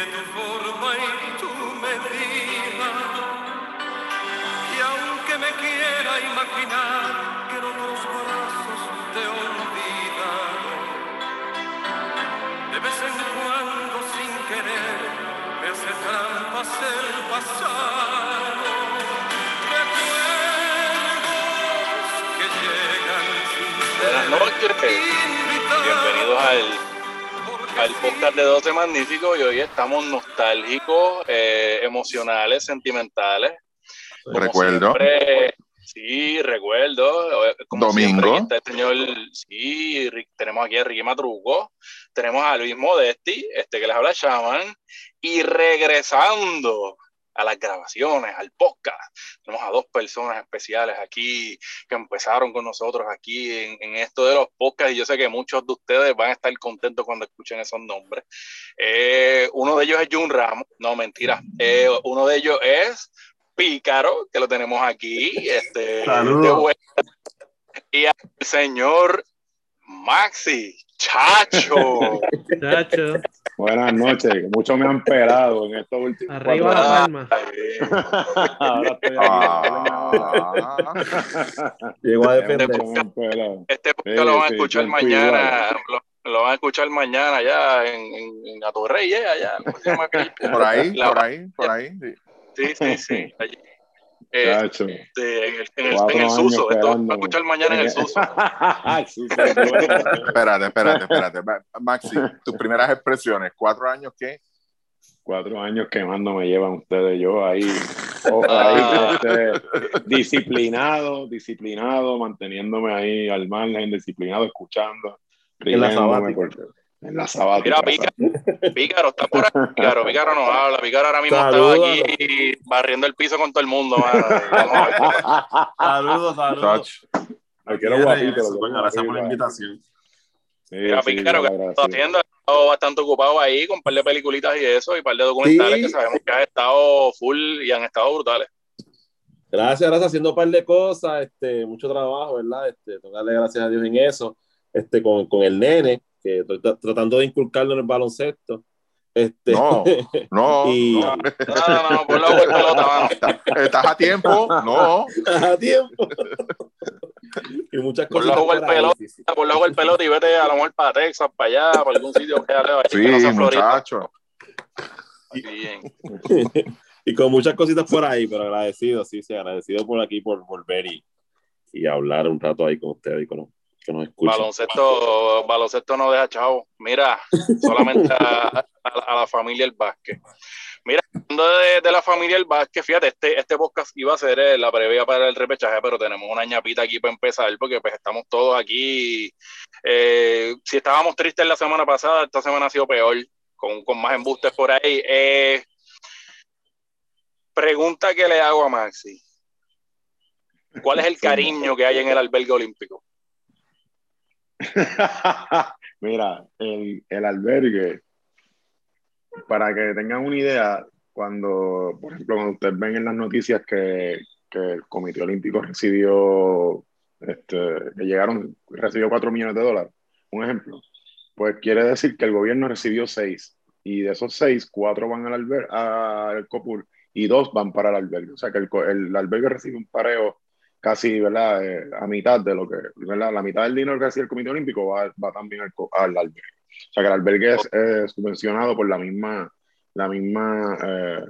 tiene tu forma y tu medida. Y aunque me quiera imaginar que en otros brazos te olvidan, de vez en cuando sin querer me hace trampas el pasado. Recuerdos que llegan sin Buenas ser noches. Bienvenidos al, al podcast de 12 Magníficos y hoy estamos nostálgicos, eh, emocionales, sentimentales. Como Recuerdo. siempre, sí, recuerdo. eh, Como Domingo. siempre, señor, sí, tenemos aquí a Ricky Matruco, tenemos a Luis Modesti, este que les habla Shaman, y regresando a las grabaciones, al podcast, tenemos a dos personas especiales aquí que empezaron con nosotros aquí en, en esto de los podcasts y yo sé que muchos de ustedes van a estar contentos cuando escuchen esos nombres. Eh, uno de ellos es Jun Ramos, no mentira, Eh, uno de ellos es Pícaro, que lo tenemos aquí, este, Saludos. de vuelta. y al señor Maxi, chacho. Chacho, Buenas noches, muchos me han esperado en estos últimos arriba cuatro la palma. Ahora estoy aquí. Ah, Llegó a defender. Este podcast Sí, lo van a escuchar mañana, lo, lo van a escuchar mañana ya en, en, en Atorrey, allá, por ahí, La- por ahí, por ahí. sí. Sí, sí, sí. allí. Eh, Chacho. este, en el, en el, Cuatro en el años Suso, esto va a escuchar mañana en el Suso. Espérate, espérate, espérate. Ma- Maxi, tus primeras expresiones, cuatro años, ¿qué? Cuatro años quemando me llevan ustedes, yo ahí, oh, ahí este, disciplinado, disciplinado, manteniéndome ahí al margen, disciplinado, escuchando, En la sabática. porque- en la sabática. Mira, Pícaro está por ahí. Pícaro, Pícaro nos habla. Pícaro ahora mismo Saludos. estaba aquí barriendo el piso con todo el mundo. Saludos, saludos. Gracias por la invitación. Sí, Mira, sí, Pícaro, que está haciendo, ha estado bastante ocupado ahí con un par de peliculitas y eso, y un par de documentales Sí. que sabemos que han estado full y han estado brutales. Gracias, gracias, haciendo un par de cosas, este, mucho trabajo, ¿verdad? Este, tengo que darle gracias a Dios en eso, este, con, con el nene, que tratando de inculcarlo en el baloncesto. Este, No, no, Y- no. No, no, no, por la pelota, mano. Estás a tiempo, no. a tiempo. y muchas Por cosas. la por ahí, pelota. sí, sí. Por luego el pelota y vete a lo mejor para Texas, para allá, para algún sitio que, haya- que no Sí, sea muchacho. Bien. y con muchas cositas por ahí, pero agradecido, sí, sí, agradecido por aquí, por volver y, y hablar un rato ahí con ustedes y con los Baloncesto, baloncesto no deja chavo. Mira, solamente a, la familia El Vázquez. Mira, hablando de, de la familia El Vázquez, fíjate, este, este podcast iba a ser eh, la previa para el repechaje, pero tenemos una ñapita aquí para empezar, porque pues estamos todos aquí. eh, si estábamos tristes la semana pasada, esta semana ha sido peor, con, con más embustes por ahí. Eh, pregunta que le hago a Maxi. ¿Cuál es el cariño que hay en el albergue olímpico? Mira, el, el albergue, para que tengan una idea, cuando, por ejemplo, cuando ustedes ven en las noticias que, que el Comité Olímpico recibió, este, que llegaron, recibió 4 millones de dólares, un ejemplo, pues quiere decir que el gobierno recibió 6, y de esos 6, 4 van al, alber al COPUR y 2 van para el albergue. O sea que el, co- el albergue recibe un pareo casi, ¿verdad? Eh, a mitad de lo que, ¿verdad? La mitad del dinero que recibe el Comité Olímpico va, va también al, al albergue. O sea que el albergue es eh, subvencionado por la misma, la misma, eh,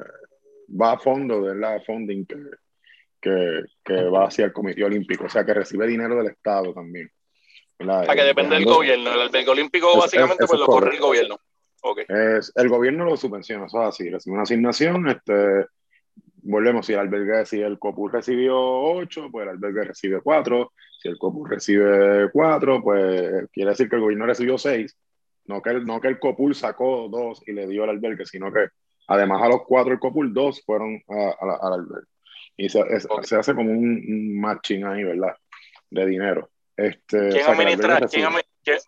va a fondo de la funding que, que, que va hacia el Comité Olímpico. O sea que recibe dinero del Estado también. ¿verdad? O sea, que depende del Dejando- gobierno. El albergue olímpico, Eso- básicamente, pues es lo corre el gobierno. Ok. Es, el gobierno lo subvenciona, eso es así, recibe una asignación, este, volvemos, si el albergue, si el COPUR recibió 8, pues el albergue recibe 4, si el COPUR recibe 4, pues quiere decir que el gobierno recibió 6, no que el, no que el COPUR sacó 2 y le dio al albergue, sino que además a los 4 el COPUR, 2 fueron al albergue. Y se, es- se hace como un, un matching ahí, ¿verdad? De dinero. Este, o ¿Quién, sea, administra, quién, quién-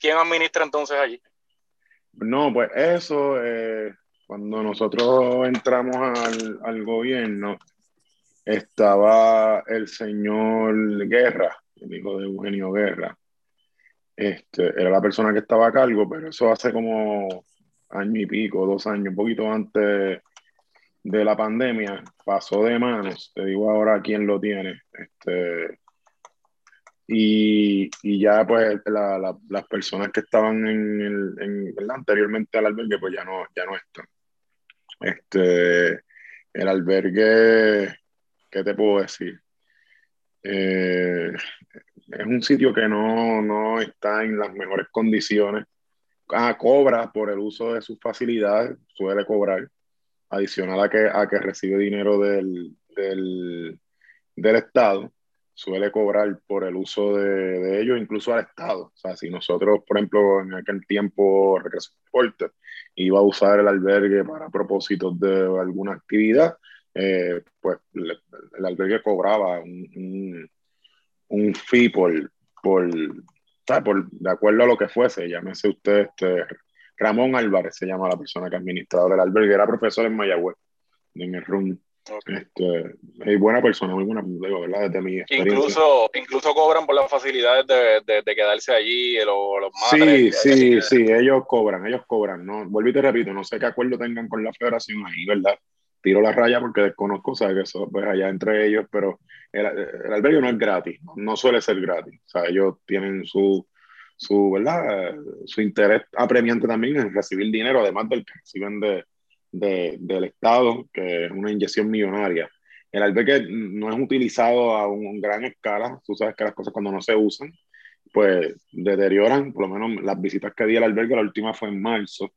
quién administra entonces allí? No, pues eso, eh, cuando nosotros entramos al, al gobierno, estaba el señor Guerra, el hijo de Eugenio Guerra, este, era la persona que estaba a cargo, pero eso hace como año y pico, dos años, un poquito antes de la pandemia, pasó de manos, te digo ahora quién lo tiene, este, y, y ya pues la, la, las personas que estaban en el, en, anteriormente al albergue pues ya no, ya no están. Este, el albergue, ¿qué te puedo decir? Eh, es un sitio que no, no, está en las mejores condiciones. Ah, cobra por el uso de sus facilidades, suele cobrar, adicional a que, a que recibe dinero del, del, del Estado, suele cobrar por el uso de, de, ellos, incluso al Estado. O sea, si nosotros, por ejemplo, en aquel tiempo, Regreso Transporte, iba a usar el albergue para propósitos de alguna actividad, eh, pues el albergue cobraba un, un, un fee por, por, por, de acuerdo a lo que fuese, llámese usted este, Ramón Álvarez, se llama la persona que administradora del albergue, era profesor en Mayagüez, en el RUM. Okay. Este, es buena persona, muy buena, digo, ¿verdad? Desde mi experiencia. Incluso, incluso cobran por las facilidades de, de, de quedarse allí, los, los madres. Sí, sí, sí, ellos cobran, ellos cobran, ¿no? Vuelvo y te repito, no sé qué acuerdo tengan con la federación ahí, ¿verdad? tiro la raya porque desconozco, o que eso pues allá entre ellos, pero el, el, albergue no es gratis, no suele ser gratis, o sea, ellos tienen su, su, ¿verdad? su interés apremiante también en recibir dinero, además del que reciben de, de, del Estado, que es una inyección millonaria. El albergue no es utilizado a un gran escala, tú sabes que las cosas cuando no se usan, pues deterioran, por lo menos las visitas que di al albergue, la última fue en marzo,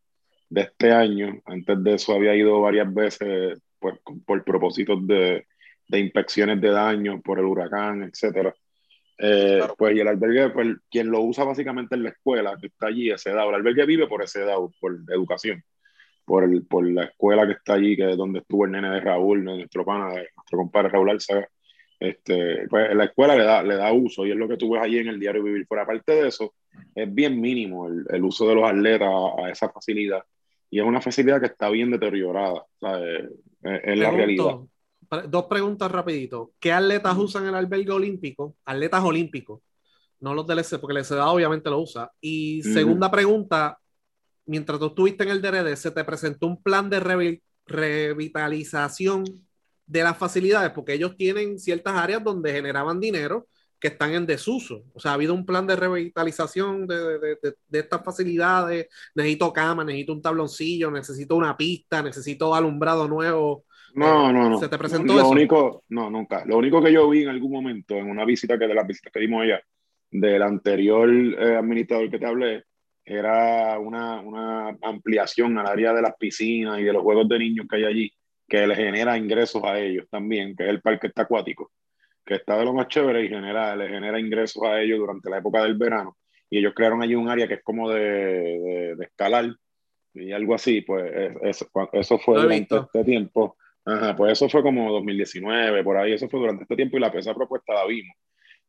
de este año. Antes de eso había ido varias veces pues, por propósitos de, de inspecciones de daño por el huracán, etcétera. Eh, claro. Pues y el albergue, pues, quien lo usa básicamente en la escuela que está allí, ese DAO. El albergue vive por ese DAO, por educación, por, el, por la escuela que está allí, que es donde estuvo el nene de Raúl, nuestro pana, de nuestro compadre Raúl Alzaga. Este, pues la escuela le da, le da uso y es lo que tú ves allí en el diario Vivir. Por aparte de eso, es bien mínimo el, el uso de los atletas a, a esa facilidad y es una facilidad que está bien deteriorada, ¿sabes? en la realidad. Dos preguntas rapidito. ¿Qué atletas usan el albergue olímpico? Atletas olímpicos, no los del EC, porque el SDA obviamente lo usa. Y segunda pregunta, mientras tú estuviste en el DRD, ¿se te presentó un plan de revi revitalización de las facilidades? Porque ellos tienen ciertas áreas donde generaban dinero que están en desuso. O sea, ha habido un plan de revitalización de, de, de, de, estas facilidades. Necesito cama, necesito un tabloncillo, necesito una pista, necesito alumbrado nuevo. No, no, no. ¿Se te presentó lo eso? Único, no, nunca. Lo único que yo vi en algún momento, en una visita que de las visitas que dimos allá, del anterior eh, administrador que te hablé, era una, una ampliación al área de las piscinas y de los juegos de niños que hay allí, que les genera ingresos a ellos también, que es el parque está acuático que está de lo más chévere y genera, le genera ingresos a ellos durante la época del verano. Y ellos crearon allí un área que es como de, de, de escalar y algo así, pues eso, eso fue durante este tiempo. Ajá, pues eso fue como 2019, por ahí, eso fue durante este tiempo y la esa propuesta la vimos.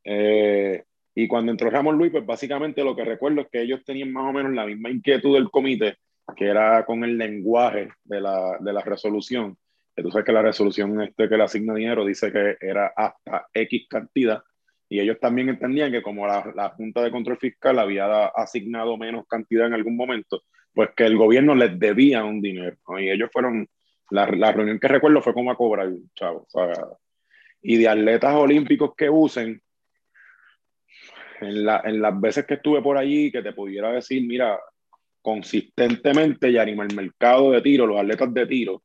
Eh, y cuando entró Ramón Luis, pues básicamente lo que recuerdo es que ellos tenían más o menos la misma inquietud del comité, que era con el lenguaje de la, de la resolución. Sabes que la resolución este que le asigna dinero dice que era hasta X cantidad, y ellos también entendían que como la, la Junta de Control Fiscal había asignado menos cantidad en algún momento, pues que el gobierno les debía un dinero, y ellos fueron, la, la, reunión que recuerdo fue como a cobrar, chavo, y de atletas olímpicos que usen, en, la, en las veces que estuve por allí, que te pudiera decir, mira, consistentemente y anima el mercado de tiro, los atletas de tiro,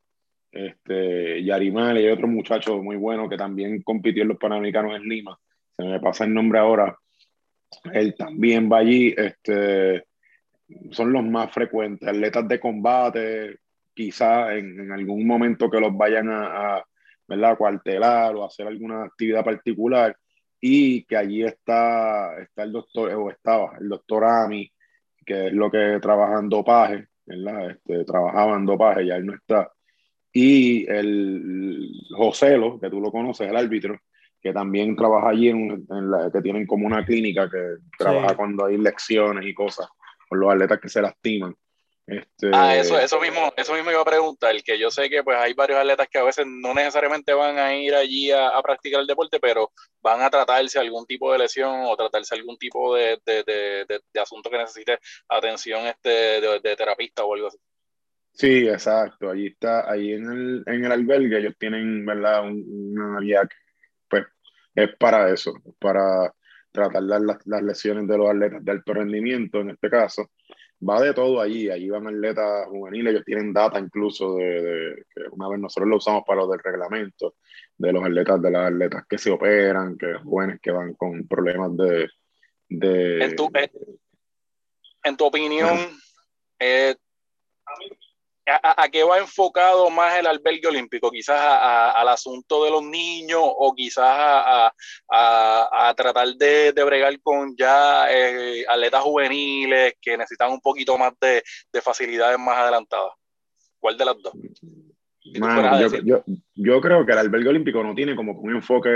este, Yarimal y otro muchacho muy bueno que también compitió en los Panamericanos en Lima, se me pasa el nombre ahora, él también va allí, este, son los más frecuentes, atletas de combate, quizá en, en algún momento que los vayan a, a ¿verdad? cuartelar o hacer alguna actividad particular, y que allí está, está el doctor, o estaba el doctor Ami, que es lo que trabaja en dopaje, ¿verdad? Este, trabajaba en dopaje, ya él no está y el Joselo, que tú lo conoces, el árbitro, que también trabaja allí, en, en la, que tienen como una clínica que trabaja sí. cuando hay lecciones y cosas con los atletas que se lastiman. Este, Ah, eso, eso mismo, eso mismo iba a preguntar, que yo sé que pues hay varios atletas que a veces no necesariamente van a ir allí a, a practicar el deporte, pero van a tratarse algún tipo de lesión o tratarse algún tipo de, de, de, de- asunto que necesite atención este de, de terapista o algo así. Sí, exacto. Allí está, ahí en el, en el albergue ellos tienen, ¿verdad? Un- una área que, pues, es para eso, para tratar las- las lesiones de los atletas de alto rendimiento, en este caso. Va de todo allí, allí van atletas juveniles, ellos tienen data incluso de, de- que una vez nosotros lo usamos para lo del reglamento, de los atletas, de las atletas que se operan, que jóvenes que van con problemas de, de En tu, eh, en tu opinión, eh, ¿a, qué va enfocado más el albergue olímpico? ¿Quizás a- a- al asunto de los niños o quizás a, tratar de, de bregar con ya eh, atletas juveniles que necesitan un poquito más de, de facilidades más adelantadas? ¿Cuál de las dos? Mano, yo, decir. yo, yo creo que el albergue olímpico no tiene como un enfoque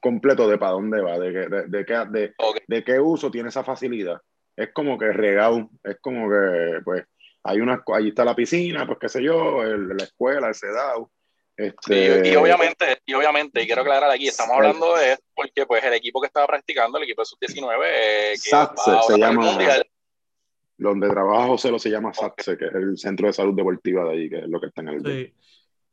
completo de para dónde va, de, de, de qué, de, de qué uso tiene esa facilidad. Es como que regado, es como que, pues, hay una, allí está la piscina, pues qué sé yo, el- la escuela, el CEDAW. Este, y, y obviamente, y obviamente, y quiero aclarar aquí, estamos hablando de esto porque pues el equipo que estaba practicando, el equipo de sub-19, eh, que SATSE se llama. mundial, donde trabaja José lo se llama SATSE, que es el Centro de Salud Deportiva de allí, que es lo que está en el. Sí.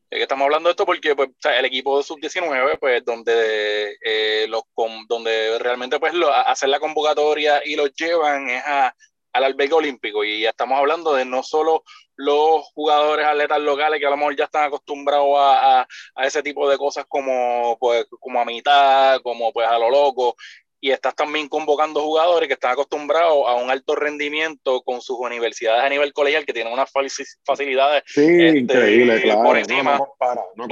Es que estamos hablando de esto porque pues, o sea, el equipo de sub-19, pues donde, eh, los donde realmente pues lo, hacen la convocatoria y los llevan es a, al albergue olímpico y ya estamos hablando de no solo los jugadores atletas locales que a lo mejor ya están acostumbrados a, a- a ese tipo de cosas como, pues, como a mitad, como pues a lo loco, y estás también convocando jugadores que están acostumbrados a un alto rendimiento con sus universidades a nivel colegial que tienen unas faci- facilidades Sí, Este, increíble, claro. por encima. No, compara, no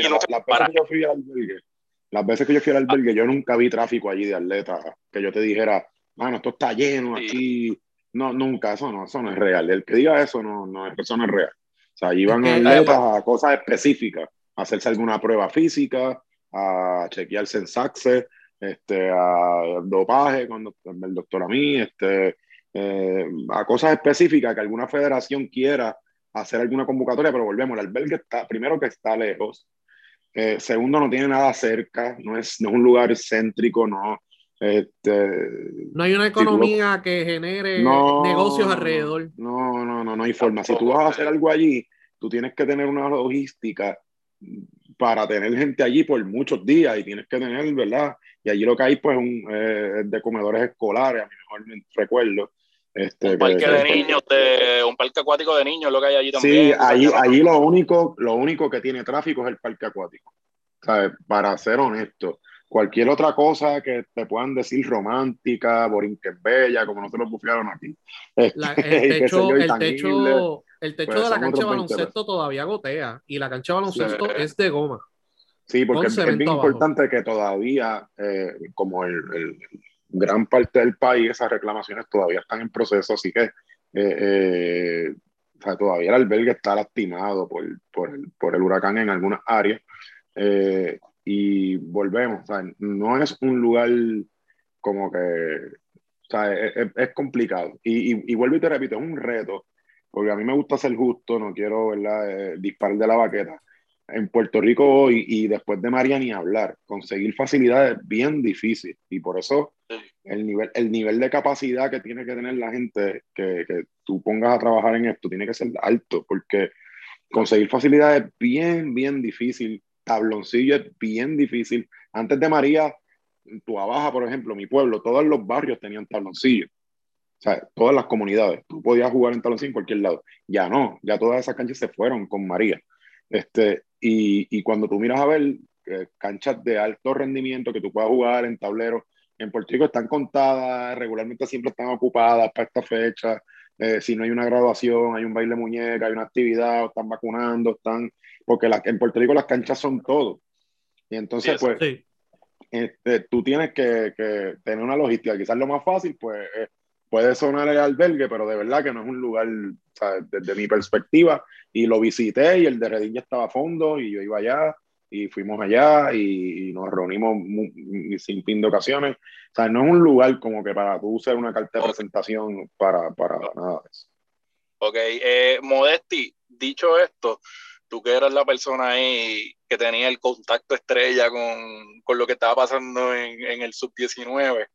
y no las compara. veces que yo fui al albergue, las veces que yo fui al albergue, yo nunca vi tráfico allí de atletas, que yo te dijera, mano, esto está lleno aquí. No, nunca, eso no, eso no es real. El que diga eso no, no, eso no es real. O sea, allí van atletas a cosas específicas, a hacerse alguna prueba física, a chequearse en saxe, este, a dopaje cuando el doctor a mí, este, eh, a cosas específicas que alguna federación quiera hacer alguna convocatoria, pero volvemos, el albergue está, primero que está lejos, eh, segundo no tiene nada cerca, no es, no es un lugar céntrico, no, este, No hay una lo- economía que genere no, negocios alrededor. No, no, no, no hay forma. Si tú vas a hacer algo allí, tú tienes que tener una logística para tener gente allí por muchos días y tienes que tener, ¿verdad? Y allí lo que hay, pues, un, eh, de comedores escolares, a mi mejor recuerdo. Este, un que- parque de niños, de, un parque acuático de niños, lo que hay allí también. Sí, allí, allí lo único, lo único que tiene tráfico es el parque acuático. ¿Sabes? Para ser honesto, cualquier otra cosa que te puedan decir romántica, borinques bella, como no se lo bufiaron aquí. La- el techo, yo, el techo, el techo de la cancha de otros 20 baloncesto todavía gotea y la cancha de baloncesto Sí. es de goma. Sí, porque es, bien abajo. importante que todavía, eh, como el, el- gran parte del país, esas reclamaciones todavía están en proceso, así que eh, eh, o sea, todavía el albergue está lastimado por, por, el, por el huracán en algunas áreas. Eh, y volvemos, o sea, no es un lugar como que, o sea, es, es- es complicado. Y, y, y vuelvo y te repito, es un reto, porque a mí me gusta ser justo, no quiero, ¿verdad?, eh, disparar de la baqueta en Puerto Rico hoy y después de María ni hablar, conseguir facilidades es bien difícil y por eso el nivel, el nivel de capacidad que tiene que tener la gente que, que tú pongas a trabajar en esto tiene que ser alto porque conseguir facilidades es bien, bien difícil, tabloncillo es bien difícil. Antes de María, tu Abaja, por ejemplo, mi pueblo, todos los barrios tenían tabloncillo. O sea, todas las comunidades. Tú podías jugar en tabloncillo en cualquier lado. Ya no, ya todas esas canchas se fueron con María. Este, y, y cuando tú miras a ver eh, canchas de alto rendimiento que tú puedas jugar en tableros, en Puerto Rico están contadas, regularmente siempre están ocupadas para esta fecha. Eh, si no hay una graduación, hay un baile muñeca, hay una actividad, están vacunando, están. Porque la- en Puerto Rico las canchas son todo. Y entonces, Sí, pues, Sí. este, tú tienes que, que tener una logística. Quizás lo más fácil, pues, eh, puede sonar el albergue, pero de verdad que no es un lugar, desde mi perspectiva, y lo visité y el de Redín ya estaba a fondo y yo iba allá y fuimos allá y, y nos reunimos mu- sin fin de ocasiones. O sea, no es un lugar como que para tú usar una carta de presentación para, para nada de eso. Ok, eh, Modesti, dicho esto, tú que eras la persona ahí que tenía el contacto estrella con, con lo que estaba pasando en, en el sub-19,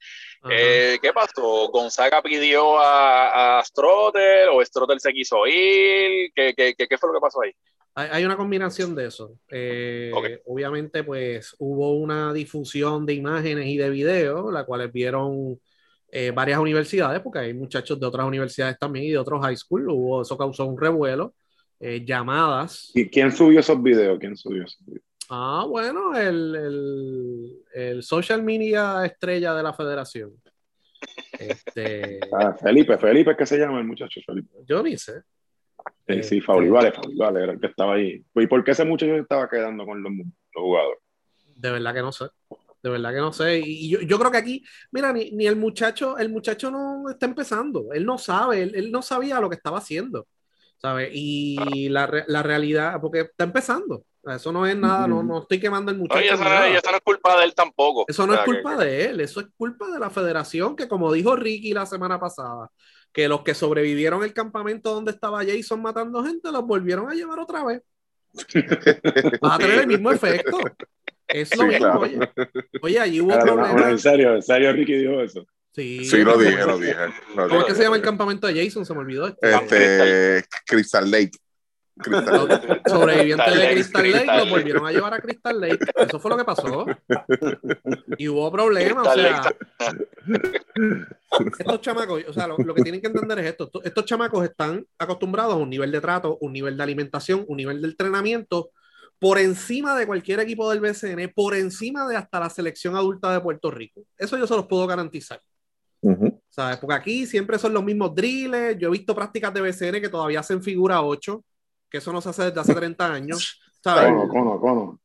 Ajá. eh, ¿qué pasó? ¿Gonzaga pidió a, a Strotter o Strotter se quiso ir? ¿Qué, qué, qué, qué fue lo que pasó ahí? Hay, una combinación de eso. Eh. Obviamente, pues hubo una difusión de imágenes y de videos, las cuales vieron eh, varias universidades, porque hay muchachos de otras universidades también y de otros high school. Hubo, eso causó un revuelo, eh, llamadas. ¿Y quién subió esos videos? ¿Quién subió esos videos? Ah, bueno, el, el, el social media estrella de la federación. Este, Ah, Felipe, Felipe es que se llama el muchacho Felipe. yo ni sé. Sí, sí, Este- Fauli, vale, era el que estaba ahí. ¿Y por qué ese muchacho estaba quedando con los, los jugadores? De verdad que no sé. De verdad que no sé. Y yo, yo creo que aquí, mira, ni, ni el muchacho, el muchacho no está empezando. Él no sabe, él, él no sabía lo que estaba haciendo. ¿Sabes? Y la, re- la realidad, porque está empezando. Eso no es nada, no, no estoy quemando al muchacho. Oye, eso no, eso no es culpa de él tampoco. Eso no O es que- culpa de él, eso es culpa de la federación, que como dijo Ricky la semana pasada, que los que sobrevivieron el campamento donde estaba Jason matando gente, los volvieron a llevar otra vez. Va a tener el mismo efecto. Es lo Sí, mismo, claro. oye. Oye, allí hubo una- problemas. en serio, en serio, Ricky dijo eso. Sí, Sí, lo dije, lo dije. lo ¿Cómo es que se llama el campamento de Jason? Se me olvidó. esto. Este, Crystal Lake. Crystal Lake. Sobrevivientes de Crystal Lake, los volvieron a llevar a Crystal Lake. Eso fue lo que pasó. Y hubo problemas. O sea, estos chamacos, o sea, lo, lo que tienen que entender es esto. Estos, estos chamacos están acostumbrados a un nivel de trato, un nivel de alimentación, un nivel de entrenamiento por encima de cualquier equipo del BCN, por encima de hasta la selección adulta de Puerto Rico. Eso yo se los puedo garantizar. Ujú. ¿Sabes? Porque aquí siempre son los mismos drills. Yo he visto prácticas de BCN que todavía hacen figura 8, que eso no se hace desde hace 30 años. ¿Sabes? Cono, cono, cono.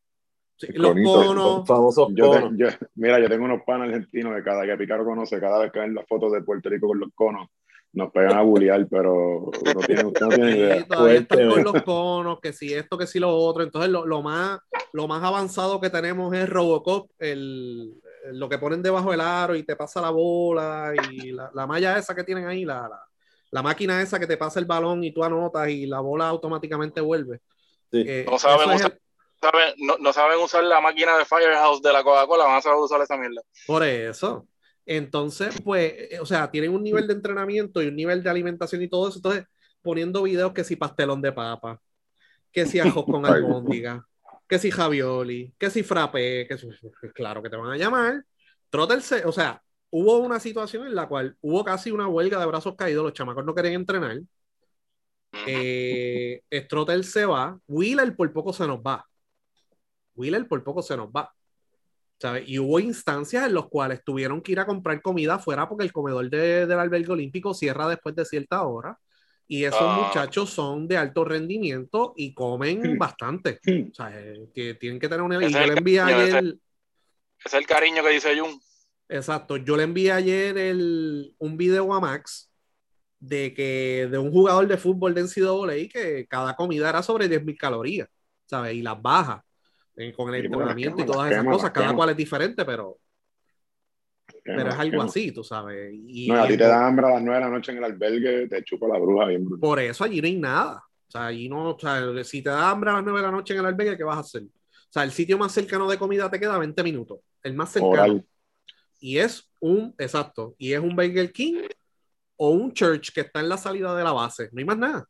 Sí, los conito. conos. Los famosos Yo te- conos. yo- mira, yo tengo unos panas argentinos que cada que Picaro conoce, cada vez que ven las fotos de Puerto Rico con los conos, nos pegan a bullear, pero no tienen, usted no tiene Sí, idea. todavía están con los conos, que si esto, que si lo otro. Entonces, lo, lo más, lo más avanzado que tenemos es Robocop, el, lo que ponen debajo del aro y te pasa la bola y la, la malla esa que tienen ahí, la, la, la máquina esa que te pasa el balón y tú anotas y la bola automáticamente vuelve. Sí. Eh, No saben usar- el- saben- no, no saben usar la máquina de Firehouse de la Coca-Cola, van a saber usar esa mierda. Por eso. Entonces, pues, eh, o sea, tienen un nivel de entrenamiento y un nivel de alimentación y todo eso. Entonces, poniendo videos que si pastelón de papa, que si arroz con albóndiga, que si javioli, que si frappé, que si- claro que te van a llamar. Trotterse, o sea, hubo una situación en la cual hubo casi una huelga de brazos caídos, los chamacos no querían entrenar. Eh, Strotter se va, Wheeler por poco se nos va. Wheeler por poco se nos va. ¿sabes? Y hubo instancias en las cuales tuvieron que ir a comprar comida afuera porque el comedor de- del albergue olímpico cierra después de cierta hora. Y esos Ah. muchachos son de alto rendimiento y comen bastante. O sea, eh, que tienen que tener una... Y yo le envié cariño, ayer... Ese es el cariño que dice Jun. Exacto, yo le envié ayer el, un video a Max de que de un jugador de fútbol de NCAA que cada comida era sobre 10.000 calorías, ¿sabes? Y las baja eh, con el Sí, bueno, entrenamiento y todas quema, esas las cosas, cada quema. cual es diferente, pero, pero no, es algo no. así, tú sabes. Y, No, a ti te da hambre a las 9 de la noche en el albergue, te chupa la bruja bien brutal. por eso allí no hay nada. O sea, allí no, o sea, si te da hambre a las 9 de la noche en el albergue, ¿qué vas a hacer? O sea, el sitio más cercano de comida te queda 20 minutos, el más cercano. Oral. y es un, exacto, y es un Burger King o un church que está en la salida de la base. No hay más nada.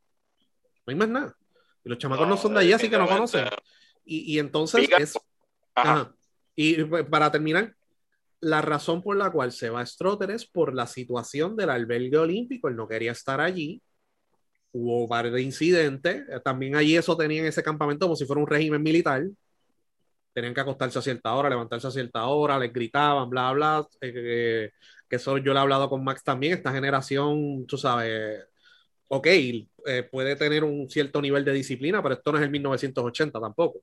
No hay más nada. Y los chamacos no, son de allí, así que no conocen. Y, y entonces es. Ajá. ajá. Y pues, para terminar, la razón por la cual se va a Strotter es por la situación del albergue olímpico. Él no quería estar allí. Hubo varios incidentes. Eh, También allí eso tenían ese campamento como si fuera un régimen militar. Tenían que acostarse a cierta hora, levantarse a cierta hora, les gritaban, bla, bla. eh, que- que eso yo le he hablado con Max también. Esta generación, tú sabes, ok, eh, puede tener un cierto nivel de disciplina, pero esto no es el 1980 tampoco.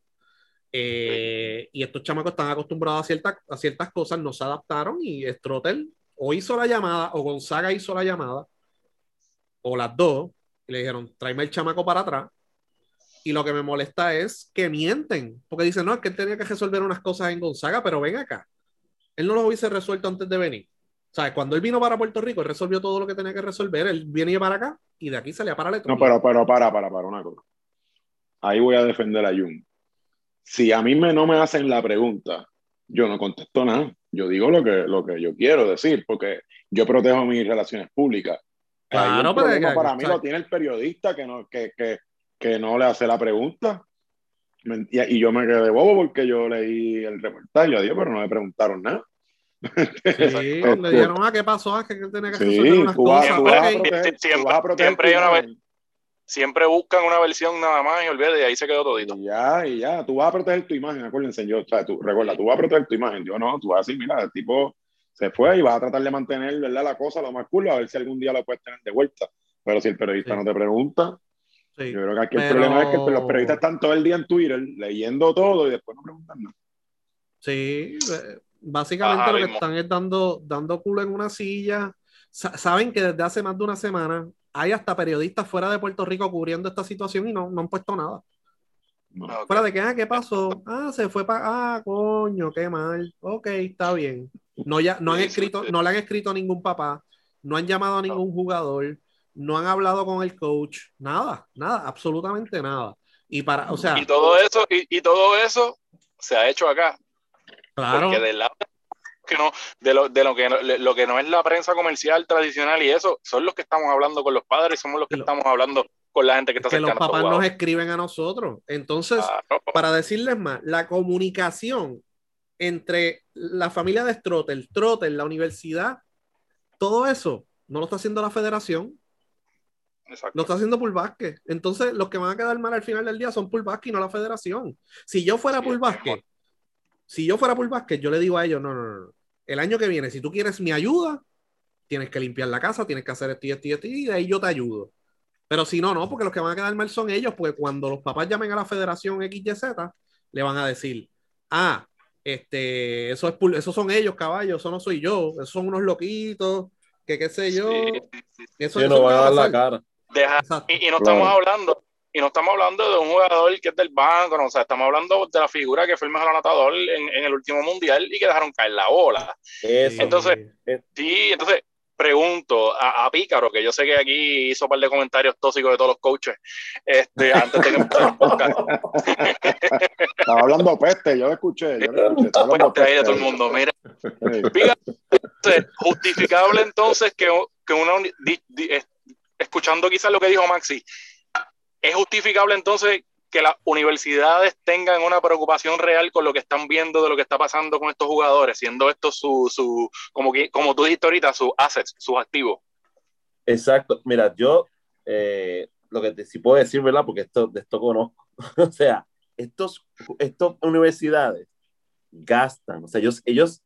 Eh, y estos chamacos están acostumbrados a, ciertas a ciertas cosas, no se adaptaron y Strotter o hizo la llamada o Gonzaga hizo la llamada o las dos y le dijeron tráeme el chamaco para atrás y lo que me molesta es que mienten porque dicen no, es que él tenía que resolver unas cosas en Gonzaga pero ven acá él no los hubiese resuelto antes de venir sea, cuando él vino para Puerto Rico, él resolvió todo lo que tenía que resolver. Él venía para acá y de aquí salía para el No, pero, pero para, para, para una cosa. Ahí voy a defender a Jun. Si a mí me, no me hacen la pregunta, yo no contesto nada. Yo digo lo que, lo que yo quiero decir, porque yo protejo mis relaciones públicas. Claro, el pero que- para mí o sea- lo tiene el periodista que no, que, que, que no le hace la pregunta. Me- Y, y yo me quedé bobo porque yo leí el reportaje, adiós, pero no me preguntaron nada. Sí, le dijeron, ah, ¿qué pasó? Ah, que él tenía que Sí, resolver unas tú vas, cosas. tú vas a proteger, Siempre- tú vas a proteger siempre hay una. Siempre buscan una versión nada más y olvídate, y ahí se quedó todito. Y ya, y ya, tú vas a proteger tu imagen, acuérdense, yo, o sea, tú, recuerda, tú vas a proteger tu imagen, yo no, tú vas así, mira, el tipo se fue y vas a tratar de mantener, ¿verdad? La cosa lo más cool, a ver si algún día lo puedes tener de vuelta. Pero si el periodista Sí. no te pregunta, Sí. yo creo que aquí el Pero- problema es que los periodistas están todo el día en Twitter leyendo todo y después no preguntan nada. Sí, eh, básicamente Ajá, lo que mismo. están es dando, dando culo en una silla. Sa- saben que desde hace más de una semana hay hasta periodistas fuera de Puerto Rico cubriendo esta situación y no, no han puesto nada. No. Ok. Fuera de que, ah, ¿qué pasó? Ah, se fue para. Ah, coño, qué mal. Ok, está bien. No, ya, no han escrito, no le han escrito a ningún papá, no han llamado a ningún jugador, no han hablado con el coach, nada, nada, absolutamente nada. Y para, o sea, Y todo eso, y, y todo eso se ha hecho acá. claro, Porque del lado que no, de lo, de lo que no, lo que no es la prensa comercial tradicional y eso, son los que estamos hablando con los padres, somos los que estamos hablando con la gente que está que los papás nos escriben a nosotros. Entonces, Claro. para decirles más, la comunicación entre la familia de Strotter, Trotter, la universidad, todo eso no lo está haciendo la federación, Exacto. lo está haciendo Pool Vázquez. Entonces, los que van a quedar mal al final del día son Pool Vázquez y no la federación. Si yo fuera Sí, Vázquez, si yo fuera Pool Vázquez, yo le digo a ellos, no, no, no. El año que viene, si tú quieres mi ayuda, tienes que limpiar la casa, tienes que hacer esto y esto y esto, y de ahí yo te ayudo. Pero si no, no, porque los que van a quedar mal son ellos, porque cuando los papás llamen a la federación XYZ, le van a decir, ah, este, eso es esos son ellos, caballos, eso no soy yo, esos son unos loquitos, que qué sé yo. Sí, sí, sí. Eso, Sí, eso no van a dar la cara. Deja- Exacto. y, y no Claro. estamos hablando, y no estamos hablando de un jugador que es del banco, no, o sea, estamos hablando de la figura que fue el mejor anotador en, en el último mundial y que dejaron caer la bola. Eso. Entonces, Sí, entonces pregunto a, a Pícaro, que yo sé que aquí hizo un par de comentarios tóxicos de todos los coaches, este, antes de que empezara el podcast. Estaba hablando peste, yo lo escuché, yo lo escuché, estaba hablando Pues, ahí de peste. todo el mundo, mira. Pícaro, entonces, justificable entonces que, que una di- di- escuchando quizás lo que dijo Maxi, es justificable entonces que las universidades tengan una preocupación real con lo que están viendo de lo que está pasando con estos jugadores, siendo esto su, su como, que, como tú dijiste ahorita, sus assets, sus activos. Exacto. Mira, yo eh, lo que te, sí puedo decir, ¿verdad? Porque esto, de esto conozco. o sea, estos, estos universidades gastan, o sea, ellos, ellos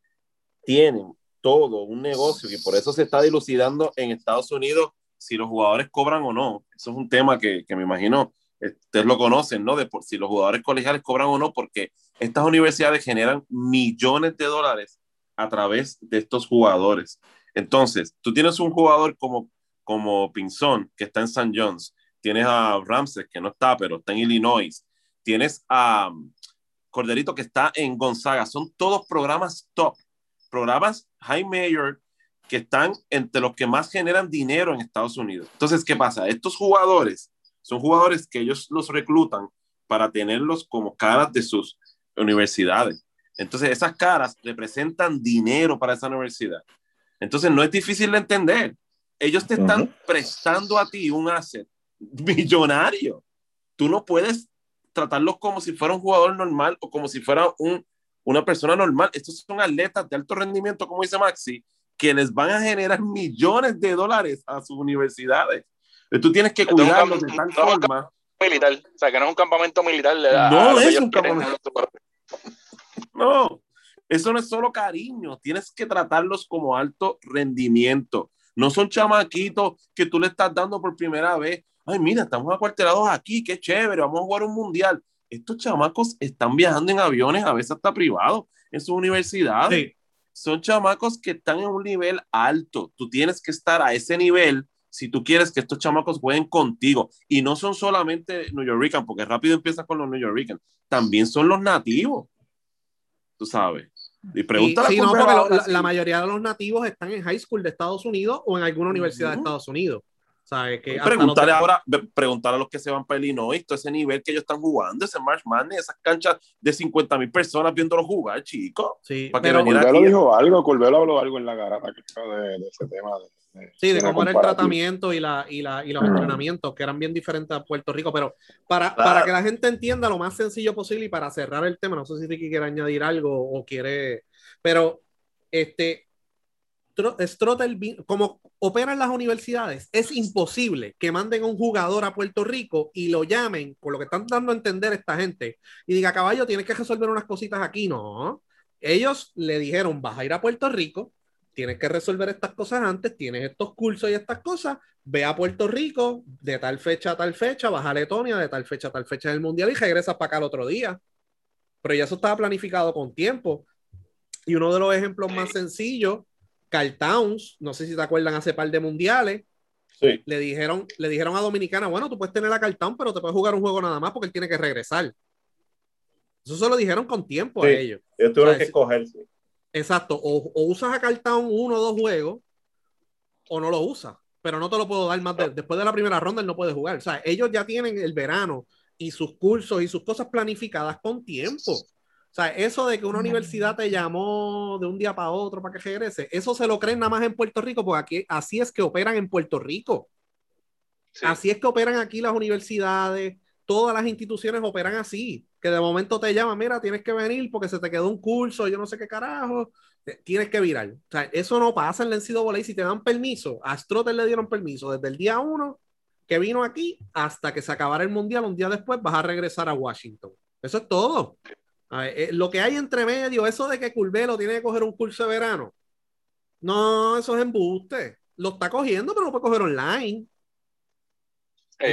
tienen todo un negocio y por eso se está dilucidando en Estados Unidos si los jugadores cobran o no. Eso es un tema que, que me imagino ustedes lo conocen, ¿no? De por, si los jugadores colegiales cobran o no, porque estas universidades generan millones de dólares a través de estos jugadores. Entonces, tú tienes un jugador como, como Pinzón, que está en St. John's, tienes a Ramses, que no está, pero está en Illinois, tienes a um, Corderito, que está en Gonzaga, son todos programas top, programas high major, que están entre los que más generan dinero en Estados Unidos. Entonces, ¿qué pasa? Estos jugadores son jugadores que ellos los reclutan para tenerlos como caras de sus universidades. Entonces, esas caras representan dinero para esa universidad. Entonces, no es difícil de entender. Ellos te están uh -huh. prestando a ti un asset millonario. Tú no puedes tratarlos como si fuera un jugador normal o como si fuera un, una persona normal. Estos son atletas de alto rendimiento, como dice Maxi, que les van a generar millones de dólares a sus universidades. Tú tienes que cuidarlos de tal no forma. Militar, o sea, que no es un campamento militar. No es un campamento. No, eso no es solo cariño, tienes que tratarlos como alto rendimiento. No son chamaquitos que tú le estás dando por primera vez. Ay, mira, estamos acuartelados aquí, qué chévere, vamos a jugar un mundial. Estos chamacos están viajando en aviones, a veces hasta privados, en sus universidades. Sí. Son chamacos que están en un nivel alto. Tú tienes que estar a ese nivel si tú quieres que estos chamacos jueguen contigo. Y no son solamente New Yorkers, porque rápido empiezas con los New Yorkers. También son los nativos. Tú sabes. Y pregúntale sí, a no, porque lo- la, sí. la mayoría de los nativos están en high school de Estados Unidos o en alguna universidad de. Estados Unidos. ¿Sabes? Que Preguntarle ahora, pre- preguntarle a los que se van para Illinois, todo ese nivel que ellos están jugando, ese March Madness, esas canchas de 50 mil personas viéndolo jugar, chicos. Sí, para pero, dijo algo, Curbelo habló algo en la garata de, de ese tema. De, de- sí, de cómo era el tratamiento y, la, y, la, y los Ujú. entrenamientos, que eran bien diferentes a Puerto Rico. Pero para, Claro. para que la gente entienda lo más sencillo posible y para cerrar el tema, no sé si Ricky quiere añadir algo o quiere. Pero este. Tro- Strotter, vi- como operan las universidades, es imposible que manden un jugador a Puerto Rico y lo llamen, por lo que están dando a entender esta gente, y diga, caballo, tienes que resolver unas cositas aquí. No, ellos le dijeron, vas a ir a Puerto Rico, tienes que resolver estas cosas antes, tienes estos cursos y estas cosas, ve a Puerto Rico de tal fecha a tal fecha, vas a Letonia de tal fecha a tal fecha del Mundial y regresas para acá el otro día. Pero ya eso estaba planificado con tiempo. Y uno de los ejemplos más sencillos, Carl Towns, no sé si te acuerdan hace par de mundiales, Sí. le dijeron, le dijeron a Dominicana, bueno, tú puedes tener a Carl Towns, pero te puedes jugar un juego nada más porque él tiene que regresar. Eso se lo dijeron con tiempo Sí. a ellos. Ellos tuvieron O sea, que sí. escoger. sí. Exacto, o, o usas a Cartown uno o dos juegos, o no lo usas, pero no te lo puedo dar más de- después de la primera ronda, él no puede jugar. O sea, ellos ya tienen el verano y sus cursos y sus cosas planificadas con tiempo. O sea, eso de que una universidad te llamó de un día para otro para que regrese, eso se lo creen nada más en Puerto Rico, porque aquí así es que operan en Puerto Rico. Sí. Así es que operan aquí las universidades, todas las instituciones operan así, que de momento te llaman, mira, tienes que venir porque se te quedó un curso, yo no sé qué carajo, tienes que virar. O sea, eso no pasa en la NCAA, si te dan permiso, a Strotter le dieron permiso desde el día uno que vino aquí hasta que se acabara el mundial, un día después vas a regresar a Washington. Eso es todo. Ver, eh, lo que hay entre medio, eso de que Curvelo tiene que coger un curso de verano, no, eso es embuste. Lo está cogiendo, pero lo puede coger online.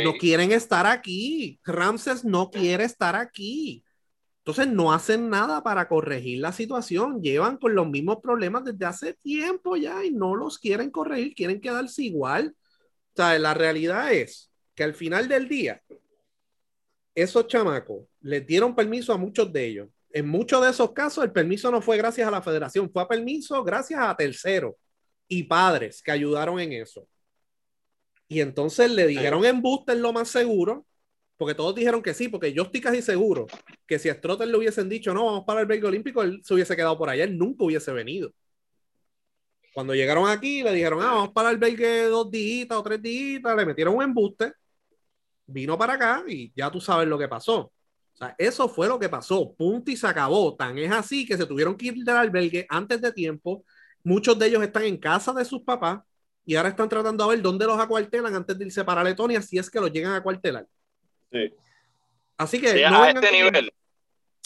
No quieren estar aquí. Ramses no quiere estar aquí. Entonces no hacen nada para corregir la situación. Llevan con los mismos problemas desde hace tiempo ya y no los quieren corregir, quieren quedarse igual. O sea, la realidad es que al final del día, esos chamacos les dieron permiso a muchos de ellos. En muchos de esos casos, el permiso no fue gracias a la federación, fue a permiso gracias a terceros y padres que ayudaron en eso. Y entonces le dijeron en booster lo más seguro, porque todos dijeron que sí, porque yo estoy casi seguro que si a Strotter le hubiesen dicho no, vamos para el Belga Olímpico, él se hubiese quedado por allá, él nunca hubiese venido. Cuando llegaron aquí, le dijeron, ah, vamos para el Belga dos días o tres días, le metieron un embuste, vino para acá y ya tú sabes lo que pasó. O sea, eso fue lo que pasó, punto y se acabó. Tan es así que se tuvieron que ir del albergue antes de tiempo. Muchos de ellos están en casa de sus papás y ahora están tratando a ver dónde los acuartelan antes de irse para Letonia, si es que los llegan a acuartelar. Sí. Así que sí, no a este nivel.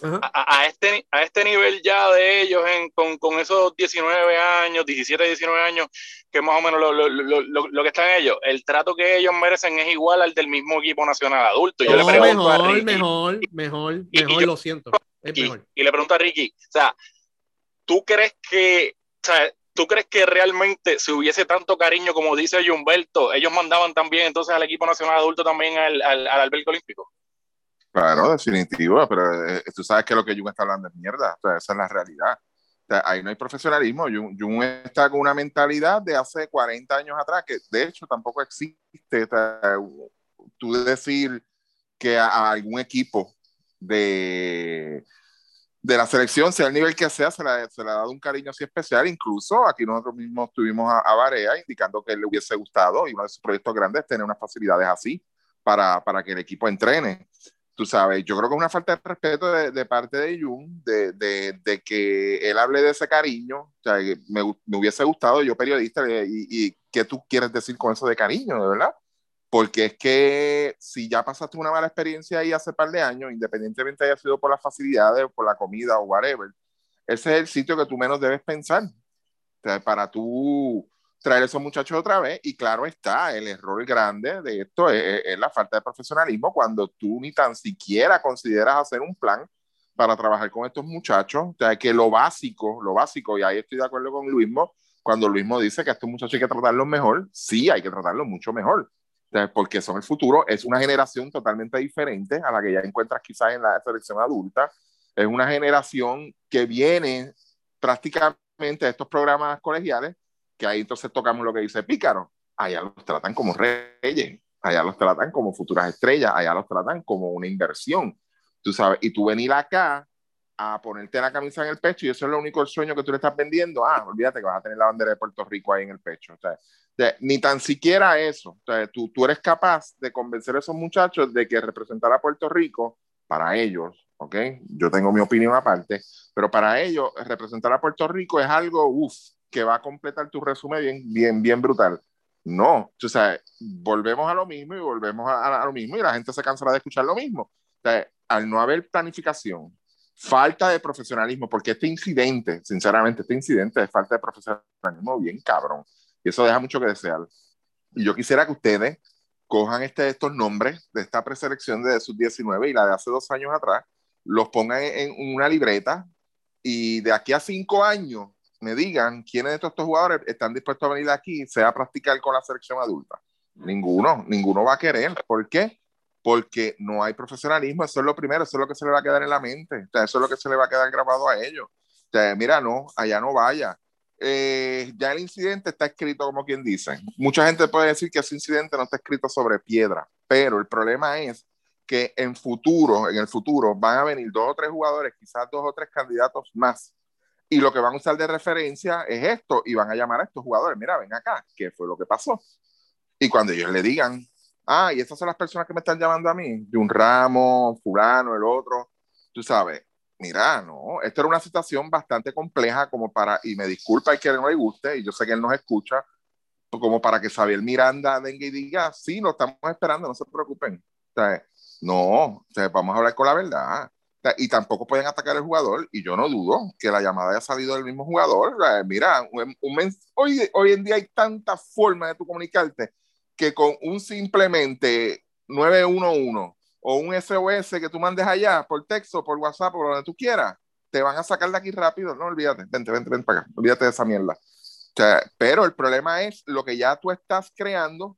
A, a este, a este nivel ya de ellos en, con, con esos 19 años, 17, 19 años, que más o menos lo, lo, lo, lo, que están ellos, el trato que ellos merecen es igual al del mismo equipo nacional adulto. Yo No, le pregunto a mejor, Ricky, mejor, mejor, Y- y mejor, yo- lo siento. Es y, mejor. y le pregunto a Ricky, o sea, ¿tú crees que, o sea, tú crees que realmente si hubiese tanto cariño como dice Humberto, ellos mandaban también entonces al equipo nacional adulto también al, al, al albergue olímpico? Claro, definitivo, pero eh, tú sabes que lo que Jung está hablando es mierda, o sea, esa es la realidad. O sea, ahí no hay profesionalismo. Jung está con una mentalidad de hace 40 años atrás, que de hecho tampoco existe. O sea, tú decir que a, algún equipo de, de la selección, sea el nivel que sea, se le, se le ha dado un cariño así especial. Incluso aquí nosotros mismos tuvimos a, a Barea indicando que le hubiese gustado y uno de sus proyectos grandes es tener unas facilidades así para, para que el equipo entrene tú sabes, yo creo que es una falta de respeto de, de parte de Jung, de, de, de, que él hable de ese cariño, o sea, me, me, hubiese gustado, yo periodista, y, y, qué tú quieres decir con eso de cariño, de verdad, porque es que si ya pasaste una mala experiencia ahí hace par de años, independientemente haya sido por las facilidades, por la comida o whatever, ese es el sitio que tú menos debes pensar, o sea, para tú traer a esos muchachos otra vez y claro está, el error grande de esto es, es, la falta de profesionalismo cuando tú ni tan siquiera consideras hacer un plan para trabajar con estos muchachos, o sea, que lo básico, lo básico, y ahí estoy de acuerdo con Luismo, cuando Luismo dice que a estos muchachos hay que tratarlos mejor, sí, hay que tratarlos mucho mejor, porque son el futuro, es una generación totalmente diferente a la que ya encuentras quizás en la selección adulta, es una generación que viene prácticamente estos programas colegiales, que ahí entonces tocamos lo que dice Pícaro, allá los tratan como reyes, allá los tratan como futuras estrellas, allá los tratan como una inversión, tú sabes, y tú venir acá a ponerte la camisa en el pecho y eso es lo único el sueño que tú le estás vendiendo, ah, olvídate que vas a tener la bandera de Puerto Rico ahí en el pecho. O sea, ni tan siquiera eso. O sea, tú, tú eres capaz de convencer a esos muchachos de que representar a Puerto Rico para ellos, ¿ok? Yo tengo mi opinión aparte, pero para ellos representar a Puerto Rico es algo, uff, que va a completar tu resumen bien, bien, bien brutal. No, o sea, volvemos a lo mismo y volvemos a, a lo mismo y la gente se cansará de escuchar lo mismo. O sea, al no haber planificación, falta de profesionalismo, porque este incidente, sinceramente, este incidente de falta de profesionalismo bien cabrón. Y eso deja mucho que desear. Y yo quisiera que ustedes cojan este, estos nombres de esta preselección de sus 19 y la de hace dos años atrás, los pongan en, una libreta y de aquí a cinco años me digan quiénes de estos, estos jugadores están dispuestos a venir aquí, sea a practicar con la selección adulta. Ninguno, ninguno va a querer. ¿Por qué? porque no hay profesionalismo, eso es lo primero, eso es lo que se le va a quedar en la mente, o sea, eso es lo que se le va a quedar grabado a ellos. O sea, mira, no, allá no vaya. Eh, ya el incidente está escrito como quien dice. Mucha gente puede decir que ese incidente no está escrito sobre piedra, pero el problema es que en futuro, en el futuro, van a venir dos o tres jugadores, quizás dos o tres candidatos más, y lo que van a usar de referencia es esto, y van a llamar a estos jugadores, mira, ven acá, ¿qué fue lo que pasó? Y cuando ellos le digan, ah, y estas son las personas que me están llamando a mí, de un ramo, fulano, el otro, tú sabes, mira, no, esto era una situación bastante compleja como para, y me disculpa y que no le guste, y yo sé que él nos escucha, como para que Xavier Miranda venga y diga, sí, lo estamos esperando, no se preocupen. O sea, no, o sea, vamos a hablar con la verdad. Y tampoco pueden atacar al jugador, y yo no dudo que la llamada haya salido del mismo jugador. mira, un, hoy, hoy en día hay tanta forma de tú comunicarte que con un simplemente 911 o un SOS que tú mandes allá por texto, por WhatsApp, por donde tú quieras, te van a sacar de aquí rápido. No olvídate, vente, vente, vente para acá, olvídate de esa mierda. O sea, pero el problema es lo que ya tú estás creando,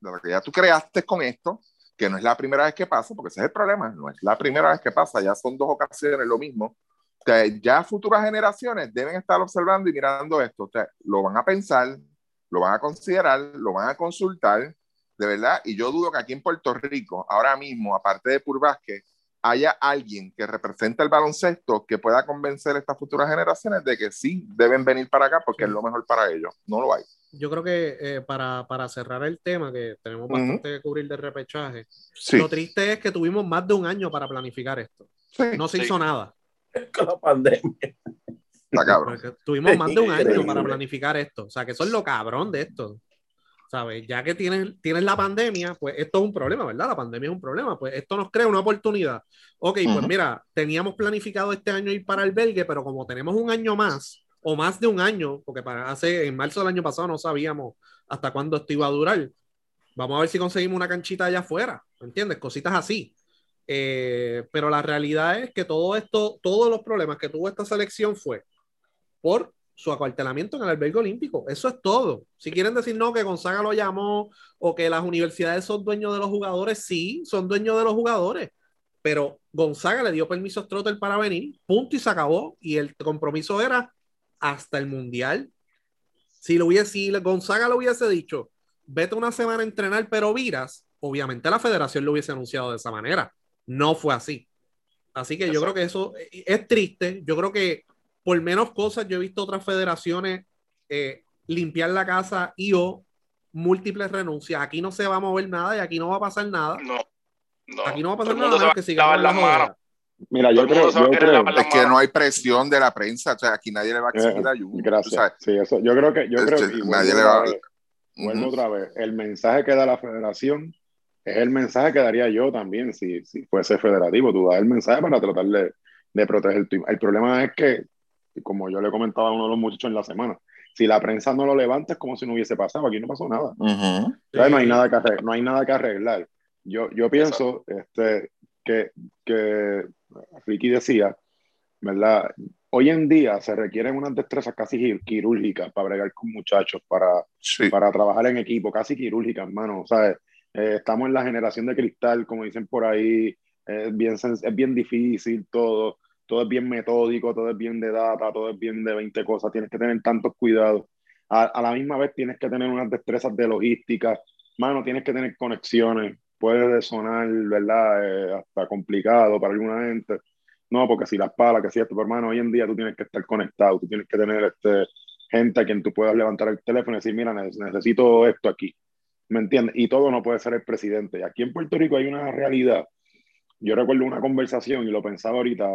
lo que ya tú creaste con esto, que no es la primera vez que pasa, porque ese es el problema, no es la primera vez que pasa, ya son dos ocasiones lo mismo. O sea, ya futuras generaciones deben estar observando y mirando esto. O sea, lo van a pensar, lo van a considerar, lo van a consultar, de verdad, y yo dudo que aquí en Puerto Rico, ahora mismo, aparte de Purvasque, haya alguien que represente el baloncesto que pueda convencer a estas futuras generaciones de que sí deben venir para acá porque es lo mejor para ellos. No lo hay. Yo creo que eh, para, para, cerrar el tema, que tenemos bastante que cubrir de repechaje, lo triste es que tuvimos más de un año para planificar esto. no se hizo nada. Con la pandemia. Tuvimos más de un año para planificar esto. O sea, que eso es lo cabrón de esto. ¿Sabes? Ya que tienes, tienes la pandemia, pues esto es un problema, ¿verdad? La pandemia es un problema. Pues esto nos crea una oportunidad. Ok, pues mira, teníamos planificado este año ir para albergue, pero como tenemos un año más, o más de un año, porque para hace, en marzo del año pasado no sabíamos hasta cuándo esto iba a durar. Vamos a ver si conseguimos una canchita allá afuera, ¿entiendes? Cositas así. Eh, pero la realidad es que todo esto, todos los problemas que tuvo esta selección fue por su acuartelamiento en el albergue olímpico. Eso es todo. Si quieren decir no, que Gonzaga lo llamó o que las universidades son dueños de los jugadores, sí, son dueños de los jugadores. Pero Gonzaga le dio permiso a Strotter para venir, punto y se acabó. Y el compromiso era hasta el mundial. Si, lo hubiese, si Gonzaga lo hubiese dicho, vete una semana a entrenar, pero viras, obviamente la federación lo hubiese anunciado de esa manera. No fue así. Así que yo creo que eso es triste. Yo creo que por menos cosas, yo he visto otras federaciones eh, limpiar la casa y o múltiples renuncias. Aquí no se va a mover nada y aquí no va a pasar nada. No, no. Aquí no va a pasar nada que sigamos las manos. Mira, yo creo, yo creo es que no hay presión de la prensa, o sea, aquí nadie le va a exigir eh, ayuda. Gracias. Sí, eso, yo creo que, yo creo que nadie le va a... Bueno, otra vez, el mensaje que da la federación es el mensaje que daría yo también si, si fuese federativo. Tú das el mensaje para tratar de, de proteger tu El problema es que como yo le comentaba a uno de los muchachos en la semana, si la prensa no lo levanta es como si no hubiese pasado, aquí no pasó nada. no, hay nada que arreglar, no hay nada que arreglar. Yo, yo pienso este, que, que Ricky decía, ¿verdad? Hoy en día se requieren unas destrezas casi quirúrgicas para bregar con muchachos, para, para trabajar en equipo, casi quirúrgicas, hermano. ¿sabes? Eh, estamos en la generación de cristal, como dicen por ahí, bien, es bien difícil todo todo es bien metódico, todo es bien de data, todo es bien de 20 cosas, tienes que tener tantos cuidados. A, a la misma vez tienes que tener unas destrezas de logística, mano, tienes que tener conexiones, puede sonar, ¿verdad? Eh, hasta complicado para alguna gente. No, porque si las palas, que si esto, pero hermano, hoy en día tú tienes que estar conectado, tú tienes que tener este, gente a quien tú puedas levantar el teléfono y decir, mira, necesito esto aquí. ¿Me entiendes? Y todo no puede ser el presidente. Aquí en Puerto Rico hay una realidad. Yo recuerdo una conversación y lo pensaba ahorita,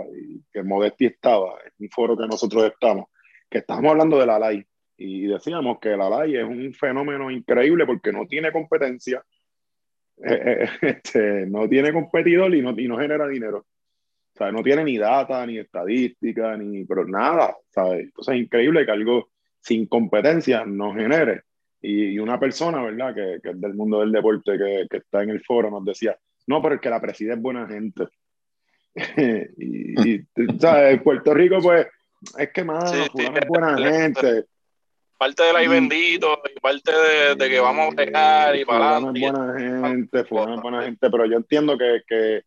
que Modesti estaba, en un foro que nosotros estamos, que estábamos hablando de la LAI y decíamos que la LAI es un fenómeno increíble porque no tiene competencia, eh, eh, este, no tiene competidor y no, y no genera dinero. O sea, no tiene ni data, ni estadística, ni pero nada. ¿sabes? Entonces es increíble que algo sin competencia no genere. Y, una persona, ¿verdad?, que, que, es del mundo del deporte, que, que, está en el foro, nos decía, no, pero es que la preside es buena gente. y, y, ¿sabes? Puerto Rico, pues, es que más, sí, buena gente parte del ahí bendito y parte de, de, que vamos a pegar y para adelante. buena gente, es buena gente, pero yo entiendo que, que,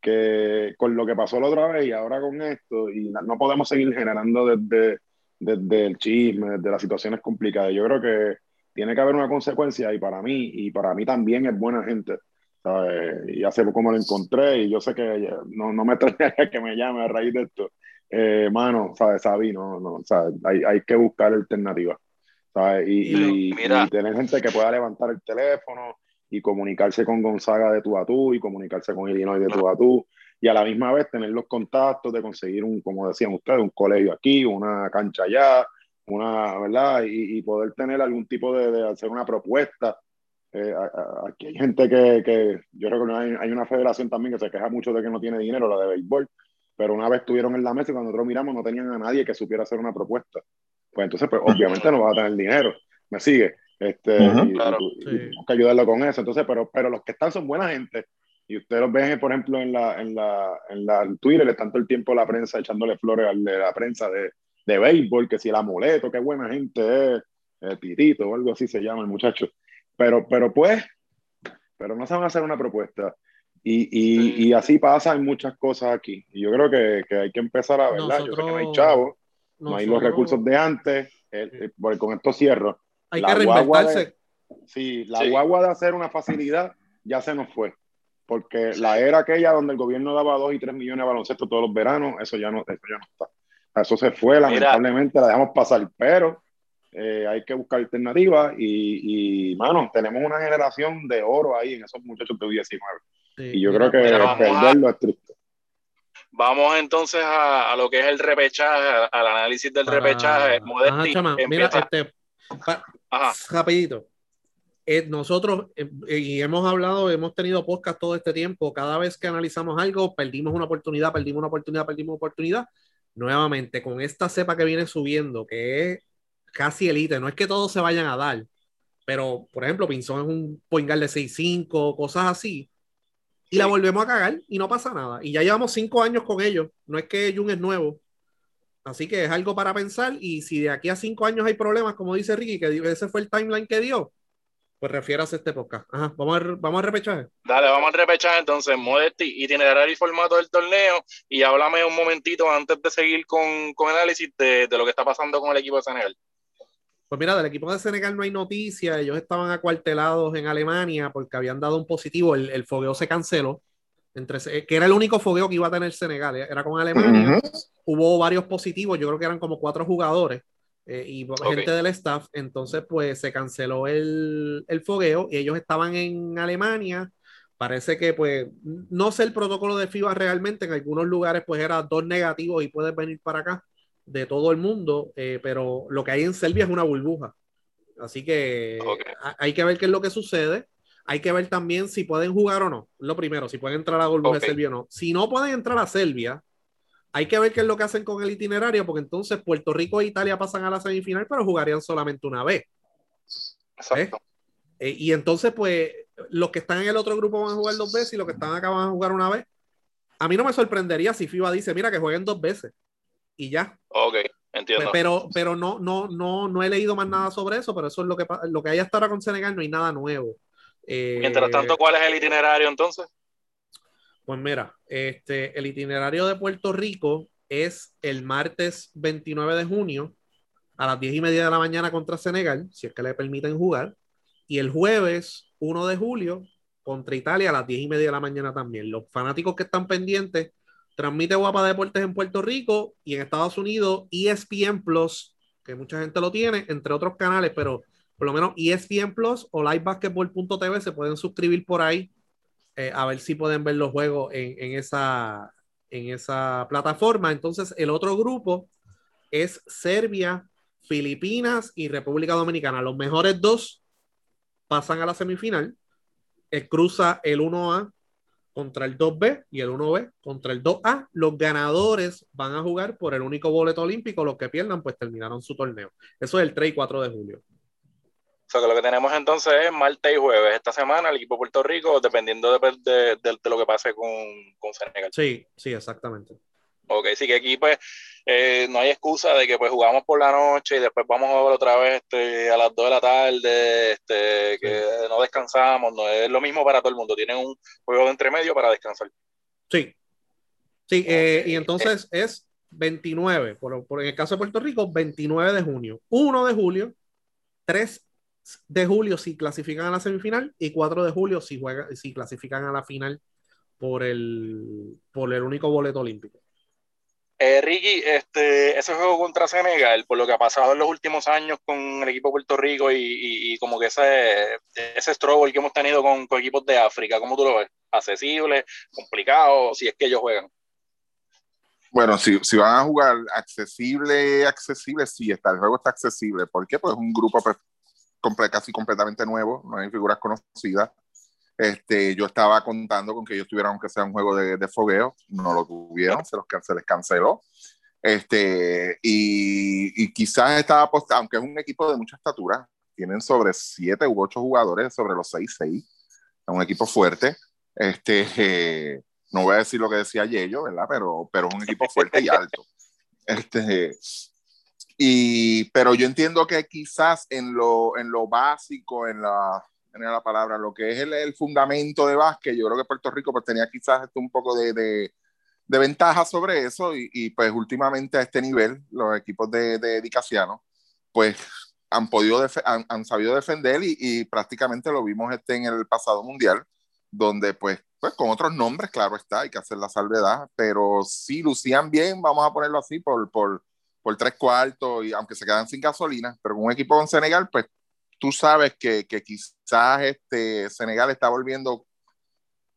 que, con lo que pasó la otra vez y ahora con esto, y no podemos seguir generando desde, desde el chisme, desde las situaciones complicadas. Yo creo que tiene que haber una consecuencia y para mí, y para mí también es buena gente. ¿sabes? Y hace poco me lo encontré y yo sé que no, no me extrañaría que me llame a raíz de esto. Eh, mano, ¿sabes? Sabí, no, no, ¿sabes? Hay, hay que buscar alternativas. Y, y, tener gente que pueda levantar el teléfono y comunicarse con Gonzaga de tú a tú y comunicarse con Illinois de tú a tú y a la misma vez tener los contactos de conseguir un, como decían ustedes, un colegio aquí, una cancha allá, una, ¿verdad? Y, poder tener algún tipo de, de hacer una propuesta. Eh, aquí hay gente que, que yo recuerdo hay, hay, una federación también que se queja mucho de que no tiene dinero, la de béisbol, pero una vez estuvieron en la mesa y cuando nosotros miramos no tenían a nadie que supiera hacer una propuesta pues entonces, pues obviamente no va a tener dinero. ¿Me sigue? Este, y, claro. y, y, tenemos que ayudarlo con eso. Entonces, pero, pero los que están son buena gente. Y ustedes los ven, por ejemplo, en la, en la, en la en Twitter, le están todo el tiempo la prensa echándole flores a la prensa de, de béisbol, que si el amuleto, qué buena gente es, el Titito o algo así se llama el muchacho. Pero, pero pues, pero no se van a hacer una propuesta. Y, y, y así pasan muchas cosas aquí. Y yo creo que, que hay que empezar a, ¿verdad? Nosotros... Yo sé que no hay chavos, no hay los recursos de antes, el, el, con esto cierro. Hay la que reinventarse. De, sí, la sí. guagua de hacer una facilidad ya se nos fue. Porque la era aquella donde el gobierno daba 2 y 3 millones de baloncesto todos los veranos, eso ya no, eso ya no está. Eso se fue, lamentablemente Mira. la dejamos pasar, pero eh, hay que buscar alternativas y, y, mano, tenemos una generación de oro ahí en esos muchachos de 19. Sí. Y yo Mira, creo que perderlo a... es triste. Vamos entonces a, a, lo que es el repechaje, al análisis del repechaje. Ajá, chama, mira, este, pa, rapidito. Eh, nosotros, eh, y hemos hablado, hemos tenido podcast todo este tiempo, cada vez que analizamos algo, perdimos una oportunidad, perdimos una oportunidad, perdimos una oportunidad. Nuevamente, con esta cepa que viene subiendo, que es casi elite, no es que todos se vayan a dar, pero por ejemplo, Pinzón es un point guard de 6'5, cosas así y la volvemos a cagar y no pasa nada. Y ya llevamos cinco años con ellos. No es que Jun es nuevo. Así que es algo para pensar. Y si de aquí a cinco años hay problemas, como dice Ricky, que ese fue el timeline que dio, pues refieras a este podcast. Ajá, vamos a, vamos a repechaje. Dale, vamos a repechaje entonces. Modesti, itinerario y formato del torneo. Y háblame un momentito antes de seguir con, con análisis de, de lo que está pasando con el equipo de Senegal. Pues mira, del equipo de Senegal no hay noticia. Ellos estaban acuartelados en Alemania porque habían dado un positivo. El, el fogueo se canceló. Entre, que era el único fogueo que iba a tener Senegal. ¿eh? Era con Alemania. Uh -huh. Hubo varios positivos. Yo creo que eran como cuatro jugadores eh, y okay. gente del staff. Entonces, pues se canceló el, el fogueo y ellos estaban en Alemania. Parece que, pues, no sé el protocolo de FIBA realmente. En algunos lugares, pues, era dos negativos y puedes venir para acá de todo el mundo, eh, pero lo que hay en Serbia es una burbuja. Así que okay. hay que ver qué es lo que sucede. Hay que ver también si pueden jugar o no. Lo primero, si pueden entrar a la burbuja okay. de Serbia o no. Si no pueden entrar a Serbia, hay que ver qué es lo que hacen con el itinerario, porque entonces Puerto Rico e Italia pasan a la semifinal, pero jugarían solamente una vez. Exacto. ¿Eh? Eh, y entonces, pues, los que están en el otro grupo van a jugar dos veces y los que están acá van a jugar una vez. A mí no me sorprendería si FIBA dice, mira, que jueguen dos veces y ya. Ok, entiendo. Pero, pero no, no, no, no he leído más nada sobre eso, pero eso es lo que, lo que hay hasta ahora con Senegal, no hay nada nuevo. Eh, Mientras tanto, ¿cuál es el itinerario entonces? Pues mira, este, el itinerario de Puerto Rico es el martes 29 de junio a las 10 y media de la mañana contra Senegal, si es que le permiten jugar. Y el jueves 1 de julio contra Italia a las 10 y media de la mañana también. Los fanáticos que están pendientes, transmite Guapa Deportes en Puerto Rico y en Estados Unidos, ESPN Plus, que mucha gente lo tiene, entre otros canales, pero por lo menos ESPN Plus o livebasketball.tv se pueden suscribir por ahí eh, a ver si pueden ver los juegos en, esa, en esa plataforma. Entonces, el otro grupo es Serbia, Filipinas y República Dominicana. Los mejores dos pasan a la semifinal. El cruza el 1A contra el 2B y el 1B contra el 2A. Los ganadores van a jugar por el único boleto olímpico. Los que pierdan, pues terminaron su torneo. Eso es el 3 y 4 de julio. O sea, que lo que tenemos entonces es martes y jueves. Esta semana el equipo de Puerto Rico, dependiendo de, de, de, de lo que pase con, con, Senegal. Sí, sí, exactamente. Ok, sí que aquí pues eh, no hay excusa de que pues jugamos por la noche y después vamos a ver otra vez este, a las 2 de la tarde, este, que sí. no descansamos, no es lo mismo para todo el mundo. Tienen un juego de entremedio para descansar. Sí, sí, eh, y entonces es 29, por, por, en el caso de Puerto Rico, 29 de junio, 1 de julio, 3 de julio si clasifican a la semifinal y 4 de julio si, juegan, si clasifican a la final por el, por el único boleto olímpico. Eh, Ricky, este, ese juego contra Senegal, por lo que ha pasado en los últimos años con el equipo de Puerto Rico y, y, como que ese, ese struggle que hemos tenido con, equipos de África, ¿cómo tú lo ves? ¿Accesible? ¿Complicado? Si es que ellos juegan. Bueno, si, si van a jugar accesible, accesible, sí, está, el juego está accesible. ¿Por qué? Pues es un grupo casi completamente nuevo, no hay figuras conocidas. Este, yo estaba contando con que ellos tuvieran aunque sea un juego de, de fogueo, no lo tuvieron, se, los, se les canceló. Este, y, y quizás estaba apostando, aunque es un equipo de mucha estatura, tienen sobre siete u ocho jugadores, sobre los seis, seis, es un equipo fuerte. Este, eh, no voy a decir lo que decía Yello, ¿verdad? Pero, pero es un equipo fuerte y alto. Este, y, pero yo entiendo que quizás en lo, en lo básico, en la, en la palabra, lo que es el, el, fundamento de básquet, yo creo que Puerto Rico pues, tenía quizás un poco de, de, de, ventaja sobre eso y, y, pues últimamente a este nivel, los equipos de, de Dicasiano, pues han podido, han, han, sabido defender y, y, prácticamente lo vimos este en el pasado mundial, donde pues, pues con otros nombres, claro está, hay que hacer la salvedad, pero sí lucían bien, vamos a ponerlo así, por, por, por tres cuartos, y aunque se quedan sin gasolina, pero un equipo con Senegal, pues tú sabes que, que quizás este Senegal está volviendo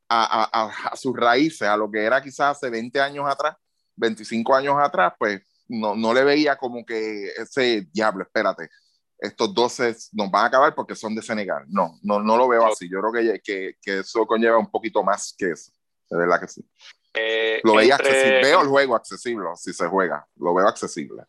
a, a, a, sus raíces, a lo que era quizás hace 20 años atrás, 25 años atrás, pues no, no le veía como que ese diablo, espérate, estos 12 nos van a acabar porque son de Senegal. No, no, no lo veo así. Yo creo que, que, que eso conlleva un poquito más que eso. De verdad que sí. Eh, lo veía entre... accesible. Veo el juego accesible si se juega. Lo veo accesible.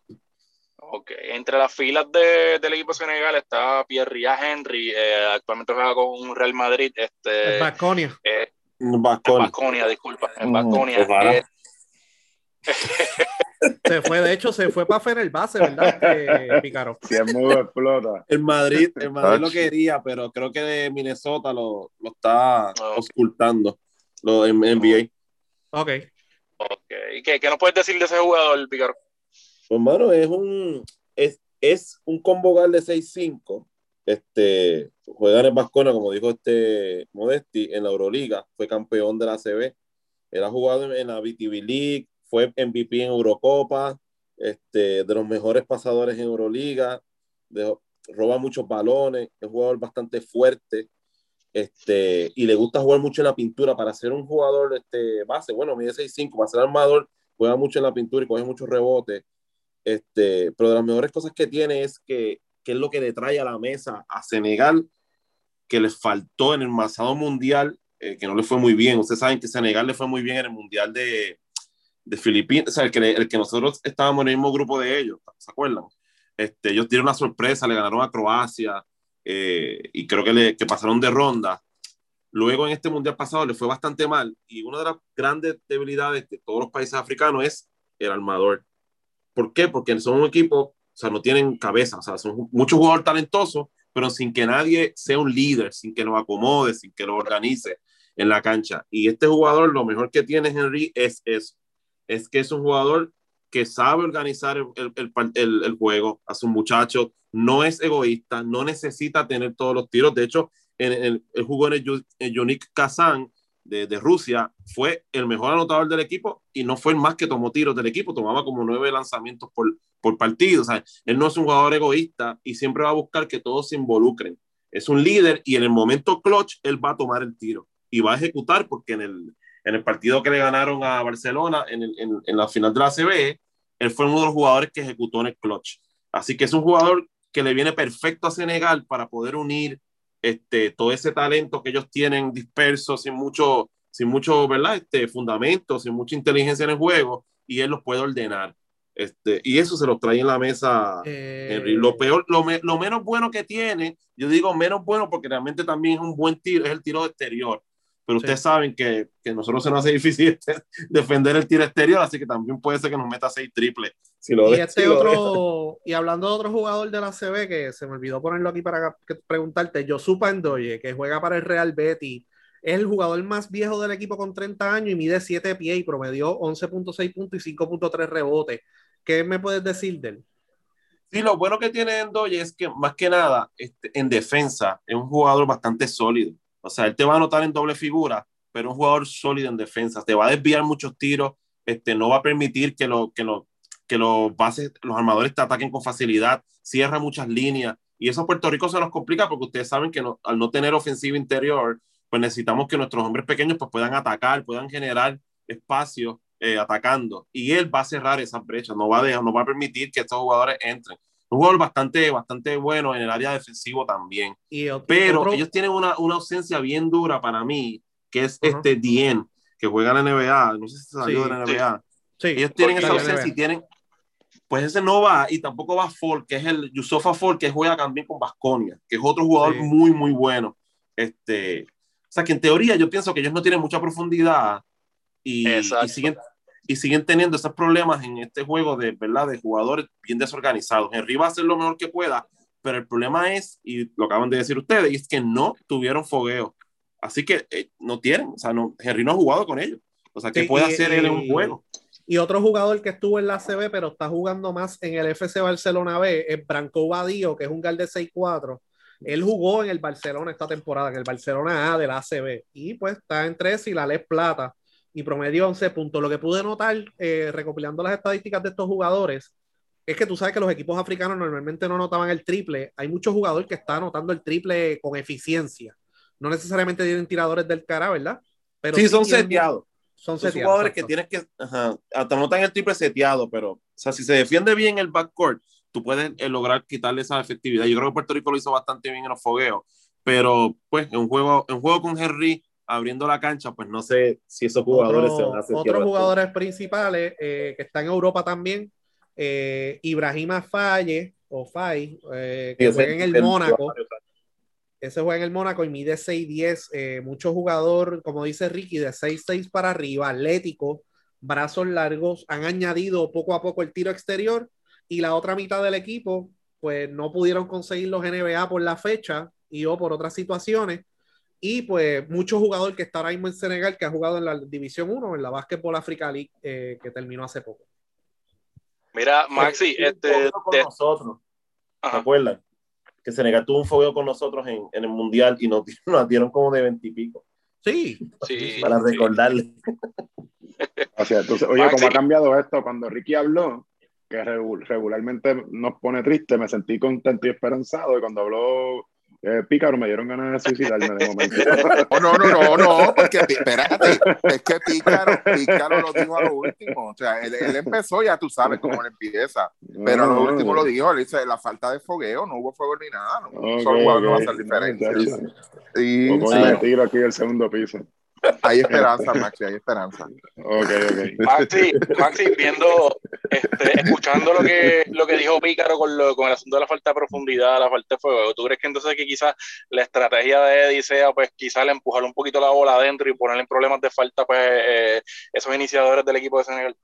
Ok, entre las filas de, del equipo Senegal está Pierre Henry, eh, actualmente juega con Real Madrid. Este, Basconia. Eh, Basconia, disculpa. En Basconia. Mm, eh, se fue, de hecho, se fue para Fenerbahce, ¿verdad? Eh, Picaro. Si es muy explota. El Madrid, el Madrid lo quería, pero creo que de Minnesota lo, lo está oh. ocultando lo en NBA. Ok. Ok. ¿Qué, ¿Qué nos puedes decir de ese jugador, Picaro? Pues, mano, es un, es, es un combo de 6-5. Este, juega en el Vascona, como dijo este Modesti, en la Euroliga. Fue campeón de la CB. Él ha jugado en, en la BTV League, fue MVP en Eurocopa, este, de los mejores pasadores en Euroliga, de, roba muchos balones, es un jugador bastante fuerte, este, y le gusta jugar mucho en la pintura para ser un jugador este, base, bueno, mide 6'5, para ser armador, juega mucho en la pintura y coge muchos rebotes, este, pero de las mejores cosas que tiene es que, que es lo que le trae a la mesa a Senegal, que les faltó en el pasado mundial, eh, que no le fue muy bien, ustedes saben que Senegal le fue muy bien en el mundial de, de Filipinas, o sea, el que, el que nosotros estábamos en el mismo grupo de ellos, ¿se acuerdan? Este, ellos dieron una sorpresa, le ganaron a Croacia eh, y creo que, le, que pasaron de ronda. Luego en este mundial pasado le fue bastante mal y una de las grandes debilidades de todos los países africanos es el armador. ¿Por qué? Porque son un equipo, o sea, no tienen cabeza, o sea, son muchos jugadores talentosos, pero sin que nadie sea un líder, sin que lo acomode, sin que lo organice en la cancha. Y este jugador, lo mejor que tiene Henry es eso es que es un jugador que sabe organizar el, el, el, el juego a sus muchachos, no es egoísta, no necesita tener todos los tiros. De hecho, en el, el jugó en el Yonik Kazan de, de, Rusia, fue el mejor anotador del equipo y no fue el más que tomó tiros del equipo, tomaba como nueve lanzamientos por, por partido. O él no es un jugador egoísta y siempre va a buscar que todos se involucren. Es un líder y en el momento clutch él va a tomar el tiro y va a ejecutar porque en el, en el partido que le ganaron a Barcelona en, el, en, en la final de la CBE, él fue uno de los jugadores que ejecutó en el clutch. Así que es un jugador que le viene perfecto a Senegal para poder unir este, todo ese talento que ellos tienen disperso, sin mucho, sin mucho ¿verdad? Este, fundamento, sin mucha inteligencia en el juego, y él los puede ordenar. Este, y eso se lo trae en la mesa eh... Henry. Lo peor, lo, me, lo, menos bueno que tiene, yo digo menos bueno porque realmente también es un buen tiro, es el tiro exterior. Pero sí. ustedes saben que, que nosotros se nos hace difícil defender el tiro exterior, así que también puede ser que nos meta seis triples. Si lo y, este si otro, lo y hablando de otro jugador de la CB, que se me olvidó ponerlo aquí para preguntarte, Yosupa Endoye, que juega para el Real Betis, es el jugador más viejo del equipo con 30 años y mide 7 pies y promedió 11.6 puntos y 5.3 rebotes. ¿Qué me puedes decir de él? Sí, lo bueno que tiene Endoye es que más que nada este, en defensa es un jugador bastante sólido. O sea, él te va a anotar en doble figura, pero un jugador sólido en defensa. Te va a desviar muchos tiros, este, no va a permitir que, lo, que, lo, que los bases, los armadores te ataquen con facilidad, cierra muchas líneas. Y eso a Puerto Rico se nos complica porque ustedes saben que no, al no tener ofensiva interior, pues necesitamos que nuestros hombres pequeños pues, puedan atacar, puedan generar espacio eh, atacando. Y él va a cerrar esas brechas, no va, a dejar, no va a permitir que estos jugadores entren un jugador bastante, bastante bueno en el área defensivo también. Y otro, Pero otro... ellos tienen una, una, ausencia bien dura para mí, que es uh -huh. este Dien, que juega en la NBA. No sé si salió sí, de la NBA. Sí, ellos tienen esa ausencia y tienen. Pues ese no va, y tampoco va Ford, que es el Yusofa Ford, que juega también con Basconia, que es otro jugador sí. muy, muy bueno. Este, o sea, que en teoría yo pienso que ellos no tienen mucha profundidad y, y siguen, y siguen teniendo esos problemas en este juego de, ¿verdad? de jugadores bien desorganizados. Henry va a hacer lo mejor que pueda, pero el problema es, y lo acaban de decir ustedes, es que no tuvieron fogueo. Así que eh, no tienen, o sea, no, Henry no ha jugado con ellos. O sea, ¿qué sí, puede y, hacer él en un juego? Y otro jugador que estuvo en la CB, pero está jugando más en el FC Barcelona B, es Branco Badío, que es un gal de 6'4". Él jugó en el Barcelona esta temporada, en el Barcelona A de la ACB. Y pues está en 3 y la Les Plata y promedio 11 puntos. Lo que pude notar eh, recopilando las estadísticas de estos jugadores es que tú sabes que los equipos africanos normalmente no notaban el triple. Hay muchos jugadores que están anotando el triple con eficiencia. No necesariamente tienen tiradores del cara, ¿verdad? Pero sí, sí son seteados. Son, son jugadores exacto. que tienes que. Ajá, hasta anotan el triple seteado, pero. O sea, si se defiende bien el backcourt, tú puedes eh, lograr quitarle esa efectividad. Yo creo que Puerto Rico lo hizo bastante bien en los fogueos. Pero, pues, en un juego, en juego con Henry abriendo la cancha, pues no sé si esos jugadores Otro, se van a hacer. Otros jugadores principales eh, que están en Europa también, eh, Ibrahima Falle, o Fay, eh, que sí, juega en el, el Mónaco. Ese juega en el Mónaco y mide 6'10, eh, mucho jugador, como dice Ricky, de 6'6 para arriba, atlético, brazos largos, han añadido poco a poco el tiro exterior y la otra mitad del equipo, pues no pudieron conseguir los NBA por la fecha y o por otras situaciones y pues mucho jugador que está ahora mismo en Senegal que ha jugado en la División 1, en la Básquetbol Africa League, eh, que terminó hace poco. Mira, Maxi, este. Con de... nosotros. ¿Se acuerdan? Que Senegal tuvo un fogueo con nosotros en, en el Mundial y nos, nos dieron como de veintipico. Sí. sí. Para recordarle. Sí. o sea, entonces, oye, Maxi. ¿cómo ha cambiado esto? Cuando Ricky habló, que regularmente nos pone triste, me sentí contento y esperanzado. Y cuando habló eh, Pícaro, me dieron ganas de suicidarme de momento. oh, no, no, no, no, porque espérate, es que Pícaro, Pícaro lo dijo a lo último. O sea, él, él empezó, ya tú sabes cómo él empieza, pero a lo último lo dijo, él dice la falta de fogueo, no hubo fuego ni nada, no, okay, solo okay, no va a hacer diferencia. Y, sí. aquí el segundo piso. Hay esperanza, Maxi, hay esperanza. Ok, ok. Maxi, Maxi viendo, este, escuchando lo que, lo que dijo Pícaro con, lo, con el asunto de la falta de profundidad, la falta de fuego, ¿tú crees que entonces que quizás la estrategia de Eddie sea, pues quizás le empujar un poquito la bola adentro y ponerle en problemas de falta, pues eh, esos iniciadores del equipo de Senegal?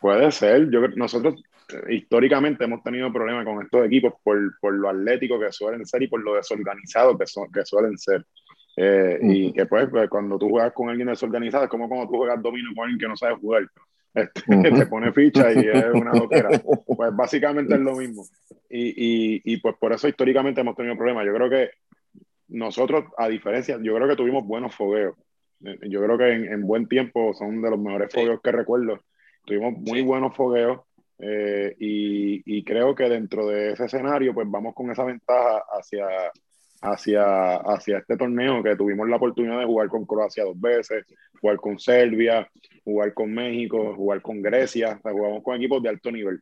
Puede ser. Yo, nosotros históricamente hemos tenido problemas con estos equipos por, por lo atlético que suelen ser y por lo desorganizados que, son, que suelen ser. Eh, mm. Y que pues, pues, cuando tú juegas con alguien desorganizado es como cuando tú juegas domino con alguien que no sabe jugar. este, te pone ficha y es una loquera. Pues básicamente es lo mismo. Y, y, y, pues por eso históricamente hemos tenido problemas. Yo creo que nosotros, a diferencia, yo creo que tuvimos buenos fogueos. Yo creo que en, en buen tiempo son de los mejores fogueos que recuerdo. Tuvimos muy buenos fogueos eh, y, y, creo que dentro de ese escenario, pues vamos con esa ventaja hacia, hacia, hacia este torneo que tuvimos la oportunidad de jugar con Croacia dos veces, jugar con Serbia, jugar con México, jugar con Grecia, jugamos con equipos de alto nivel,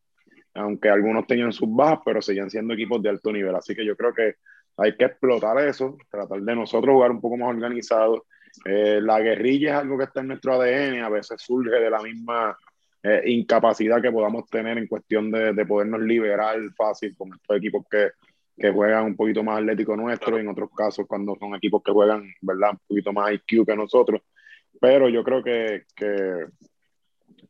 aunque algunos tenían sus bajas, pero seguían siendo equipos de alto nivel, así que yo creo que hay que explotar eso, tratar de nosotros jugar un poco más organizados. Eh, la guerrilla es algo que está en nuestro ADN, a veces surge de la misma eh, incapacidad que podamos tener en cuestión de, de podernos liberar fácil con estos equipos que, que juegan un poquito más atlético nuestro, y en otros casos cuando son equipos que juegan, ¿verdad? Un poquito más IQ que nosotros. Pero yo creo que, que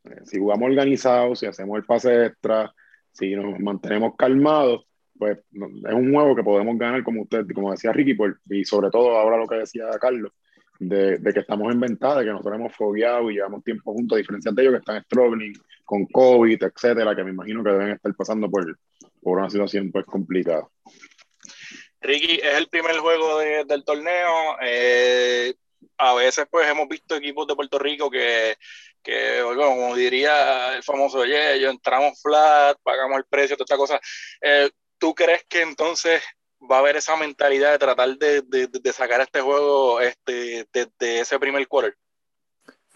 eh, si jugamos organizados, si hacemos el pase extra, si nos mantenemos calmados, pues es un juego que podemos ganar, como usted, como decía Ricky, por, y sobre todo ahora lo que decía Carlos, de, de, que estamos en ventaja, de que nosotros hemos fogueado y llevamos tiempo juntos, a diferencia de ellos que están struggling con COVID, etcétera, que me imagino que deben estar pasando por, por una situación pues complicada. Ricky, es el primer juego de, del torneo. Eh, a veces pues hemos visto equipos de Puerto Rico que, que como diría el famoso, oye, yo entramos flat, pagamos el precio, toda esta cosa. Eh, ¿Tú crees que entonces va a haber esa mentalidad de tratar de, de, de sacar este juego este, desde ese primer quarter?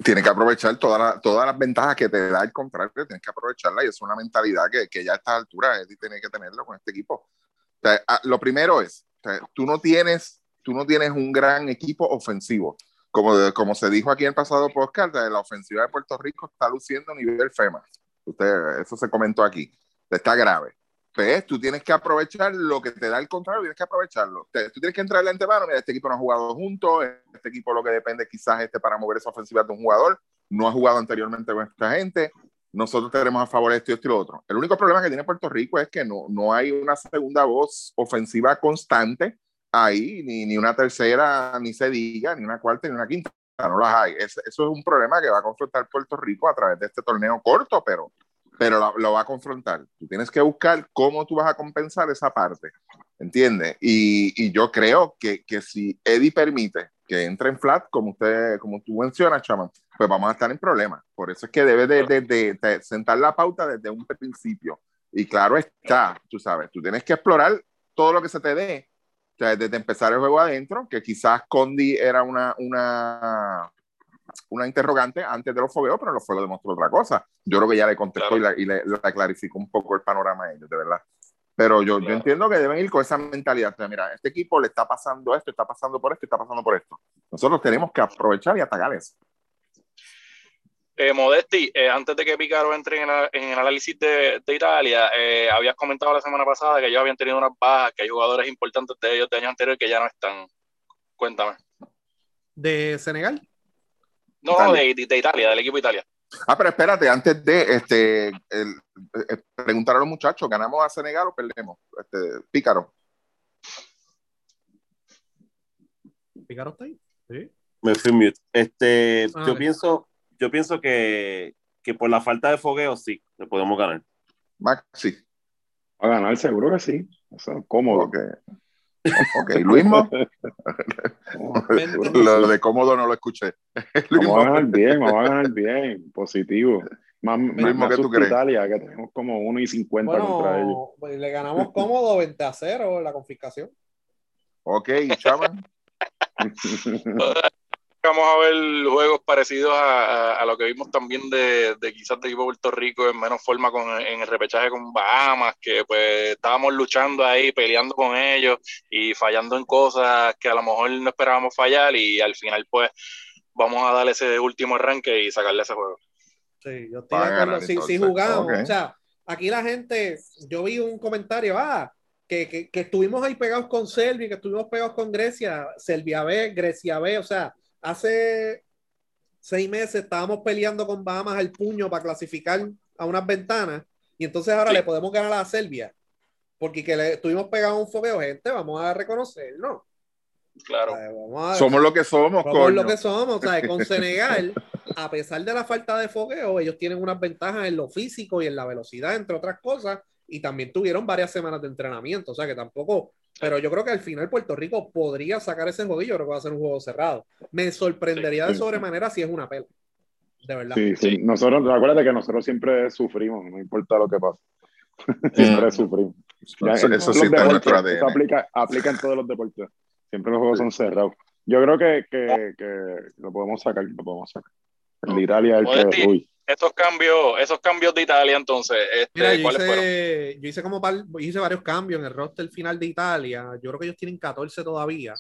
Tienes que aprovechar toda la, todas las ventajas que te da el contrario, tienes que aprovecharla y es una mentalidad que, que ya a estas alturas Eddie tiene que tenerlo con este equipo. O sea, lo primero es, o sea, tú, no tienes, tú no tienes un gran equipo ofensivo. Como, como se dijo aquí en el pasado podcast, la ofensiva de Puerto Rico está luciendo a nivel FEMA. Usted, eso se comentó aquí. Está grave. Pues tú tienes que aprovechar lo que te da el contrario, tienes que aprovecharlo. Tú tienes que entrar de antemano, mira, este equipo no ha jugado juntos, este equipo lo que depende quizás este para mover esa ofensiva de un jugador, no ha jugado anteriormente con esta gente, nosotros tenemos a favor esto y esto y lo otro. El único problema que tiene Puerto Rico es que no, no hay una segunda voz ofensiva constante ahí, ni, ni una tercera, ni se diga, ni una cuarta, ni una quinta. No las hay. Es, eso es un problema que va a confrontar Puerto Rico a través de este torneo corto, pero pero lo, lo, va a confrontar. Tú tienes que buscar cómo tú vas a compensar esa parte, ¿entiendes? Y, y yo creo que, que, si Eddie permite que entre en flat, como, usted, como tú mencionas, Chaman, pues vamos a estar en problemas. Por eso es que debe de, de, de, de, sentar la pauta desde un principio. Y claro está, tú sabes, tú tienes que explorar todo lo que se te dé. O sea, desde empezar el juego adentro, que quizás Condi era una, una, una interrogante antes de los fogueos, pero los fuegos demostró otra cosa. Yo creo que ya le contestó claro. y, la, y le, le, clarificó un poco el panorama a ellos, de verdad. Pero yo, claro. yo entiendo que deben ir con esa mentalidad. O sea, mira, este equipo le está pasando esto, está pasando por esto, está pasando por esto. Nosotros tenemos que aprovechar y atacar eso. Eh, Modesti, eh, antes de que Picaro entre en, la, en el análisis de, de Italia, eh, habías comentado la semana pasada que ellos habían tenido unas bajas, que hay jugadores importantes de ellos de años anteriores que ya no están. Cuéntame. ¿De Senegal? No, Italia. no, de, de, Italia, del equipo Italia. Ah, pero espérate, antes de este, el, el, preguntar a los muchachos, ¿ganamos a Senegal o perdemos? Este, Pícaro. ¿Pícaro está ahí? Sí. Me fui mute. Este, ah, yo, pienso, yo pienso que, que por la falta de fogueo sí, le podemos ganar. Maxi. A ganar seguro que sí. O sea, cómodo. que Ok, Luismo. lo de cómodo no lo escuché. vamos a ganar bien, vamos a ganar bien, positivo. Más, más que tú crees. Italia, que tenemos como 1 y 50 bueno, contra ellos. Pues le ganamos cómodo 20 a 0 la confiscación. Ok, chaval. vamos a ver juegos parecidos a, a, a lo que vimos también de, de, quizás de equipo Puerto Rico en menos forma con, en el repechaje con Bahamas, que pues estábamos luchando ahí, peleando con ellos y fallando en cosas que a lo mejor no esperábamos fallar y al final pues vamos a darle ese último arranque y sacarle ese juego. Sí, yo estoy de acuerdo. Si, si, jugamos, okay. o sea, aquí la gente, yo vi un comentario, ah, que, que, que estuvimos ahí pegados con Serbia, que estuvimos pegados con Grecia, Serbia B, Grecia B, o sea, hace seis meses estábamos peleando con Bahamas al puño para clasificar a unas ventanas y entonces ahora sí. le podemos ganar a Serbia porque que le estuvimos pegados a un fogueo, gente, vamos a reconocerlo. Claro. A, somos lo que somos, somos coño. lo que somos, ¿sabes? Con Senegal, a pesar de la falta de fogueo, ellos tienen unas ventajas en lo físico y en la velocidad, entre otras cosas, y también tuvieron varias semanas de entrenamiento, o sea que tampoco, pero yo creo que al final Puerto Rico podría sacar ese yo creo que va a ser un juego cerrado. Me sorprendería de Sí. sobremanera si es una pela, de verdad. Sí, sí. Nosotros, acuérdate que nosotros siempre sufrimos, no importa lo que pase. siempre sufrimos. Ya, Eso, eso todos sí está deportes, eso aplica, aplica en todos los deportes. Siempre los juegos son cerrados. Yo creo que, que, que lo podemos sacar, lo podemos sacar. El de Italia es el que, uy, Estos cambios, esos cambios de Italia, entonces, este, Mira, yo ¿cuáles fueron? hice, yo hice como par- hice varios cambios en el roster final de Italia. Yo creo que ellos tienen 14 todavía.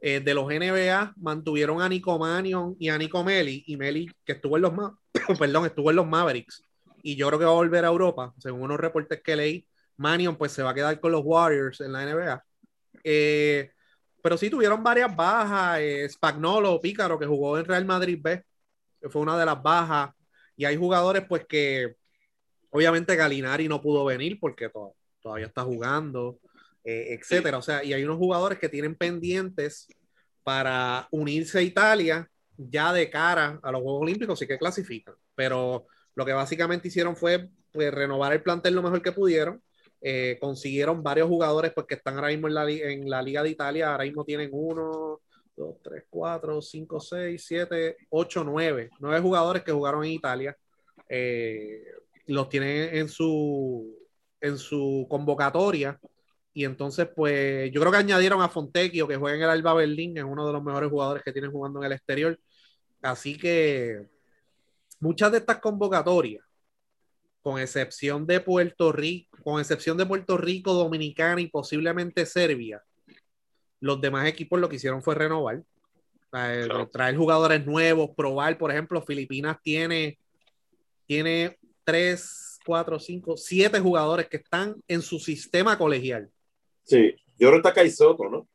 Eh, de los NBA mantuvieron a Nico Manion y a Nico Meli. Y Meli, que estuvo en los Ma- perdón, estuvo en los Mavericks. Y yo creo que va a volver a Europa, según unos reportes que leí. Manion pues se va a quedar con los Warriors en la NBA. Eh, pero sí tuvieron varias bajas. Eh, Spagnolo, Pícaro, que jugó en Real Madrid B, que fue una de las bajas. Y hay jugadores pues que obviamente Galinari no pudo venir porque to- todavía está jugando, eh, etcétera. O sea, y hay unos jugadores que tienen pendientes para unirse a Italia ya de cara a los Juegos Olímpicos, sí que clasifican. Pero lo que básicamente hicieron fue pues, renovar el plantel lo mejor que pudieron. Eh, consiguieron varios jugadores pues, que están ahora mismo en la, en la Liga de Italia. Ahora mismo tienen uno, dos, tres, cuatro, cinco, seis, siete, ocho, nueve. Nueve jugadores que jugaron en Italia. Eh, los tienen en su, en su convocatoria. Y entonces, pues, yo creo que añadieron a Fontecchio, que juega en el Alba Berlín, es uno de los mejores jugadores que tienen jugando en el exterior. Así que muchas de estas convocatorias, con excepción de Puerto Rico, con excepción de Puerto Rico, Dominicana y posiblemente Serbia, los demás equipos lo que hicieron fue renovar. Eh, Claro. Traer jugadores nuevos, probar, por ejemplo, Filipinas tiene, tiene tres, cuatro, cinco, siete jugadores que están en su sistema colegial. Sí, yo creo que está Caizoto, ¿no?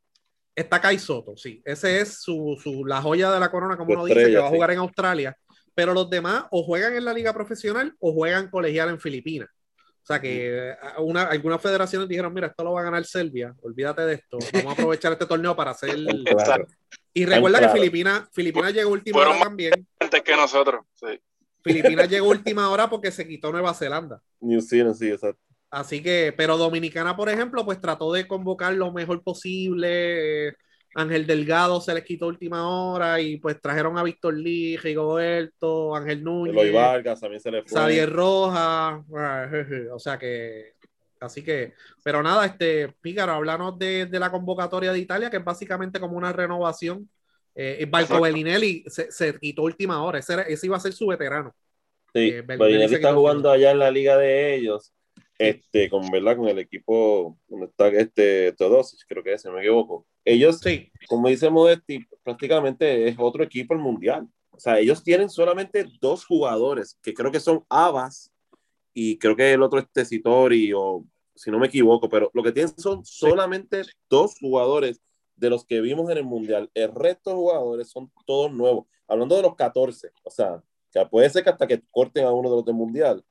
Está Kai Soto, sí. Ese es su, su- la joya de la corona, como uno dice, que va a sí. jugar en Australia. Pero los demás o juegan en la liga profesional o juegan colegial en Filipinas. O sea que eh, una, algunas federaciones dijeron, mira, esto lo va a ganar Serbia, olvídate de esto, vamos a aprovechar este torneo para hacer... Claro. Y recuerda Claro. que Filipinas Filipinas llegó última Fueron hora también. Antes que nosotros, sí. Filipinas llegó última hora porque se quitó Nueva Zelanda. New Zealand, sí, exacto. Así que, pero Dominicana, por ejemplo, pues trató de convocar lo mejor posible. Ángel Delgado se les quitó última hora y pues trajeron a Víctor Lee, Rigoberto, Ángel Eloy Núñez, Vargas también se le fue. Xavier Rojas. ah, O sea que, así que, pero nada, este, Pícaro, háblanos de, de la convocatoria de Italia, que es básicamente como una renovación. Eh, Barco. Bellinelli se, se quitó última hora, ese, era- ese iba a ser su veterano. Sí, Eh, Bellinelli está jugando allá en la liga de ellos, este, con, ¿verdad? con el equipo donde está este Teodosic, creo que es, si no me equivoco. Ellos, Sí, como dice Modesti, prácticamente es otro equipo el mundial. O sea, ellos tienen solamente dos jugadores, que creo que son Abas, y creo que el otro es Tessitori, o si no me equivoco, pero lo que tienen son solamente dos jugadores de los que vimos en el mundial. El resto de jugadores son todos nuevos. Hablando de los 14, o sea, que puede ser que hasta que corten a uno de los del mundial.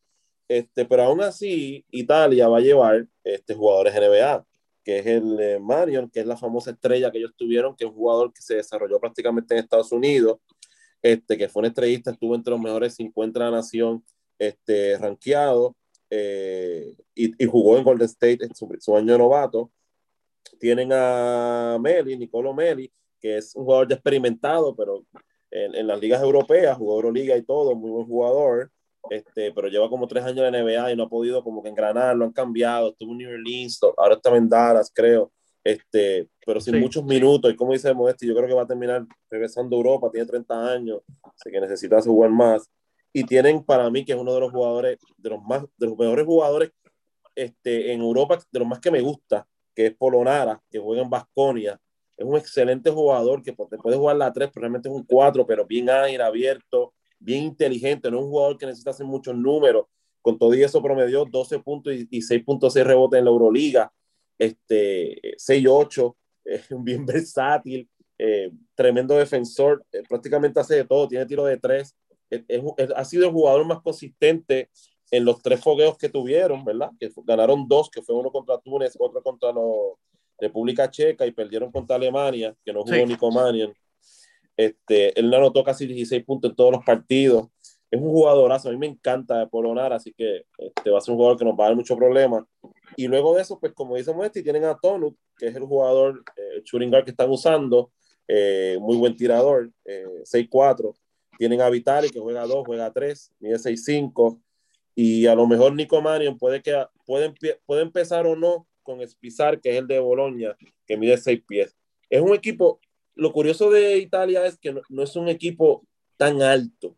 Este, pero aún así, Italia va a llevar este, jugadores NBA, que es el eh, Marion, que es la famosa estrella que ellos tuvieron, que es un jugador que se desarrolló prácticamente en Estados Unidos, este, que fue un estrellista, estuvo entre los mejores 50 de la nación, este, rankeado, eh, y, y jugó en Golden State en su, su año de novato. Tienen a Meli, Nicolo Meli, que es un jugador ya experimentado, pero en, en las ligas europeas, jugó Euroliga y todo, muy buen jugador, este, pero lleva como tres años en la NBA y no ha podido como que engranar, lo han cambiado, estuvo en New Orleans, ahora está en Dallas, creo, este, pero sin Sí, muchos minutos, y como dice Modesti, yo creo que va a terminar regresando a Europa, tiene 30 años, así que necesita jugar más, y tienen para mí que es uno de los jugadores, de los más, de los mejores jugadores este, en Europa, de los más que me gusta, que es Polonara, que juega en Basconia, es un excelente jugador que puede jugar la 3, pero realmente es un 4, pero bien ágil, abierto, bien inteligente, no es un jugador que necesita hacer muchos números. Con todo y eso promedió 12 puntos y, y 6.6 rebotes en la Euroliga, este, 6-8, es bien versátil, eh, tremendo defensor, eh, prácticamente hace de todo, tiene tiro de 3, es, es, ha sido el jugador más consistente en los tres fogueos que tuvieron, ¿verdad? Que ganaron dos, que fue uno contra Túnez, otro contra los República Checa y perdieron contra Alemania, que no jugó Sí. Nico Manion. Este, él no anotó casi 16 puntos en todos los partidos. Es un jugadorazo, a mí me encanta Polonar, así que este, va a ser un jugador que nos va a dar mucho problema. Y luego de eso, pues como dice Muesti, tienen a Tonu, que es el jugador, eh, guard que están usando, eh, muy buen tirador, eh, 6-4. Tienen a Vitali, que juega 2, juega 3, mide 6-5. Y a lo mejor Nico Manion puede, que, puede, puede empezar o no con Espizar, que es el de Bolonia, que mide 6 pies. Es un equipo, lo curioso de Italia es que no, no es un equipo tan alto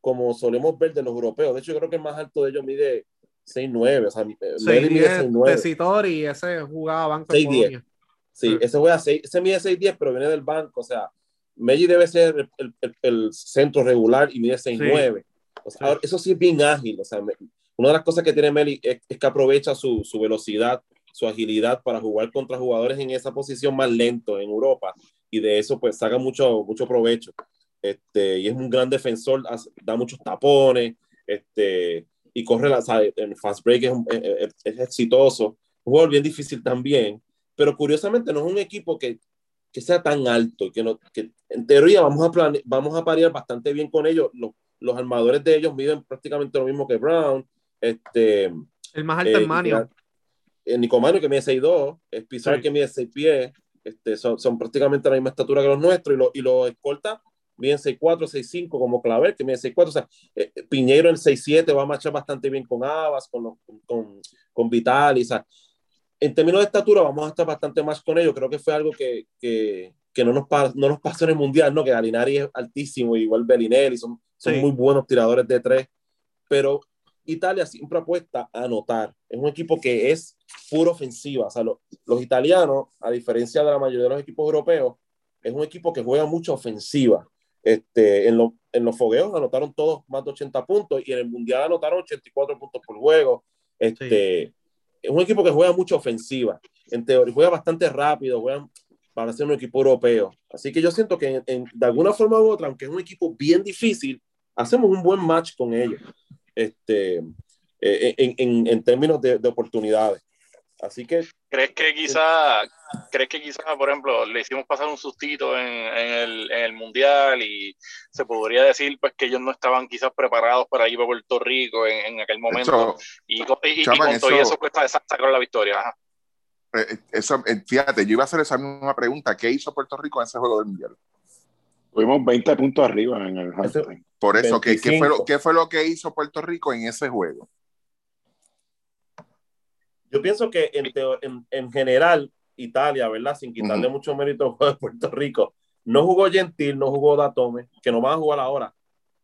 como solemos ver de los europeos. De hecho, yo creo que el más alto de ellos mide 6'9". O sea, Meli mide 6'9". y ese jugaba banco 6'10". Sí, ese juega 6, ese mide 6'10", pero viene del banco. O sea, Melli debe ser el, el, el, centro regular y mide 6'9". Sí. O sea, sí. eso sí es bien ágil. O sea, una de las cosas que tiene Meli es, es que aprovecha su, su, velocidad, su agilidad para jugar contra jugadores en esa posición más lento en Europa. Y de eso pues saca mucho, mucho provecho. Este, y es un gran defensor, da muchos tapones, este, y corre la, sabe, en fast break es, es, es, exitoso, un jugador bien difícil también, pero curiosamente no es un equipo que, que sea tan alto, que, no, que en teoría vamos a, plane, vamos a parear bastante bien con ellos, los, los armadores de ellos miden prácticamente lo mismo que Brown, este, el más alto eh, es Manio. Eh, Nico Manio que mide 6'2, es Pizarro sí. que mide 6 pies, este, son, son prácticamente la misma estatura que los nuestros, y los y lo escolta bien 6'4, 6'5 como Claver, que mide 6'4, o sea, eh, Piñeiro en 6'7 va a marchar bastante bien con Abas, con, los, con, con Vitali, o sea, en términos de estatura vamos a estar bastante más con ellos, creo que fue algo que, que, que no, nos no nos pasó en el Mundial, ¿no? Que Alinari es altísimo, igual Bellinelli, son, son sí. muy buenos tiradores de tres, pero Italia siempre apuesta a anotar, es un equipo que es puro ofensiva, o sea, lo, los italianos, a diferencia de la mayoría de los equipos europeos, es un equipo que juega mucha ofensiva, este, en, lo, en, los fogueos anotaron todos más de 80 puntos y en el Mundial anotaron 84 puntos por juego. Este, sí. Es un equipo que juega mucho ofensiva. En teoría, juega bastante rápido, juega para ser un equipo europeo. Así que yo siento que en, en, de alguna forma u otra, aunque es un equipo bien difícil, hacemos un buen match con ellos este, eh, en, en, en, términos de, de oportunidades. Así que. ¿Crees que quizá, crees que quizá, por ejemplo, le hicimos pasar un sustito en, en, el, en, el, mundial y se podría decir pues que ellos no estaban quizás preparados para ir a Puerto Rico en, en aquel momento? Eso, y, y, chaman, y, con todo eso, eso pues sacaron la victoria. Ajá. Eh, eso, eh, fíjate, yo iba a hacer esa misma pregunta. ¿Qué hizo Puerto Rico en ese juego del mundial? Tuvimos 20 puntos arriba en el halftime. Por eso, ¿qué, ¿qué, fue lo, ¿qué fue lo que hizo Puerto Rico en ese juego? Yo pienso que en, en, en general, Italia, ¿verdad? Sin quitarle uh -huh. mucho mérito al juego de Puerto Rico, no jugó Gentil, no jugó Datome, que no van a jugar ahora.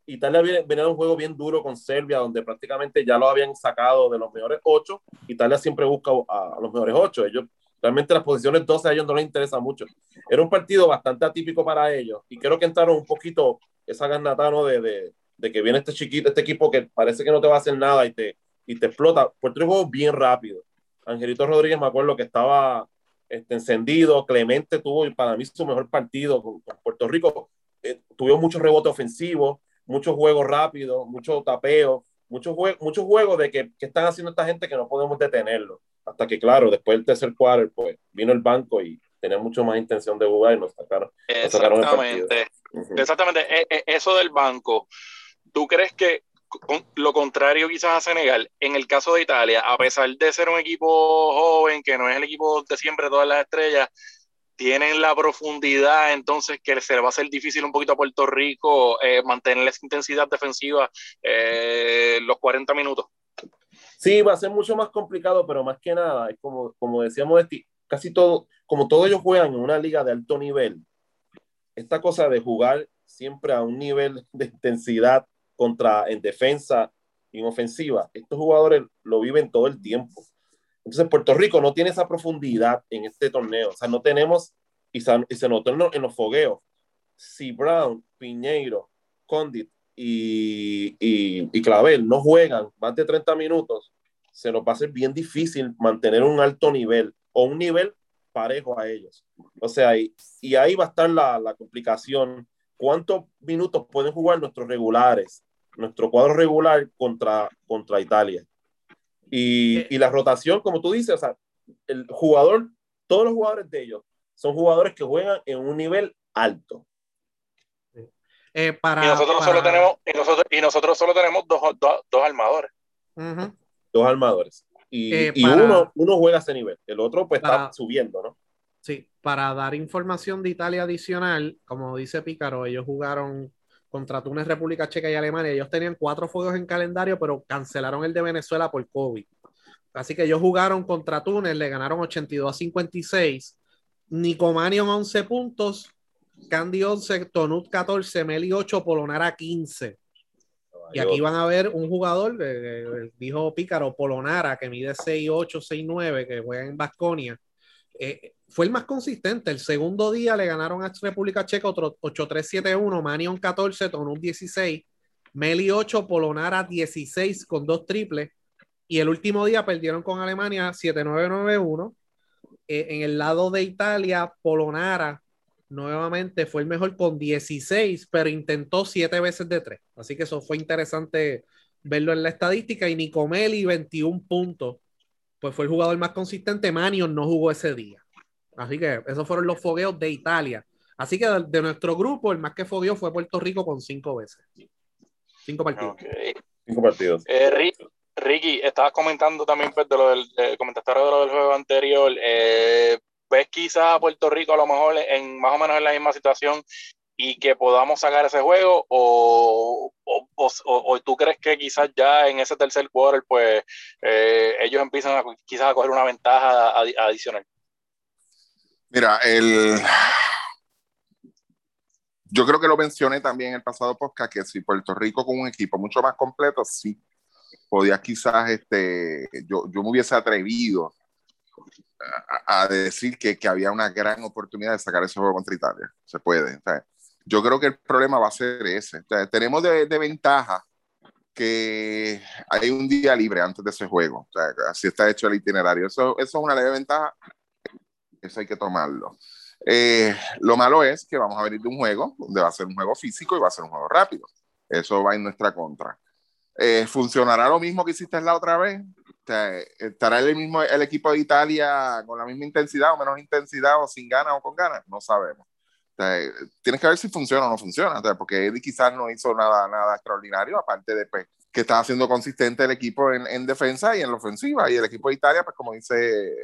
Italia viene, viene de un juego bien duro con Serbia, donde prácticamente ya lo habían sacado de los mejores ocho. Italia siempre busca a, a los mejores ocho. Ellos, realmente las posiciones 12 a ellos no les interesa mucho. Era un partido bastante atípico para ellos y creo que entraron un poquito esa garnata ¿no? de, de, de, que viene este chiquito, este equipo que parece que no te va a hacer nada y te, y te explota. Puerto Rico bien rápido. Angelito Rodríguez, me acuerdo que estaba este, encendido. Clemente tuvo para mí su mejor partido con, con Puerto Rico. Eh, muchos rebotes ofensivos, muchos juegos rápidos, muchos tapeos, muchos, jue muchos juegos de que, que, están haciendo esta gente que no podemos detenerlo. Hasta que, claro, después del tercer cuarto, pues vino el banco y tenía mucho más intención de jugar y nos sacaron, nos sacaron el partido. Exactamente. E -e Eso del banco, ¿tú crees que lo contrario quizás a Senegal, en el caso de Italia, a pesar de ser un equipo joven, que no es el equipo de siempre todas las estrellas, tienen la profundidad entonces que se le va a hacer difícil un poquito a Puerto Rico eh, mantener esa intensidad defensiva eh, los 40 minutos. Sí, va a ser mucho más complicado, pero más que nada, es como, como decíamos, casi todo, como todos ellos juegan en una liga de alto nivel, esta cosa de jugar siempre a un nivel de intensidad contra en defensa y en ofensiva, estos jugadores lo viven todo el tiempo. Entonces Puerto Rico no tiene esa profundidad en este torneo, o sea, no tenemos, y se, y notó en, lo, en, los fogueos, si Brown, Piñeiro, Condit y, y, y, Clavel no juegan más de 30 minutos, se nos va a hacer bien difícil mantener un alto nivel o un nivel parejo a ellos. O sea, y, y ahí va a estar la, la complicación. ¿Cuántos minutos pueden jugar nuestros regulares? nuestro cuadro regular contra, contra Italia. Y, y, la rotación, como tú dices, o sea, el jugador, todos los jugadores de ellos son jugadores que juegan en un nivel alto. Eh, para, y, nosotros para- solo tenemos, y, nosotros, y nosotros solo tenemos dos, dos, dos armadores. Dos armadores. Y, Eh, y para- uno, uno juega a ese nivel, el otro pues Para- está subiendo, ¿no? Sí, para dar información de Italia adicional, como dice Pícaro, ellos jugaron contra Túnez, República Checa y Alemania. Ellos tenían cuatro fuegos en calendario, pero cancelaron el de Venezuela por COVID. Así que ellos jugaron contra Túnez, le ganaron 82 a 56. Nicomanion 11 puntos, Candy 11, Tonut 14, Meli 8, Polonara 15. Y aquí van a ver un jugador, eh, eh, dijo Pícaro, Polonara, que mide 6'8, 6'9, que juega en Basconia. fue el más consistente. El segundo día le ganaron a República Checa otro 8-3-7-1, Manion 14, Tonut 16, Meli 8, Polonara 16 con dos triples. Y el último día perdieron con Alemania 7-9-9-1. Eh, en el lado de Italia, Polonara nuevamente fue el mejor con 16, pero intentó 7 veces de 3. Así que eso fue interesante verlo en la estadística. Y Nicomeli, 21 puntos, pues fue el jugador más consistente. Manion no jugó ese día. Así que esos fueron los fogueos de Italia. Así que de, de nuestro grupo, el más que fogueó fue Puerto Rico con 5 veces. 5 partidos. Ok. Cinco partidos. Eh, Ri- Ricky, estabas comentando también pues, de lo del, eh, comentaste ahora de lo del juego anterior. Eh, ¿Ves quizás a Puerto Rico a lo mejor en más o menos en la misma situación y que podamos sacar ese juego? ¿O, o, o- o tú crees que quizás ya en ese tercer quarter pues eh, ellos empiezan a, quizás a coger una ventaja adi- adicional? Mira, el... yo creo que lo mencioné también en el pasado podcast, que si Puerto Rico con un equipo mucho más completo, sí, podía quizás, este, yo, yo me hubiese atrevido a, a decir que, que había una gran oportunidad de sacar ese juego contra Italia. Se puede. o sea, yo creo que el problema va a ser ese. O sea, tenemos de, de ventaja que hay un día libre antes de ese juego. O sea, así está hecho el itinerario. Eso, eso es una leve ventaja. Eso hay que tomarlo. Eh, lo malo es que vamos a venir de un juego donde va a ser un juego físico y va a ser un juego rápido. Eso va en nuestra contra. Eh, ¿Funcionará lo mismo que hiciste la otra vez? ¿Estará el mismo el equipo de Italia con la misma intensidad o menos intensidad o sin ganas o con ganas? No sabemos. O sea, tienes que ver si funciona o no funciona, o sea, porque Eddie quizás no hizo nada, nada extraordinario, aparte de pues, que estaba siendo consistente el equipo en, en, defensa y en la ofensiva. Y el equipo de Italia, pues como dice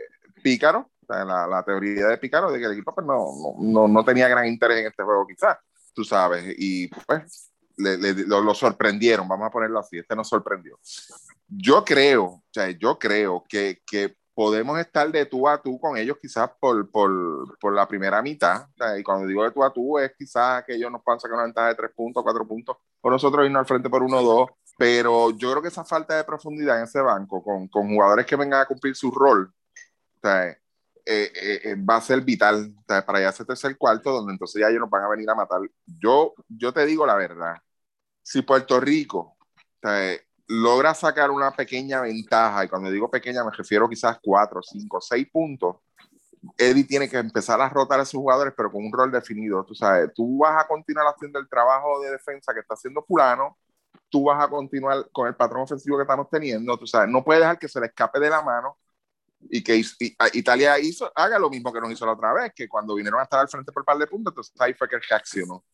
Pícaro, o sea, la, la, teoría de Pícaro, de que el equipo pues, no, no, no, tenía gran interés en este juego quizás, tú sabes, y pues le, le, lo, lo, sorprendieron, vamos a ponerlo así, este nos sorprendió. Yo creo, o sea, yo creo que, que podemos estar de tú a tú con ellos quizás por, por, por la primera mitad, y cuando digo de tú a tú es quizás que ellos nos puedan sacar una ventaja de tres puntos, cuatro puntos, o nosotros irnos al frente por uno o dos, pero yo creo que esa falta de profundidad en ese banco, con, con jugadores que vengan a cumplir su rol, o sea, eh, eh, va a ser vital o sea, para ya ese tercer cuarto, donde entonces ya ellos nos van a venir a matar. Yo, yo te digo la verdad, si Puerto Rico o sea, logra sacar una pequeña ventaja, y cuando digo pequeña me refiero quizás cuatro, cinco, seis puntos, Eddie tiene que empezar a rotar a sus jugadores, pero con un rol definido. Tú sabes, tú vas a continuar haciendo el trabajo de defensa que está haciendo Fulano, tú vas a continuar con el patrón ofensivo que estamos teniendo, tú sabes, no puedes dejar que se le escape de la mano y que Italia hizo, haga lo mismo que nos hizo la otra vez, que cuando vinieron a estar al frente por par de puntos, entonces ahí fue que reaccionó.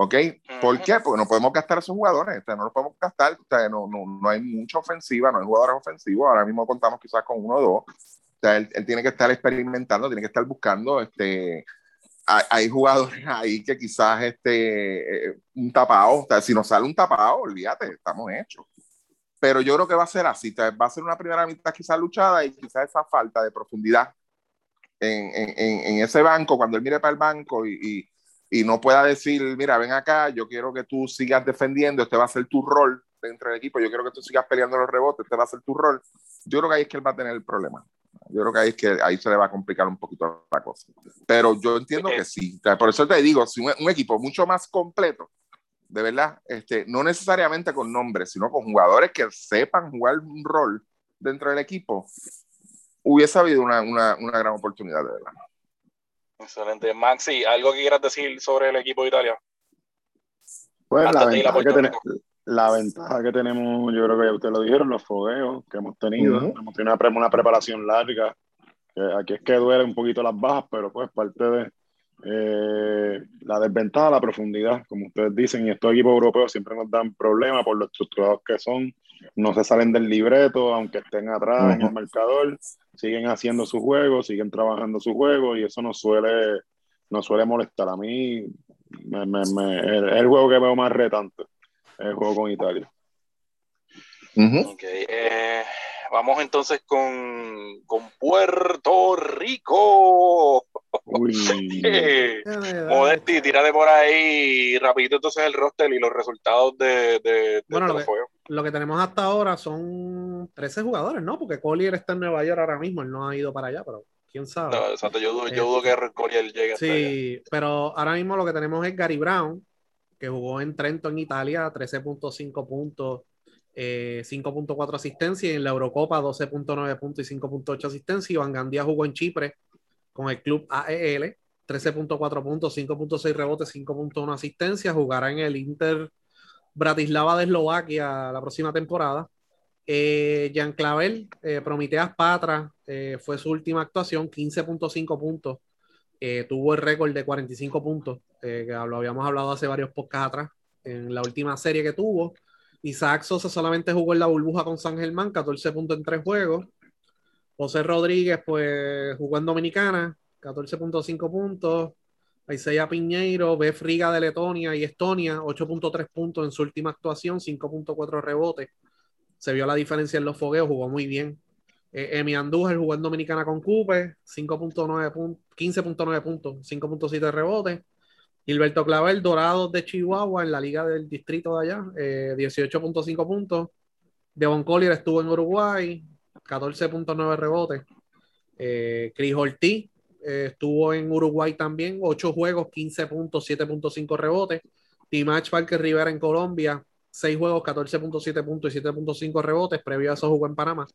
¿Ok? ¿Por qué? Porque no podemos gastar a esos jugadores, o sea, no los podemos gastar, o sea, no, no, no hay mucha ofensiva, no hay jugadores ofensivos, ahora mismo contamos quizás con uno o dos, o sea, él, él tiene que estar experimentando, tiene que estar buscando, este, hay, hay jugadores ahí que quizás este, eh, un tapado, o sea, si nos sale un tapado, olvídate, estamos hechos pero yo creo que va a ser así, va a ser una primera mitad quizás luchada y quizás esa falta de profundidad en, en, en ese banco, cuando él mire para el banco y, y, y, no pueda decir, mira, ven acá, yo quiero que tú sigas defendiendo, este va a ser tu rol dentro del equipo, yo quiero que tú sigas peleando los rebotes, este va a ser tu rol, yo creo que ahí es que él va a tener el problema. Yo creo que ahí es que ahí se le va a complicar un poquito la cosa. Pero yo entiendo que sí. Por eso te digo, si un, un equipo mucho más completo, de verdad, este, no necesariamente con nombres, sino con jugadores que sepan jugar un rol dentro del equipo, hubiese habido una, una, una gran oportunidad, de verdad. Excelente. Maxi, ¿algo que quieras decir sobre el equipo de Italia? Pues la ventaja, que ten, la ventaja, que tenemos, yo creo que ya ustedes lo dijeron, los fogueos que hemos tenido. Uh -huh. Hemos tenido una, una preparación larga. Que aquí es que duele un poquito las bajas, pero pues parte de, Eh, la desventaja, la profundidad, como ustedes dicen, y estos equipos europeos siempre nos dan problemas por lo estructurados que son, no se salen del libreto, aunque estén atrás en el marcador, siguen haciendo su juego, siguen trabajando su juego, y eso nos suele, nos suele molestar. A mí me, me, me, es el juego que veo más retante, el juego con Italia. Ok, eh, vamos entonces con, con Puerto Rico. Eh. Modesti, tírate por ahí rapidito entonces el roster y los resultados de, de, de Bueno, de lo que- juegos. Lo que tenemos hasta ahora son 13 jugadores, ¿no? Porque Collier está en Nueva York ahora mismo, él no ha ido para allá, pero quién sabe. No, exacto, yo dudo, yo dudo que Coriel llegue hasta allá. Sí, pero ahora mismo lo que tenemos es Gary Brown, que jugó en Trento en Italia, 13.5 puntos, eh, 5.4 asistencia, y en la Eurocopa 12.9 puntos y 5.8 asistencia. Iván Gandía jugó en Chipre con el club AEL, 13.4 puntos, 5.6 rebotes, 5.1 asistencia. Jugará en el Inter Bratislava de Eslovaquia la próxima temporada. Eh, Jean Clavel, eh, Prometeas Patra, eh, fue su última actuación, 15.5 puntos. Eh, tuvo el récord de 45 puntos, eh, que lo habíamos hablado hace varios podcasts atrás, en la última serie que tuvo. Isaac Sosa solamente jugó en la burbuja con San Germán, 14 puntos en tres juegos. José Rodríguez, pues jugó en Dominicana, 14.5 puntos. Isaiah Piñeiro, Bef Riga de Letonia y Estonia, 8.3 puntos en su última actuación, 5.4 rebotes. Se vio la diferencia en los fogueos, jugó muy bien. Eh, Emi Andújar jugó en Dominicana con Cooper, 5.9 puntos, 15.9 puntos, 5.7 rebotes. Gilberto Clavel, Dorados de Chihuahua, en la liga del distrito de allá, eh, 18.5 puntos. Devon Collier estuvo en Uruguay, 14.9 rebotes. Eh, Chris Ortiz eh, estuvo en Uruguay también, 8 juegos, 15 puntos, 7.5 rebotes. Timach Parker Rivera en Colombia, 6 juegos, 14.7 puntos y 7.5 rebotes. Previo a eso jugó en Panamá.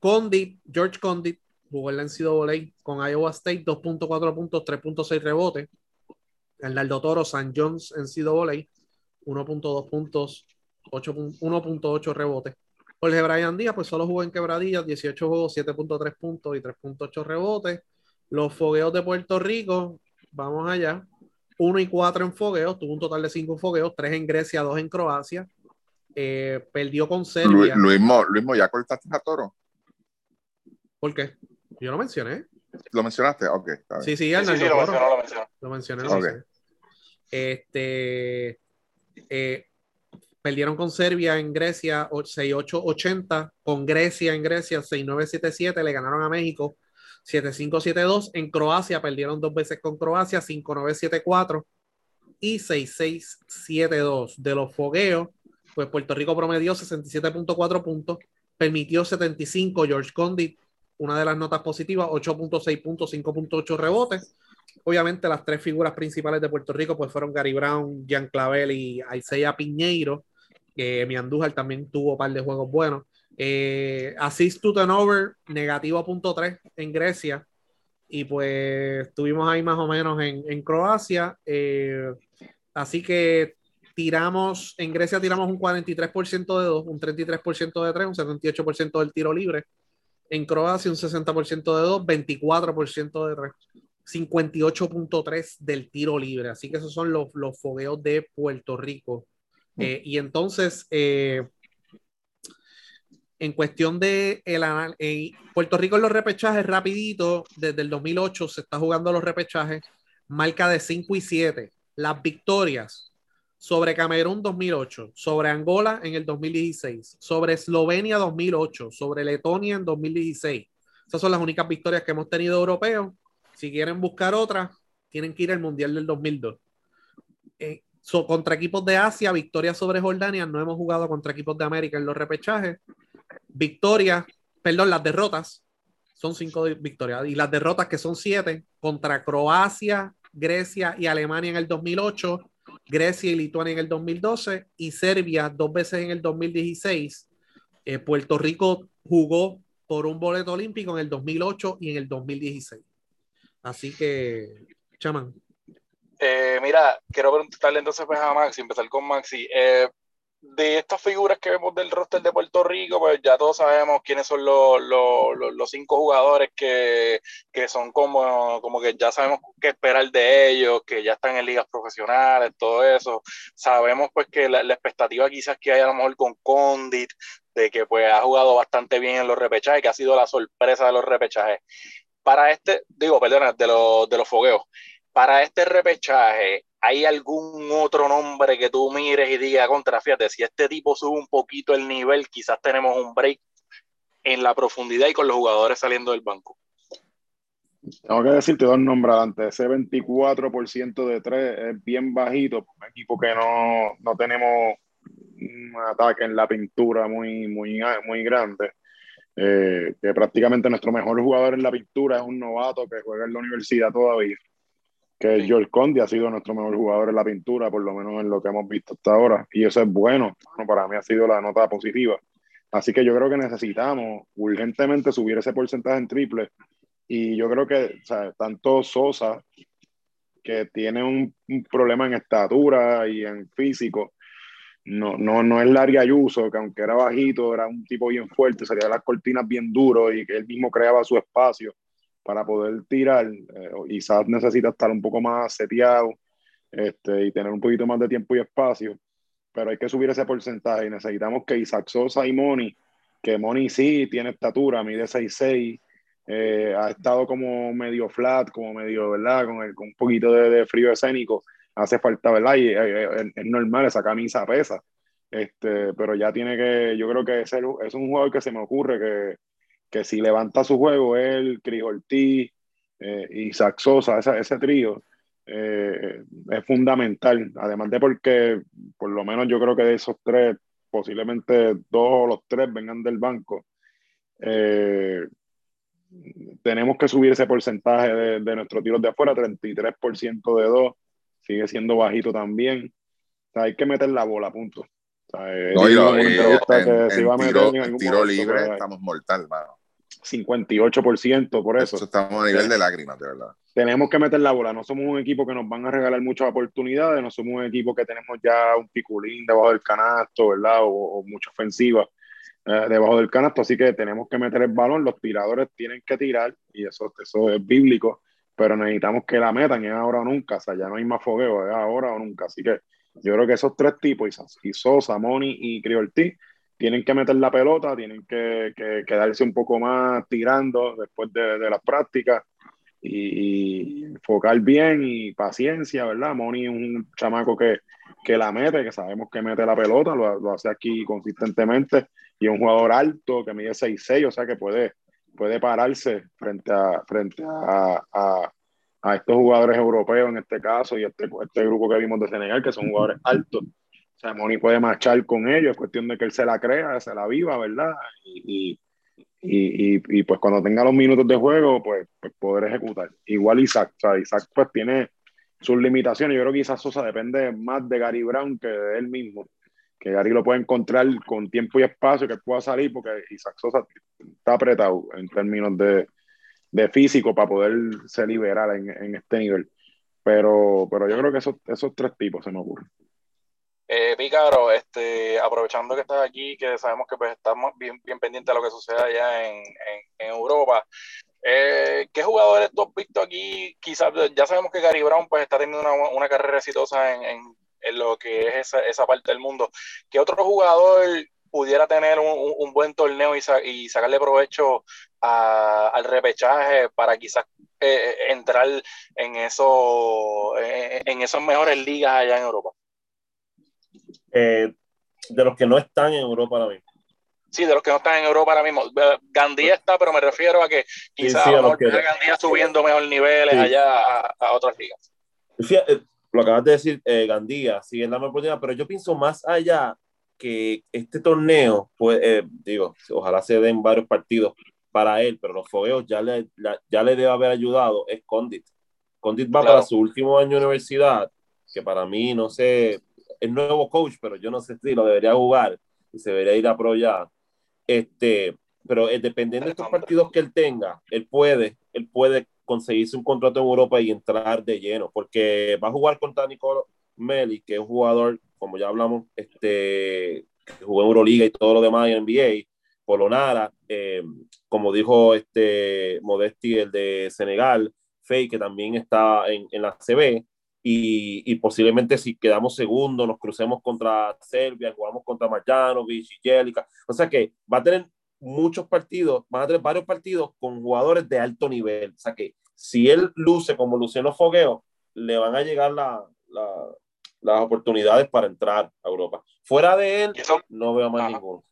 Condit, George Condit, jugó en la NCAA con Iowa State, 2.4 puntos, 3.6 rebotes. Arnaldo Toro, San John's NCAA, 1.2 puntos, 8 pun- 1.8 rebotes. Jorge Brian Díaz, pues solo jugó en quebradillas, 18 juegos, 7.3 puntos y 3.8 rebotes. Los fogueos de Puerto Rico, vamos allá. 1 y 4 en fogueos, tuvo un total de 5 fogueos, 3 en Grecia, 2 en Croacia. Eh, perdió con Serbia. Luismo, Luismo, ¿ya cortaste a Toro? ¿Por qué? Yo lo mencioné. ¿Lo mencionaste? Ok. Sí, sí, Sí, sí, Arnaldo sí, lo Toro. mencionó, lo mencionó. Lo mencioné. Lo ok. mencioné. Este, eh, perdieron con Serbia en Grecia 6-8-80, con Grecia en Grecia 6-9-7-7, le ganaron a México 7-5-7-2, en Croacia perdieron dos veces con Croacia 5-9-7-4 y 6-6-7-2. De los fogueos, pues Puerto Rico promedió 67.4 puntos, permitió 75, George Condit, una de las notas positivas, 8.6 puntos, 5.8 rebotes. Obviamente las tres figuras principales de Puerto Rico pues fueron Gary Brown, Jean Clavel y Isaiah Piñeiro, que mi Andújar también tuvo un par de juegos buenos. Eh, assist to turnover, negativo punto 3 en Grecia. Y pues estuvimos ahí más o menos en, en Croacia. Eh, así que tiramos, en Grecia tiramos un 43% de 2, un 33% de 3, un 78% del tiro libre. En Croacia un 60% de 2, 24% de 3. 58.3 del tiro libre. Así que esos son los, los fogueos de Puerto Rico. Eh, y entonces, eh, en cuestión de el, eh, Puerto Rico en los repechajes, rapidito, desde el 2008 se está jugando los repechajes, marca de 5 y 7. Las victorias sobre Camerún 2008, sobre Angola en el 2016, sobre Eslovenia 2008, sobre Letonia en 2016. Esas son las únicas victorias que hemos tenido europeos. Si quieren buscar otras, tienen que ir al Mundial del 2002. Eh, so, contra equipos de Asia, victoria sobre Jordania. No hemos jugado contra equipos de América en los repechajes. Victorias, perdón, las derrotas son cinco victorias. Y las derrotas, que son siete, contra Croacia, Grecia y Alemania en el 2008, Grecia y Lituania en el 2012 y Serbia dos veces en el 2016. Eh, Puerto Rico jugó por un boleto olímpico en el 2008 y en el 2016. Así que, chaman. Eh, mira, quiero preguntarle entonces pues, a Maxi, empezar con Maxi. Eh, de estas figuras que vemos del roster de Puerto Rico, pues ya todos sabemos quiénes son los, los, los- cinco jugadores que, que son como, como que ya sabemos qué esperar de ellos, que ya están en ligas profesionales, todo eso. Sabemos pues que la, la expectativa quizás que hay a lo mejor con Condit, de que pues ha jugado bastante bien en los repechajes, que ha sido la sorpresa de los repechajes. Para este, digo, perdona, de los, de los fogueos, para este repechaje, ¿hay algún otro nombre que tú mires y digas contra, fíjate, si este tipo sube un poquito el nivel, quizás tenemos un break en la profundidad y con los jugadores saliendo del banco? Tengo que decirte dos nombres adelante. Ese 24% de tres es bien bajito. Un equipo que no, no tenemos un ataque en la pintura muy, muy, muy grande. Eh, que prácticamente nuestro mejor jugador en la pintura es un novato que juega en la universidad todavía. Que Sí. George Condi ha sido nuestro mejor jugador en la pintura, por lo menos en lo que hemos visto hasta ahora. Y eso es bueno. Bueno, para mí ha sido la nota positiva. Así que yo creo que necesitamos urgentemente subir ese porcentaje en triple. Y yo creo que o sea, tanto Sosa, que tiene un, un problema en estatura y en físico, no, no, no es Larry Ayuso, que aunque era bajito, era un tipo bien fuerte, salía de las cortinas bien duro y que él mismo creaba su espacio para poder tirar. Eh, quizás necesita estar un poco más seteado este, y tener un poquito más de tiempo y espacio, pero hay que subir ese porcentaje y necesitamos que Isaac Sosa y Moni, que Moni sí tiene estatura, mide 6'6", eh, ha estado como medio flat, como medio, ¿verdad? Con, el, con un poquito de, de frío escénico, hace falta, ¿verdad? Y eh, eh, es normal, esa camisa pesa. Este, pero ya tiene que, yo creo que es, el- es un jugador que se me ocurre que, que si levanta su juego, él, Cris eh, Isaac Sosa, esa- ese trío, es fundamental. Además de porque, por lo menos yo creo que de esos tres, posiblemente dos o los tres vengan del banco. Tenemos que subir ese porcentaje de, de nuestros tiros de afuera, 33% de dos, sigue siendo bajito también. O sea, hay que meter la bola, punto. O sea, eh, No, y lo- en que en, se iba a meter tiro, en en algún tiro momento, libre estamos mortal, mano. 58% por eso. Eso estamos a nivel de lágrimas, de verdad. tenemos que meter la bola. No somos un equipo que nos van a regalar muchas oportunidades, no somos un equipo que tenemos ya un piculín debajo del canasto, ¿verdad? O, o mucha ofensiva eh, debajo del canasto, así que tenemos que meter el balón. Los tiradores tienen que tirar, y eso, eso es bíblico, pero necesitamos que la metan, es ahora o nunca. O sea, ya no hay más fogueo, es ahora o nunca. Así que yo creo que esos tres tipos, y Sosa, Moni y Criolti, tienen que meter la pelota, tienen que, que quedarse un poco más tirando después de, de las prácticas y, y enfocar bien y paciencia, ¿verdad? Moni es un chamaco que, que la mete, que sabemos que mete la pelota, lo, lo hace aquí consistentemente y es un jugador alto que mide 6'6", o sea que puede, puede pararse frente a, frente a, a, estos jugadores europeos en este caso y este, este grupo que vimos de Senegal, que son jugadores altos. O sea, Moni puede marchar con ellos, es cuestión de que él se la crea, se la viva, ¿verdad? Y, y, y, pues cuando tenga los minutos de juego, pues, pues, poder ejecutar. Igual Isaac, o sea, Isaac pues tiene sus limitaciones. Yo creo que Isaac Sosa depende más de Gary Brown que de él mismo. Que Gary lo puede encontrar con tiempo y espacio, que pueda salir, porque Isaac Sosa está apretado en términos de, de físico para poderse liberar en, en, este nivel. Pero, pero yo creo que esos, esos tres tipos se me ocurren. Eh, Pícaro, este, aprovechando que estás aquí, que sabemos que pues estamos bien, bien pendientes de lo que sucede allá en, en, Europa, eh, ¿qué jugadores tú has visto aquí? Quizás ya sabemos que Gary Brown pues está teniendo una, una carrera exitosa en, en, en, lo que es esa, esa, parte del mundo. ¿Qué otro jugador pudiera tener un, un buen torneo y, sa y, sacarle provecho a, al repechaje para quizás eh, entrar en, eso, en, en esas mejores ligas allá en Europa? Eh, de los que no están en Europa ahora mismo. Sí, de los que no están en Europa ahora mismo. Gandía está, pero me refiero a que quizás sí, sí, a. Gandía subiendo mejor niveles sí. allá a, a, otras ligas. Fíjate, lo acabas de decir, eh, Gandía, sí es la oportunidad, pero yo pienso más allá que este torneo, pues, eh, digo, ojalá se den varios partidos para él, pero los fogueos ya le, la, ya le debe haber ayudado, es Condit. Condit va claro. para su último año de universidad, que para mí, no sé, es nuevo coach, pero yo no sé si lo debería jugar y se debería ir a pro ya. Este, pero eh, dependiendo de estos partidos que él tenga, él puede, él puede conseguirse un contrato en Europa y entrar de lleno, porque va a jugar contra Nicolo Meli, que es un jugador como ya hablamos, este, que jugó en Euroliga y todo lo demás en NBA, Polonara, eh, como dijo este Modesti, el de Senegal, Fey, que también está en, en la CB, y, y, posiblemente si quedamos segundo, nos crucemos contra Serbia, jugamos contra Marjanovic y Jelica. O sea que va a tener muchos partidos, van a tener varios partidos con jugadores de alto nivel. O sea que si él luce como Luciano Fogueo, le van a llegar la, la, las oportunidades para entrar a Europa. Fuera de él, eso, no veo más ninguno.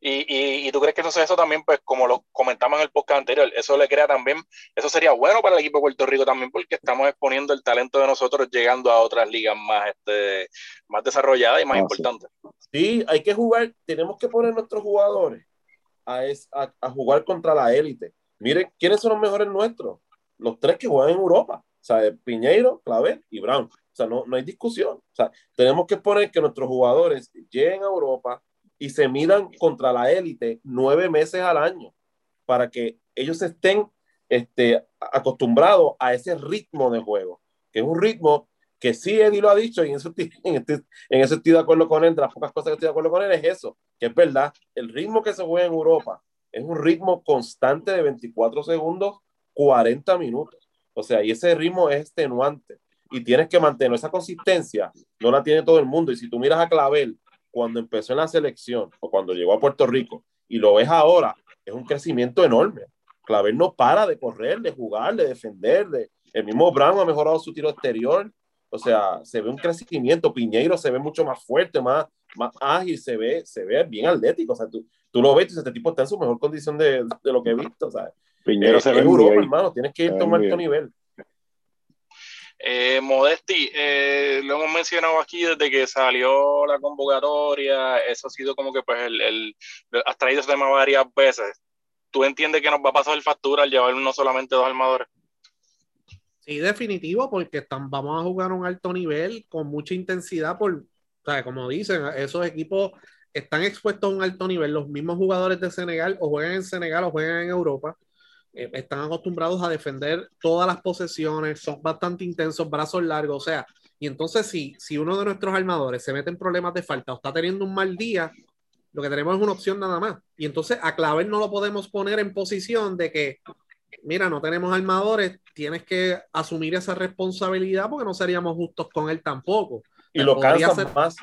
Y, y, y, tú crees que eso, eso también, pues como lo comentamos en el podcast anterior, eso le crea también, eso sería bueno para el equipo de Puerto Rico también, porque estamos exponiendo el talento de nosotros llegando a otras ligas más, este, más desarrolladas y más ah, importantes. Sí. sí, hay que jugar, tenemos que poner nuestros jugadores a, es, a, a jugar contra la élite. Miren, ¿quiénes son los mejores nuestros? Los tres que juegan en Europa. O sea, Piñeiro, Clavel y Brown. O sea, no, no hay discusión. O sea, tenemos que poner que nuestros jugadores lleguen a Europa y se midan contra la élite nueve meses al año para que ellos estén este, acostumbrados a ese ritmo de juego, que es un ritmo que sí Eddie lo ha dicho y en, eso, en, este, en estoy de acuerdo con él, de las pocas cosas que estoy de acuerdo con él es eso, que es verdad, el ritmo que se juega en Europa es un ritmo constante de 24 segundos, 40 minutos. O sea, y ese ritmo es extenuante y tienes que mantener esa consistencia, no la tiene todo el mundo. Y si tú miras a Clavel cuando empezó en la selección o cuando llegó a Puerto Rico y lo ves ahora, es un crecimiento enorme. Clavel no para de correr, de jugar, de defender. De... El mismo Brown ha mejorado su tiro exterior. O sea, se ve un crecimiento. Piñeiro se ve mucho más fuerte, más, más ágil, se ve, se ve bien atlético. O sea, tú, tú lo ves y este tipo está en su mejor condición de, de lo que he visto. O sea, Piñeiro se ve Europa, hermano. Tienes que ir a un alto nivel. Eh, Modesti, eh, lo hemos mencionado aquí desde que salió la convocatoria, eso ha sido como que pues el, el has traído ese tema varias veces. ¿Tú entiendes que nos va a pasar el factura al llevar no solamente dos armadores? Sí, definitivo, porque están, vamos a jugar a un alto nivel con mucha intensidad por, o sea, como dicen, esos equipos están expuestos a un alto nivel. Los mismos jugadores de Senegal o juegan en Senegal o juegan en Europa eh, están acostumbrados a defender todas las posesiones, son bastante intensos, brazos largos, o sea, y entonces si, si uno de nuestros armadores se mete en problemas de falta o está teniendo un mal día, lo que tenemos es una opción nada más. Y entonces a Claver no lo podemos poner en posición de que, mira, no tenemos armadores, tienes que asumir esa responsabilidad porque no seríamos justos con él tampoco. Y lo cansa más.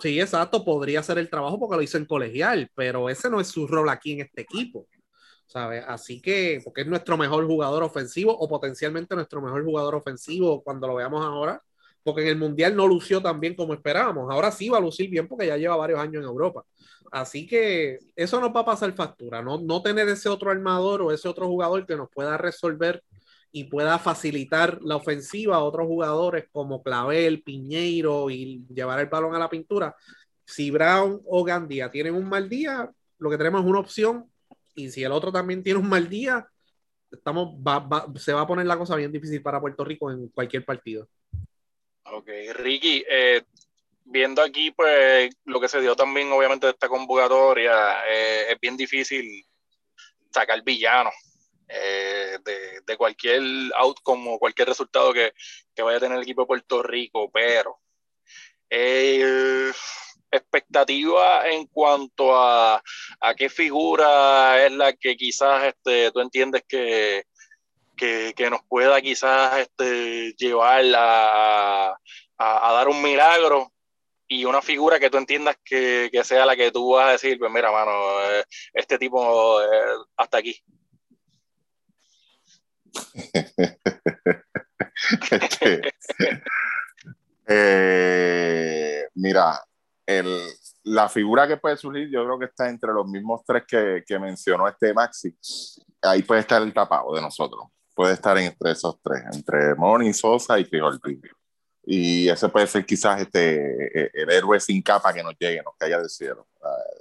Sí, exacto, podría hacer el trabajo porque lo hizo en colegial, pero ese no es su rol aquí en este equipo. ¿sabes? Así que, porque es nuestro mejor jugador ofensivo o potencialmente nuestro mejor jugador ofensivo cuando lo veamos ahora, porque en el Mundial no lució tan bien como esperábamos. Ahora sí va a lucir bien porque ya lleva varios años en Europa. Así que eso nos va a pasar factura, no, no tener ese otro armador o ese otro jugador que nos pueda resolver y pueda facilitar la ofensiva a otros jugadores como Clavel, Piñeiro y llevar el balón a la pintura. Si Brown o Gandía tienen un mal día, lo que tenemos es una opción y si el otro también tiene un mal día, estamos, se va a poner la cosa bien difícil para Puerto Rico en cualquier partido. Ok, Ricky, eh, viendo aquí pues lo que se dio también obviamente de esta convocatoria, eh, es bien difícil sacar villano eh, de, de, cualquier outcome o cualquier resultado que, que, vaya a tener el equipo de Puerto Rico, pero expectativa en cuanto a, a, qué figura es la que quizás este, tú entiendes que, que, que nos pueda quizás este, llevar a, a, dar un milagro y una figura que tú entiendas que, que, sea la que tú vas a decir, pues mira, mano, eh, este tipo eh, hasta aquí. este, eh, mira, el, la figura que puede surgir, yo creo que está entre los mismos tres que, que mencionó este Maxi. Ahí puede estar el tapado de nosotros. Puede estar entre esos tres, entre Moni, Sosa y Fijolpi. Y ese puede ser quizás este, e, el héroe sin capa que nos llegue, nos caiga del cielo.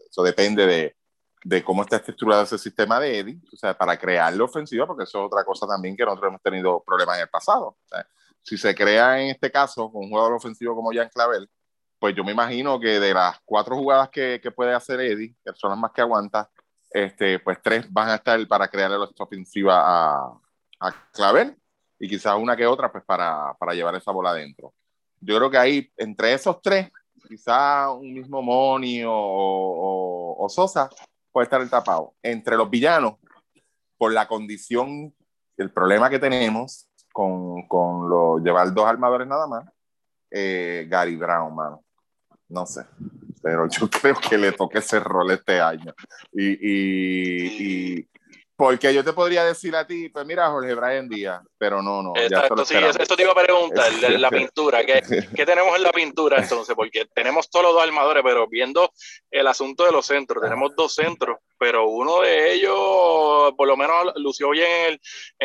Eso depende de, de cómo está estructurado ese sistema de Eddie, o sea, para crear la ofensiva, porque eso es otra cosa también que nosotros hemos tenido problemas en el pasado. O sea, si se crea en este caso con un jugador ofensivo como Jan Clavel, pues yo me imagino que de las cuatro jugadas que, que puede hacer Eddie, que son las más que aguanta, este, pues tres van a estar para crearle la ofensiva a, a Clavel y quizás una que otra pues para, para llevar esa bola adentro. Yo creo que ahí, entre esos tres, quizá un mismo Moni o, o, o Sosa puede estar el tapado. Entre los villanos, por la condición, el problema que tenemos con, con lo, llevar dos armadores nada más, eh, Gary Brown, mano. No sé, pero yo creo que le toque ese rol este año. Y, y, y porque yo te podría decir a ti, pues mira, Jorge Brian Díaz, pero no, no. Exacto, sí, eso te iba a preguntar, de la pintura. ¿qué, ¿Qué, tenemos en la pintura entonces? Porque tenemos todos los dos armadores, pero viendo el asunto de los centros, tenemos dos centros, pero uno de ellos, por lo menos, lució bien en, el,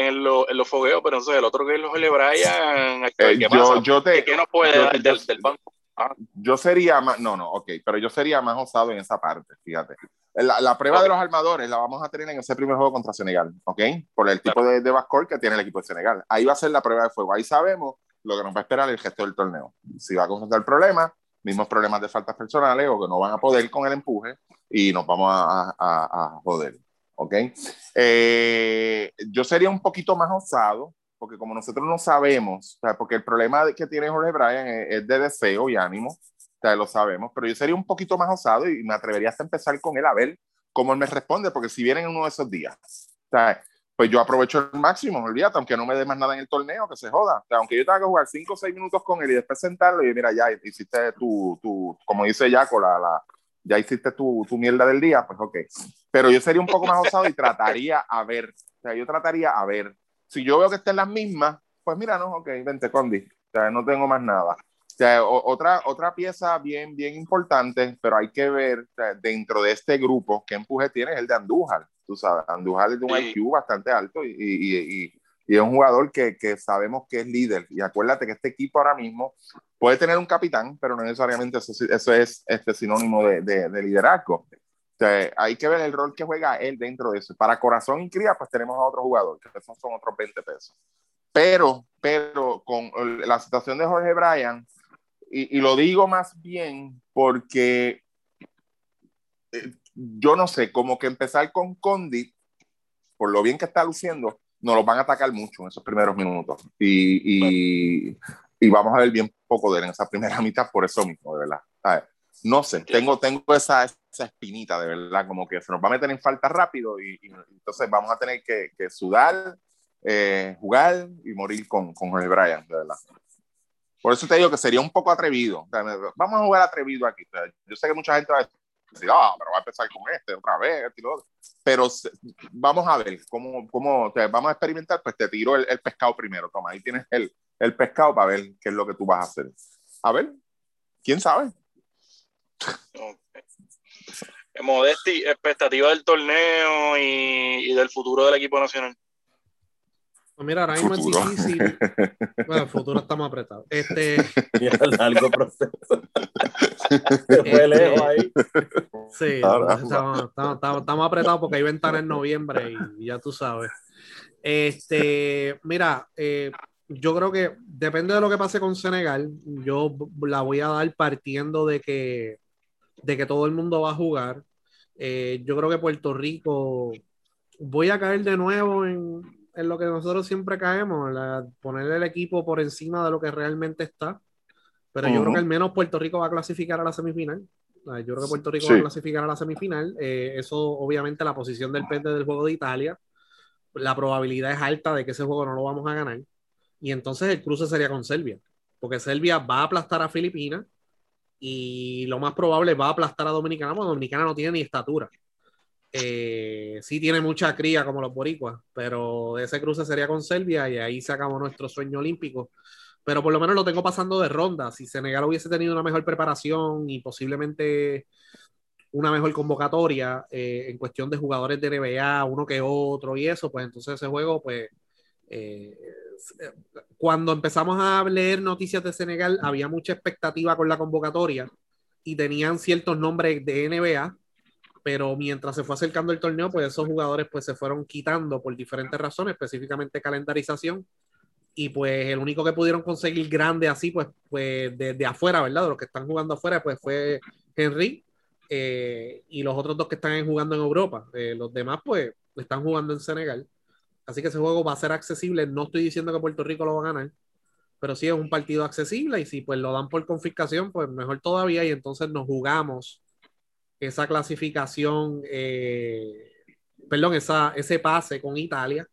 en, lo, en los fogueos, pero entonces el otro que es Jorge Brian, ¿qué, eh, yo, Yo te, ¿Qué nos puede dar del, del banco? Ah. Yo sería más, no, no, ok, pero yo sería más osado en esa parte, fíjate. La, la prueba okay. de los armadores la vamos a tener en ese primer juego contra Senegal, ¿ok? Por el tipo de, de backcourt que tiene el equipo de Senegal. Ahí va a ser la prueba de fuego. Ahí sabemos lo que nos va a esperar el gesto del torneo. Si va a confrontar problemas, mismos problemas de faltas personales o que no van a poder con el empuje y nos vamos a, a, a joder, ¿ok? Eh, yo sería un poquito más osado porque como nosotros no sabemos, o sea, porque el problema que tiene Jorge Bryan es, es de deseo y ánimo, o sea, lo sabemos, pero yo sería un poquito más osado y me atrevería hasta empezar con él a ver cómo él me responde, porque si viene en uno de esos días, o sea, pues yo aprovecho el máximo, olvídate, aunque no me dé más nada en el torneo, que se joda, o sea, aunque yo tenga que jugar 5 o 6 minutos con él y después sentarlo y mira, ya hiciste tu, tu como dice Jaco, la, la, ya hiciste tu, tu mierda del día, pues ok, pero yo sería un poco más osado y trataría a ver, o sea, yo trataría a ver si yo veo que estén las mismas, pues mira, no, ok, vente, Condi, o sea, no tengo más nada. O sea, otra, otra pieza bien, bien importante, pero hay que ver o sea, dentro de este grupo qué empuje tiene es el de Andújar. Tú sabes, Andújar es de un sí. IQ bastante alto y, y, y, y, es un jugador que, que sabemos que es líder. Y acuérdate que este equipo ahora mismo puede tener un capitán, pero no necesariamente eso, eso es este sinónimo de, de, de liderazgo. Sea, hay que ver el rol que juega él dentro de eso. Para corazón y cría, pues tenemos a otro jugador, que esos son otros 20 pesos. Pero, pero con la situación de Jorge Bryan, y, y lo digo más bien porque eh, yo no sé, como que empezar con Condi, por lo bien que está luciendo, nos lo van a atacar mucho en esos primeros minutos. Y, y, y vamos a ver bien poco de él en esa primera mitad por eso mismo, de verdad. ¿sabes? No sé, tengo, tengo esa, esa espinita de verdad, como que se nos va a meter en falta rápido y, y entonces vamos a tener que, que sudar, eh, jugar y morir con, con Jorge Bryan, de verdad. Por eso te digo que sería un poco atrevido. Vamos a jugar atrevido aquí. Yo sé que mucha gente va a decir, ah, pero va a empezar con este otra vez, este y lo otro. Pero vamos a ver cómo, cómo o sea, vamos a experimentar. Pues te tiro el, el, pescado primero. Toma, ahí tienes el, el pescado para ver qué es lo que tú vas a hacer. A ver, quién sabe. Okay. Modesti, expectativa del torneo y, y, del futuro del equipo nacional. Pues mira, ahora mismo es difícil. Bueno, el futuro está más apretado. Este. largo proceso. Fue lejos ahí. Sí, estamos, estamos, estamos, estamos, apretados porque hay ventana en noviembre y, y ya tú sabes. Este, mira, eh, yo creo que depende de lo que pase con Senegal. Yo la voy a dar partiendo de que de que todo el mundo va a jugar. Eh, yo creo que Puerto Rico, voy a caer de nuevo en, en lo que nosotros siempre caemos, la, poner el equipo por encima de lo que realmente está. Pero uh -huh. yo creo que al menos Puerto Rico va a clasificar a la semifinal. Yo creo que Puerto Rico sí. va a clasificar a la semifinal. Eh, eso, obviamente, la posición del pende del juego de Italia, la probabilidad es alta de que ese juego no lo vamos a ganar. Y entonces el cruce sería con Serbia, porque Serbia va a aplastar a Filipinas y lo más probable va a aplastar a Dominicana, porque Dominicana no tiene ni estatura. Eh, sí tiene mucha cría como los boricuas, pero ese cruce sería con Serbia y ahí sacamos nuestro sueño olímpico. Pero por lo menos lo tengo pasando de ronda. Si Senegal hubiese tenido una mejor preparación y posiblemente una mejor convocatoria eh, en cuestión de jugadores de NBA, uno que otro y eso, pues entonces ese juego, pues eh, cuando empezamos a leer noticias de Senegal, había mucha expectativa con la convocatoria y tenían ciertos nombres de NBA, pero mientras se fue acercando el torneo, pues esos jugadores pues se fueron quitando por diferentes razones, específicamente calendarización, y pues el único que pudieron conseguir grande así, pues, pues desde de afuera, ¿verdad? De los que están jugando afuera, pues fue Henry, eh, y los otros dos que están jugando en Europa. Eh, los demás, pues, están jugando en Senegal. Así que ese juego va a ser accesible. No estoy diciendo que Puerto Rico lo va a ganar, pero sí es un partido accesible y si pues lo dan por confiscación, pues mejor todavía y entonces nos jugamos esa clasificación, eh, perdón, esa, ese pase con Italia.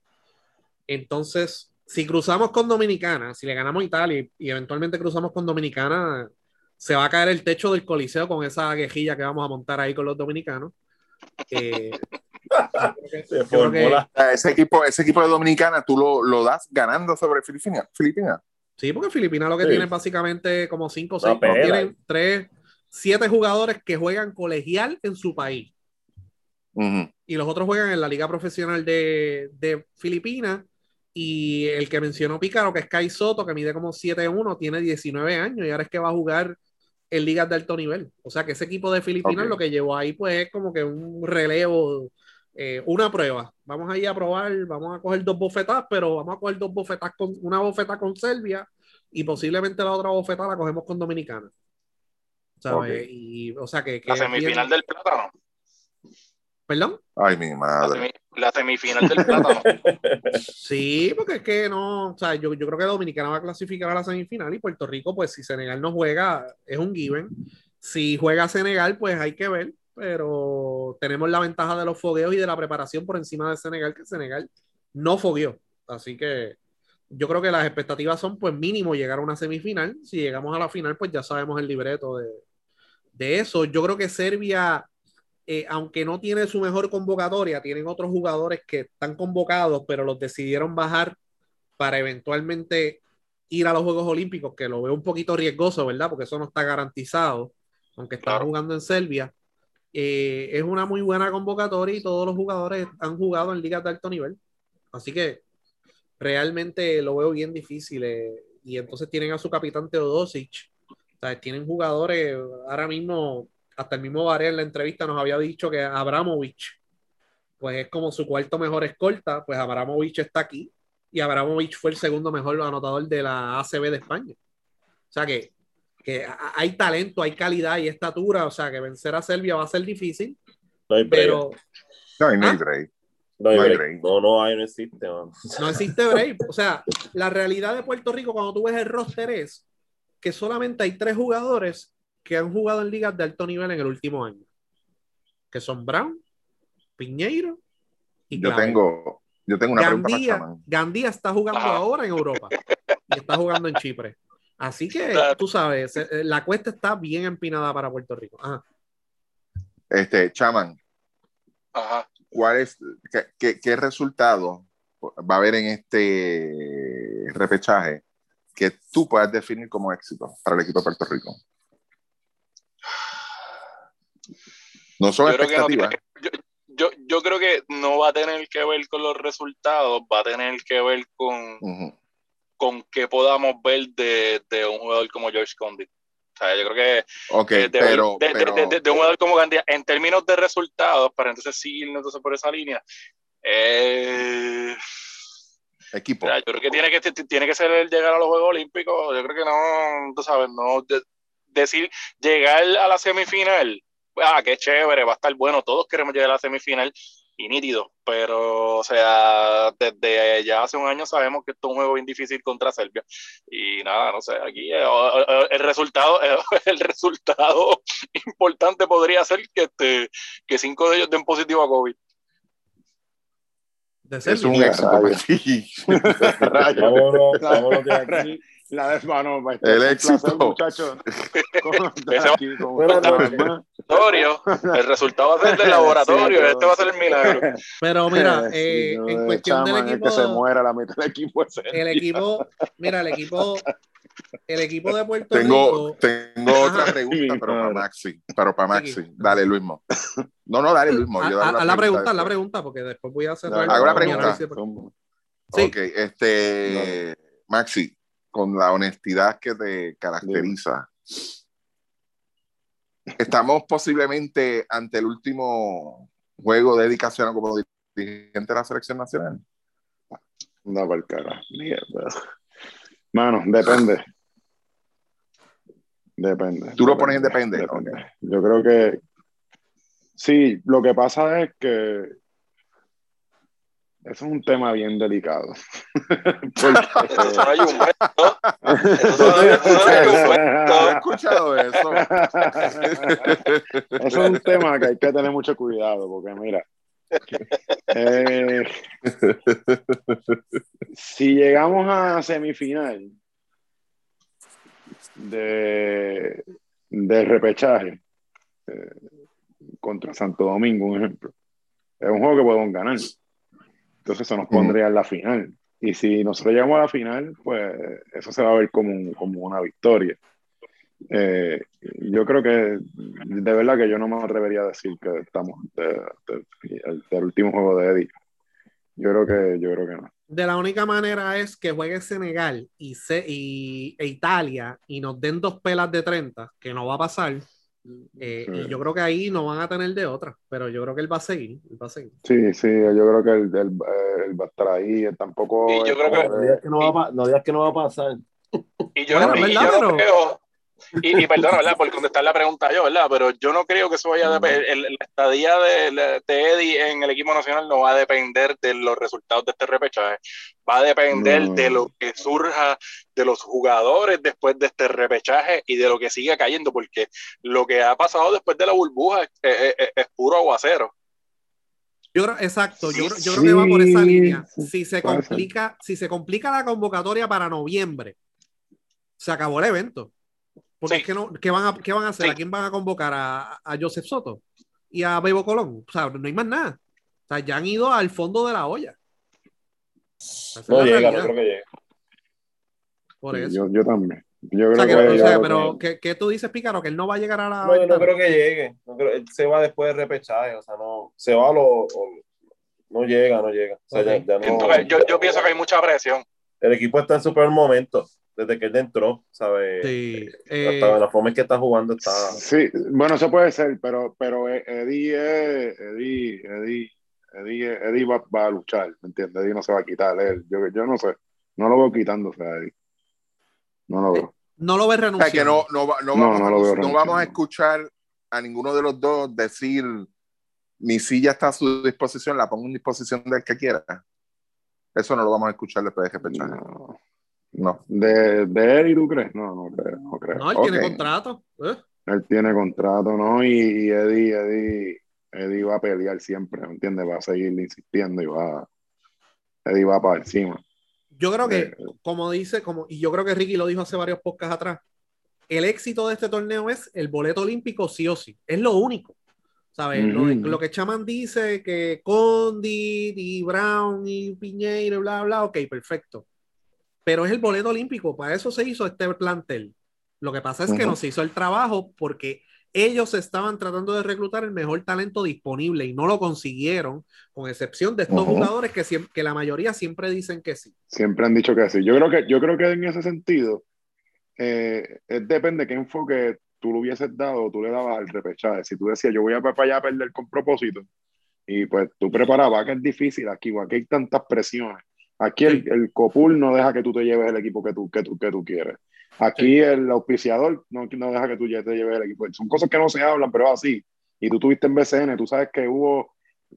Entonces, si cruzamos con Dominicana, si le ganamos a Italia y, eventualmente cruzamos con Dominicana, se va a caer el techo del coliseo con esa quejilla que vamos a montar ahí con los dominicanos. Eh, ese, equipo, ese equipo de Dominicana, tú lo, lo das ganando sobre Filipinas. Filipinas. Sí, porque Filipinas lo que tiene básicamente como cinco o seis, tienen tres, siete jugadores que juegan colegial en su país. Y los otros juegan en la liga profesional de, de Filipinas. Y el que mencionó Pícaro, que es Kai Soto, que mide como 7-1, tiene 19 años y ahora es que va a jugar en ligas de alto nivel. O sea que ese equipo de Filipinas lo que llevó ahí pues es como que un relevo, eh, una prueba. Vamos a ir a probar, vamos a coger dos bofetas, pero vamos a coger dos bofetas con una bofeta con Serbia y posiblemente la otra bofeta la cogemos con Dominicana. ¿Sabes? Y, o sea que, la semifinal del plátano. ¿Perdón? Ay, mi madre. La, semifinal del plátano. sí, porque es que no, o sea, yo, yo creo que Dominicana va a clasificar a la semifinal y Puerto Rico, pues si Senegal no juega, es un given. Si juega Senegal, pues hay que ver, pero tenemos la ventaja de los fogueos y de la preparación por encima de Senegal, que Senegal no fogueó. Así que yo creo que las expectativas son, pues mínimo, llegar a una semifinal. Si llegamos a la final, pues ya sabemos el libreto de, de eso. Yo creo que Serbia eh, aunque no tiene su mejor convocatoria, tienen otros jugadores que están convocados, pero los decidieron bajar para eventualmente ir a los Juegos Olímpicos, que lo veo un poquito riesgoso, ¿verdad? Porque eso no está garantizado, aunque están jugando en Serbia. Eh, es una muy buena convocatoria y todos los jugadores han jugado en ligas de alto nivel. Así que realmente lo veo bien difícil. Eh, y entonces tienen a su capitán Teodosic. O sea, tienen jugadores ahora mismo hasta el mismo Varela en la entrevista nos había dicho que Abramovich, pues es como su cuarto mejor escolta, pues Abramovich está aquí y Abramovich fue el segundo mejor anotador de la ACB de España. O sea que, que hay talento, hay calidad y estatura, o sea que vencer a Serbia va a ser difícil, no hay pero... No hay, ¿Ah? break. No, hay break. no, no hay, no existe. No existe break. O sea, la realidad de Puerto Rico cuando tú ves el roster es que solamente hay tres jugadores que han jugado en ligas de alto nivel en el último año, que son Brown, Piñeiro y yo tengo, yo tengo una Gandía, pregunta Gandía está jugando ahora en Europa y está jugando en Chipre. Así que tú sabes, eh, la cuesta está bien empinada para Puerto Rico. Este, Chaman, ¿cuál es, qué, qué resultado va a haber en este repechaje que tú puedas definir como éxito para el equipo de Puerto Rico? No son expectativas. yo, yo, creo que no va a tener que ver con los resultados, va a tener que ver con, con qué podamos ver de, de, un jugador como George Condi. O sea, yo creo que okay, de, pero, de, de, un jugador como Gandhi, en términos de resultados, para entonces seguir entonces por esa línea, eh, equipo. yo creo que tiene que tiene que ser el llegar a los Juegos Olímpicos. Yo creo que no, tú sabes, no decir llegar a la semifinal ah, qué chévere, va a estar bueno, todos queremos llegar a la semifinal y nítido, pero o sea, desde ya hace un año sabemos que esto es un juego bien difícil contra Serbia. Y nada, no sé, aquí eh, el resultado, el resultado importante podría ser que, este, que cinco de ellos den positivo a COVID. es un éxito. vámonos, vámonos de aquí la vez, mano, el éxito. muchachos. el resultado va a ser del laboratorio, este va a ser el milagro. Pero mira, eh, en cuestión del equipo. que se muera la mitad del equipo. El equipo, mira, el equipo. El equipo de Puerto tengo, Rico. Tengo otra pregunta, pero para Maxi. Pero para Maxi. Dale, Luismo. No, no, dale, Luismo. Yo a, la, la pregunta, la pregunta, porque después voy a hacer. Hago la pregunta. Sí. Ok, este. Maxi, con la honestidad que te caracteriza. Estamos posiblemente ante el último juego de dedicación como dirigente de la selección nacional. No, por cara. Mierda. Mano, depende. Depende. ¿Tú lo pones en depende? Yo creo que sí, lo que pasa es que Eso es un tema bien delicado. Eso no hay un momento. Eso no eso no hay un No he momento. escuchado eso. Eso es un tema que hay que tener mucho cuidado, porque mira, eh, si llegamos a semifinal de, de repechaje eh, contra Santo Domingo, un ejemplo, es un juego que podemos ganar. Entonces eso nos pondría en la final. Y si nosotros llegamos a la final, pues eso se va a ver como, un- como una victoria. Eh, yo creo que de verdad que yo no me atrevería a decir que estamos de- de- el- del último juego de Eddie. Yo creo que yo creo que no. De la única manera es que juegue Senegal y, se, y e Italia y nos den dos pelas de 30, que no va a pasar. Eh, Sí. Y yo creo que ahí no van a tener de otra, pero yo creo que él va a seguir. él va a seguir. Sí, sí, yo creo que él, él- él va a estar ahí. él tampoco. Y yo creo que- No digas que no va a, pa- no digas que no va a pasar. Y yo, Bueno, no, y ¿verdad? yo creo, y, y perdona, ¿verdad? Por contestar la pregunta yo, ¿verdad? Pero yo no creo que eso vaya a depender, el- la estadía de, de Eddie en el equipo nacional no va a depender de los resultados de este repechaje, va a depender No. de lo que surja de los jugadores después de este repechaje y de lo que siga cayendo, porque lo que ha pasado después de la burbuja es, es- es- es puro aguacero. Yo creo, exacto, yo, Sí, creo- yo creo que va por esa línea. Si se complica, si se complica la convocatoria para noviembre, se acabó el evento. Porque Sí. es que no, ¿qué van a, qué van a hacer? Sí. ¿A quién van a convocar? ¿A, a Joseph Soto y a Bebo Colón? O sea, no hay más nada. O sea, ya han ido al fondo de la olla. No la llega, realidad. no creo que llegue. Por eso. Yo, yo también. Yo o sea, creo que- que. o sea, creo pero ¿qué, qué tú dices, Pícaro? Que él no va a llegar a la. No, yo no creo que llegue. No creo- él se va después de repechaje. O sea, no. Se va a lo. o- no llega, no llega. O sea, ya- ya no- Entonces, yo, yo pienso que hay mucha presión. el equipo está en su peor momento desde que él entró, ¿sabes? Sí. Hasta Eh, la forma en que está jugando está. Sí, bueno, eso puede ser, pero, pero Eddie, es- Eddie, Eddie, Eddie, Eddie va, va a luchar, ¿me entiendes? Eddie no se va a quitar. Él. Yo, yo no sé, no lo veo quitándose a Eddie. No lo veo. no lo ves O sea, renunciando. que no, no, no No, vamos, no a, lo veo no renunciando. vamos a escuchar a ninguno de los dos decir mi silla está a su disposición, la pongo en disposición del que quiera. Eso no lo vamos a escuchar después de repechaje. No. No. ¿De, de Eddie tú crees? No, no creo. No creo. No, él Ok. tiene contrato. ¿eh? Él tiene contrato, ¿no? Y, y Eddie, Eddie, Eddie va a pelear siempre, ¿me entiendes? Va a seguir insistiendo y va. Eddie va para encima. Yo creo que, Eh, como dice, como, y yo creo que Ricky lo dijo hace varios podcasts atrás, el éxito de este torneo es el boleto olímpico sí o sí. Es lo único. ¿Sabes? Lo, de- Ujú. lo que Chaman dice, que Condit y Brown y Piñeiro, bla, bla, ok, perfecto. Pero es el boleto olímpico, para eso se hizo este plantel. Lo que pasa es que Ujú. no se hizo el trabajo porque ellos estaban tratando de reclutar el mejor talento disponible y no lo consiguieron, con excepción de estos Ujú. jugadores que, siem- que la mayoría siempre dicen que sí. Siempre han dicho que sí. Yo creo que, yo creo que en ese sentido, eh, es depende de qué enfoque tú le hubieses dado tú le dabas al repechaje. Si tú decías, yo voy a para allá a perder con propósito, y pues tú preparabas, que es difícil aquí, aquí hay tantas presiones. Aquí el, el COPUL no deja que tú te lleves el equipo que tú, que tú, que tú quieres. Aquí el auspiciador no, no deja que tú te lleves el equipo. Son cosas que no se hablan, pero es así. Y tú tuviste en BCN, tú sabes que hubo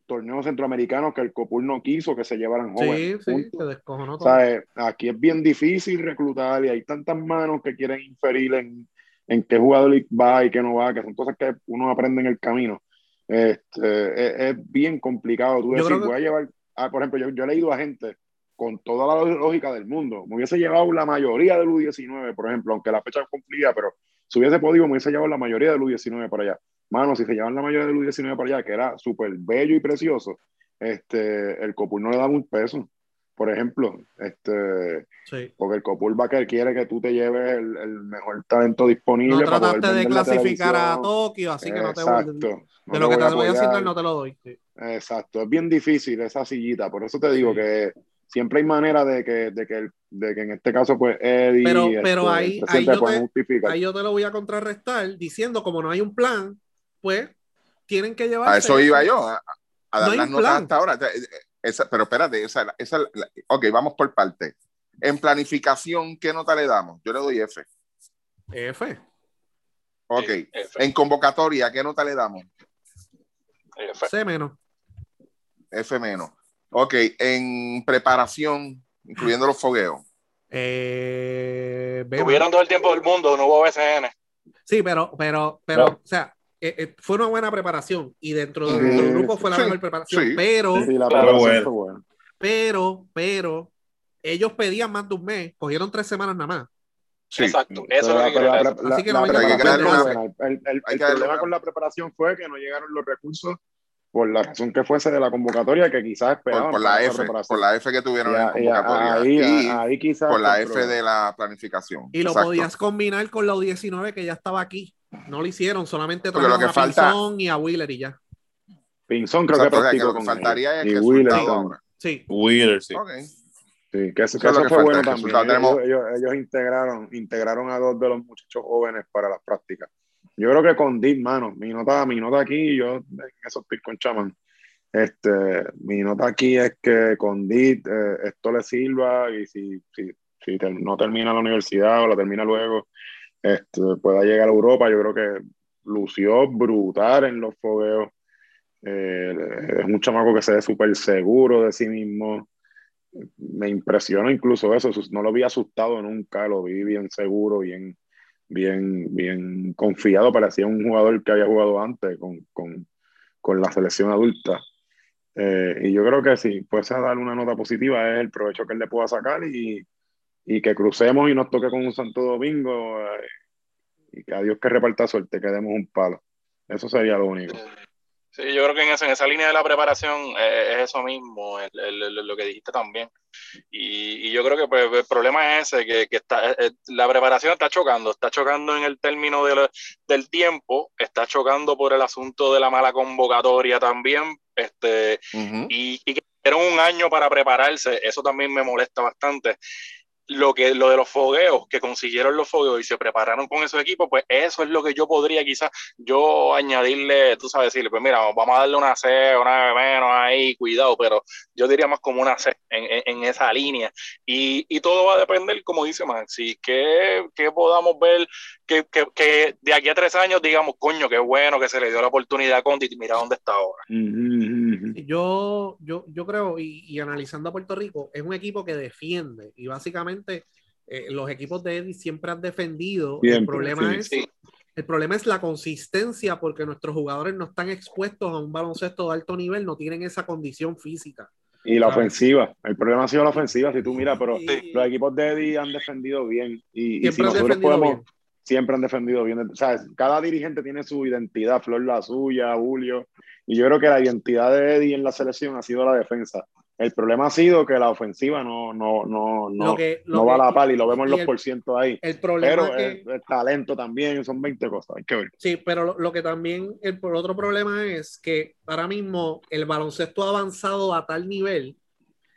torneos centroamericanos que el COPUL no quiso que se llevaran Sí, jóvenes. sí, punto. se descojonó todo. eh, aquí es bien difícil reclutar y hay tantas manos que quieren inferir en, en qué jugador va y qué no va, que son cosas que uno aprende en el camino. Este, es, es bien complicado. Tú que- voy a llevar, ah, por ejemplo, yo, yo he leído a gente con toda la lógica del mundo. Me hubiese llevado la mayoría del U19, por ejemplo, aunque la fecha complicada, pero si hubiese podido, me hubiese llevado la mayoría del U19 para allá. Mano, si se llevan la mayoría del U19 para allá, que era súper bello y precioso, este, el Copul no le daba un peso. Por ejemplo, este, Sí. porque el Copul va que quiere que tú te lleves el, el mejor talento disponible. No para trataste de clasificar a. Tokio, así que no te Exacto. voy, No de lo que te voy a asignar no te lo doy. Sí. Exacto, es bien difícil esa sillita, por eso te digo Sí. que siempre hay manera de que, de que, de que en este caso, pues Eddie Pero- este, pero el ahí- presidente ahí yo te- justificar. Ahí yo te lo voy a contrarrestar diciendo, como no hay un plan, pues tienen que llevar. A eso iba yo, a, a dar No hay las un notas plan. hasta ahora. Esa- pero espérate, esa, esa, la- ok, vamos por parte. En planificación, ¿qué nota le damos? Yo le doy F. F. Ok. F, En convocatoria, ¿qué nota le damos? F. C menos. F menos. Ok, en preparación, incluyendo los fogueos. Eh, Tuvieron todo el tiempo del mundo, no hubo BCN. Sí, pero, pero, pero, No. o sea, eh, eh, fue una buena preparación y dentro de Sí, nuestro grupo fue la sí, mejor preparación, sí. pero, Sí, la preparación bueno. fue buena. pero, pero, ellos pedían más de un mes, cogieron tres semanas nada más. Sí. Exacto, eso es lo que la quería pre- decir. la- Así que no. El, el- el que darle problema con la preparación fue que no llegaron los recursos por la razón que fuese de la convocatoria que quizás esperaban. Por, por la F, por la F que tuvieron Y en a- y a- convocatoria. ahí, y a- ahí quizás por la F de la planificación. Y lo Exacto. podías combinar con la U19 que ya estaba aquí. No lo hicieron, solamente Porque lo trajeron que a falta- Pinzón y a Wheeler y ya. Pinzón creo Exacto, que o sea, que lo faltaría es Y el resultado. Sí. Wheeler, sí. Ok. Sí, que eso, Eso que eso que fue bueno también. Tenemos- Ellos, ellos- ellos integraron, integraron a dos de los muchachos jóvenes para las prácticas. Yo creo que con Dick, mano, mi nota, mi nota aquí, yo en eso estoy con Chaman. Este, mi nota aquí es que con Dick eh, esto le sirva y si, si, si no termina la universidad o la termina luego, este, pueda llegar a Europa. Yo creo que lució brutal en los fogueos. Eh, es un chamaco que se ve súper seguro de sí mismo me impresionó incluso eso, no lo vi asustado nunca, lo vi bien seguro, bien, bien, bien confiado, parecía un jugador que había jugado antes con, con, con la selección adulta. Eh, y yo creo que si fuese a darle una nota positiva es el provecho que él le pueda sacar y, y que crucemos y nos toque con un Santo Domingo eh, y que a Dios que reparta suerte, que demos un palo. Eso sería lo único. Sí, yo creo que en esa, en esa línea de la preparación eh, es eso mismo, el- lo que dijiste también. Y, y yo creo que pues, el problema es ese, que, que está, eh, eh, la preparación está chocando, está chocando en el término de del tiempo, está chocando por el asunto de la mala convocatoria también, este, y, y que un año para prepararse, eso también me molesta bastante. Lo, que, lo de los fogueos, que consiguieron los fogueos y se prepararon con esos equipos, pues eso es lo que yo podría quizás yo añadirle, tú sabes, decirle, pues mira, vamos a darle una C, una menos ahí, cuidado, pero yo diría más como una C en, en- en esa línea. Y, y todo va a depender, como dice Maxi, que, que podamos ver, que, que, que de aquí a tres años digamos, coño, qué bueno que se le dio la oportunidad a Conti, mira dónde está ahora. Yo, yo, yo creo, y, y analizando a Puerto Rico, es un equipo que defiende y básicamente eh, los equipos de Eddie siempre han defendido. el problema sí. es Sí. el problema es la consistencia porque nuestros jugadores no están expuestos a un baloncesto de alto nivel, no tienen esa condición física. Y la ¿Sabes? ofensiva, el problema ha sido la ofensiva, si tú miras, pero los equipos de Eddie han defendido bien. Y, y si nosotros podemos, bien. Siempre han defendido bien. O sea, cada dirigente tiene su identidad, Flor la suya, Julio. Y yo creo que la identidad de Eddie en la selección ha sido la defensa. El problema ha sido que la ofensiva no, no, no, no, que- no va a la par y lo vemos en los el- porcientos ahí. El problema Pero es que, el, el talento también, son 20 cosas, hay que ver. Sí, pero lo, lo que también, el por otro problema es que ahora mismo el baloncesto ha avanzado a tal nivel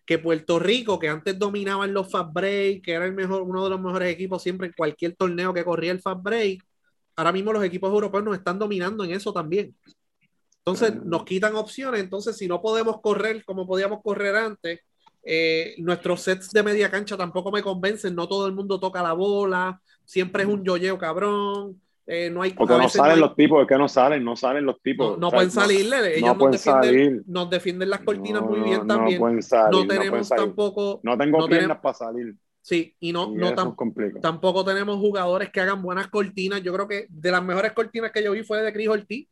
que Puerto Rico, que antes dominaba en los fast break, que era el mejor, uno de los mejores equipos siempre en cualquier torneo que corría el fast break, ahora mismo los equipos europeos nos están dominando en eso también. Entonces nos quitan opciones, entonces si no podemos correr como podíamos correr antes, eh, nuestros sets de media cancha tampoco me convencen, no todo el mundo toca la bola, siempre es un yoyeo cabrón, eh, no hay Porque no veces no salen hay- los tipos, es que no salen, no salen los tipos. no, no O sea, pueden salirle, ellos no nos, pueden defienden, salir. nos defienden las cortinas No, muy bien no también. pueden salir, no no pueden tenemos salir. tampoco, No tengo no piernas tenemos- para salir. sí, y no, y no tam- tampoco tenemos jugadores que hagan buenas cortinas. Yo creo que de las mejores cortinas que yo vi fue de Cris Ortiz,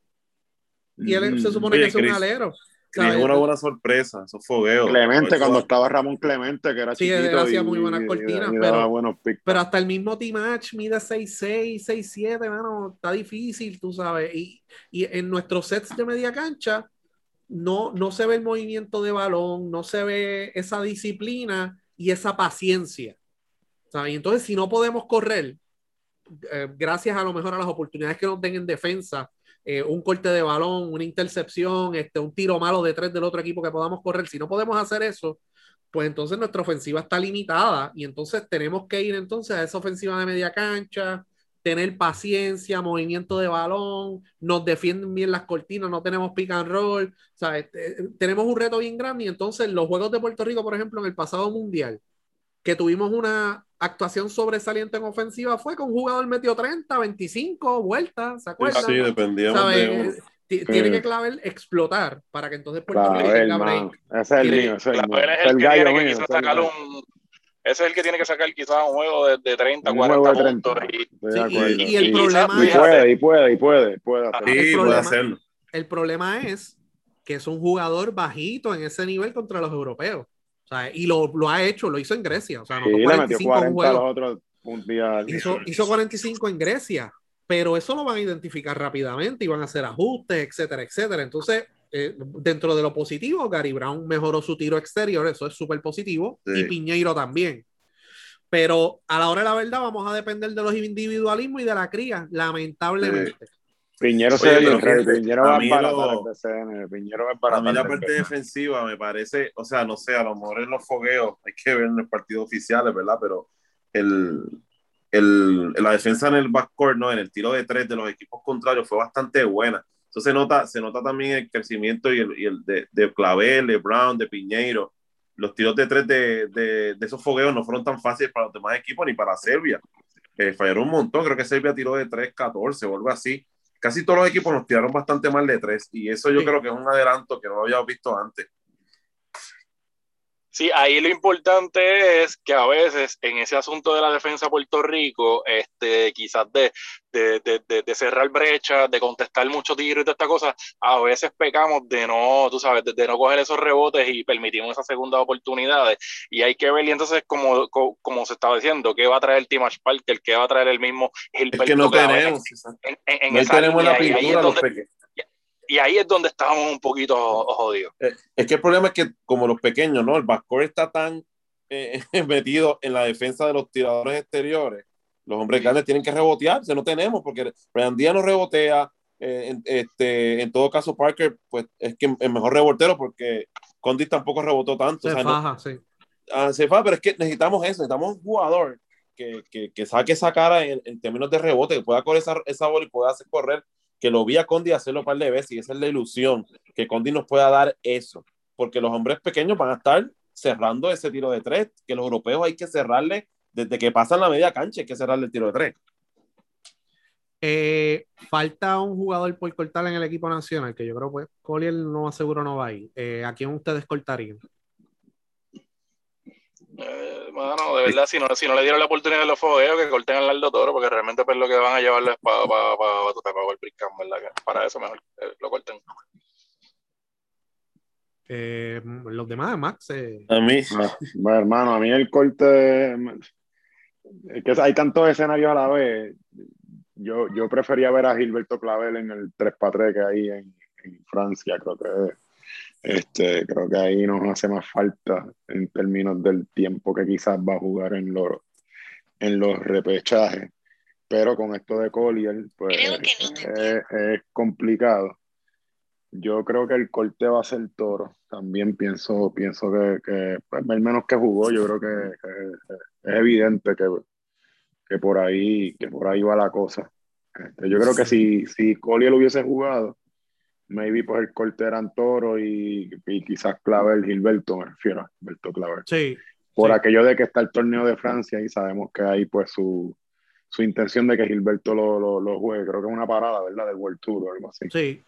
y él se supone que es un alero. Chris, ¿sabes? es una buena sorpresa, esos fogueos. Clemente, Eso- cuando estaba Ramón Clemente, que era Sí, él chiquito. hacía y- muy buenas y- y- cortinas, y pero- daba buenos picks. Pero hasta el mismo T-Match mide 6'6, 6'7, mano, está difícil, tú sabes. Y, y en nuestros sets de media cancha no, no se ve el movimiento de balón, no se ve esa disciplina y esa paciencia. ¿sabes? Y entonces, si no podemos correr, eh, gracias a lo mejor a las oportunidades que nos den en defensa, eh, un corte de balón, una intercepción, este, un tiro malo de tres del otro equipo que podamos correr, si no podemos hacer eso, pues entonces nuestra ofensiva está limitada y entonces tenemos que ir entonces a esa ofensiva de media cancha, tener paciencia, movimiento de balón, nos defienden bien las cortinas, no tenemos pick and roll, ¿sabes? Eh, tenemos un reto bien grande y entonces los Juegos de Puerto Rico, por ejemplo, en el pasado mundial, que tuvimos una actuación sobresaliente en ofensiva, fue que un jugador metió 30, 25 vueltas, ¿se acuerdan? Sí, dependíamos de. Ti- Tiene que Clavel explotar para que entonces Puerto Rico tenga break. Ese es el Y- mío, ese es el mío. Clavel es Ese el que gallo tiene que mío, quizás ese es el sacar un. Ese es el que tiene que sacar quizás un juego de, de 30, Un 40 juego de 30. puntos. Y, y- y el Y problema Y es, puede, y puede, y puede, puede. Sí, puede hacerlo. el problema es que es un jugador bajito en ese nivel contra los europeos. Sea, y lo, lo ha hecho, lo hizo en Grecia. O sea, Sí, metió 45 en un 40 a los otros mundial. Hizo, hizo 45 en Grecia, pero eso lo van a identificar rápidamente y van a hacer ajustes, etcétera, etcétera. Entonces, eh, dentro de lo positivo, Gary Brown mejoró su tiro exterior, eso es súper positivo, Sí. y Piñeiro también. Pero a la hora de la verdad vamos a depender de los individualismos y de la cría, lamentablemente. Piñero se Oye, ve bien ready. Piñero va baratar lo- el. Piñero va a mí la parte defensiva me parece, o sea, no sé, a lo mejor en los fogueos hay que ver en los partidos oficiales, ¿verdad? Pero el, el, la defensa en el backcourt, ¿no? En el tiro de tres de los equipos contrarios fue bastante buena. Entonces se nota, se nota también el crecimiento y el, y el de, de Clavel, de Brown, de Piñeiro. Los tiros de tres de, de, de esos fogueos no fueron tan fáciles para los demás equipos ni para Serbia. Eh, fallaron un montón, creo que Serbia tiró de 3, 14 o algo así. Casi todos los equipos nos tiraron bastante mal de tres y eso yo Sí. creo que es un adelanto que no habíamos visto antes. Sí, ahí lo importante es que a veces en ese asunto de la defensa de Puerto Rico, este, quizás de, de, de, de, cerrar brechas, de contestar mucho tiro y toda esta cosa, a veces pecamos de no, tú sabes, de, no coger esos rebotes y permitimos esas segundas oportunidades. Y hay que ver, y entonces, como, como, como se estaba diciendo, ¿qué va a traer Timash Parker? ¿Qué va a traer el mismo Es Gilberto que no tenemos. En, en- en no esa tenemos línea, la y ahí es pintura los donde- pequeños. Y ahí es donde estábamos un poquito jodidos. Eh, Es que el problema es que como los pequeños, ¿no? El backcourt está tan eh, metido en la defensa de los tiradores exteriores. Los hombres Sí. grandes tienen que rebotearse, no tenemos, porque Brian Díaz no rebotea. eh, en, este, en todo caso, Parker, pues es que es mejor rebotero porque Condit tampoco rebotó tanto. Se o sea, no- faja, sí. Ah, se fa, pero es que necesitamos eso, necesitamos un jugador que, que, que saque esa cara en, en términos de rebote, que pueda correr esa, esa bola y pueda hacer correr, que lo vi a Condi hacerlo un par de veces y esa es la ilusión, que Condi nos pueda dar eso, porque los hombres pequeños van a estar cerrando ese tiro de tres, que los europeos hay que cerrarle desde que pasan la media cancha, hay que cerrarle el tiro de tres. Eh, falta un jugador por cortar en el equipo nacional, que yo creo pues Collier no aseguro no va a ir. Eh, ¿A quién ustedes cortarían? Eh, mano, de verdad, si no, si no le dieron la oportunidad de los fogueos, que corten al Lardo Toro, porque realmente pues lo que van a llevarlo es para pa, pa, pa, pa, Wolverine Camp, ¿verdad? Que para eso mejor eh, lo corten. Eh, los demás, Max. eh, A mí, Bueno, hermano, a mí el corte. Es que hay tantos escenarios a la vez. Yo, yo prefería ver a Gilberto Clavel en el 3x3 que hay en, en Francia. Creo que, este, creo que ahí nos hace más falta en términos del tiempo que quizás va a jugar en los, en los repechajes. Pero con esto de Collier, pues que no te es, es complicado. Yo creo que el corte va a ser toro. También pienso, pienso que, que pues, el menos que jugó, yo creo que, que es evidente que, que por ahí, que por ahí va la cosa. Este, yo creo que si, si Collier hubiese jugado, maybe pues el corte eran toro y, y quizás Clavel, Gilberto, me refiero a Gilberto Clavel. sí, Por Sí. aquello de que está el torneo de Francia y sabemos que hay pues su, su intención de que Gilberto lo, lo, lo juegue. Creo que es una parada, ¿verdad? Del World Tour o algo así. sí,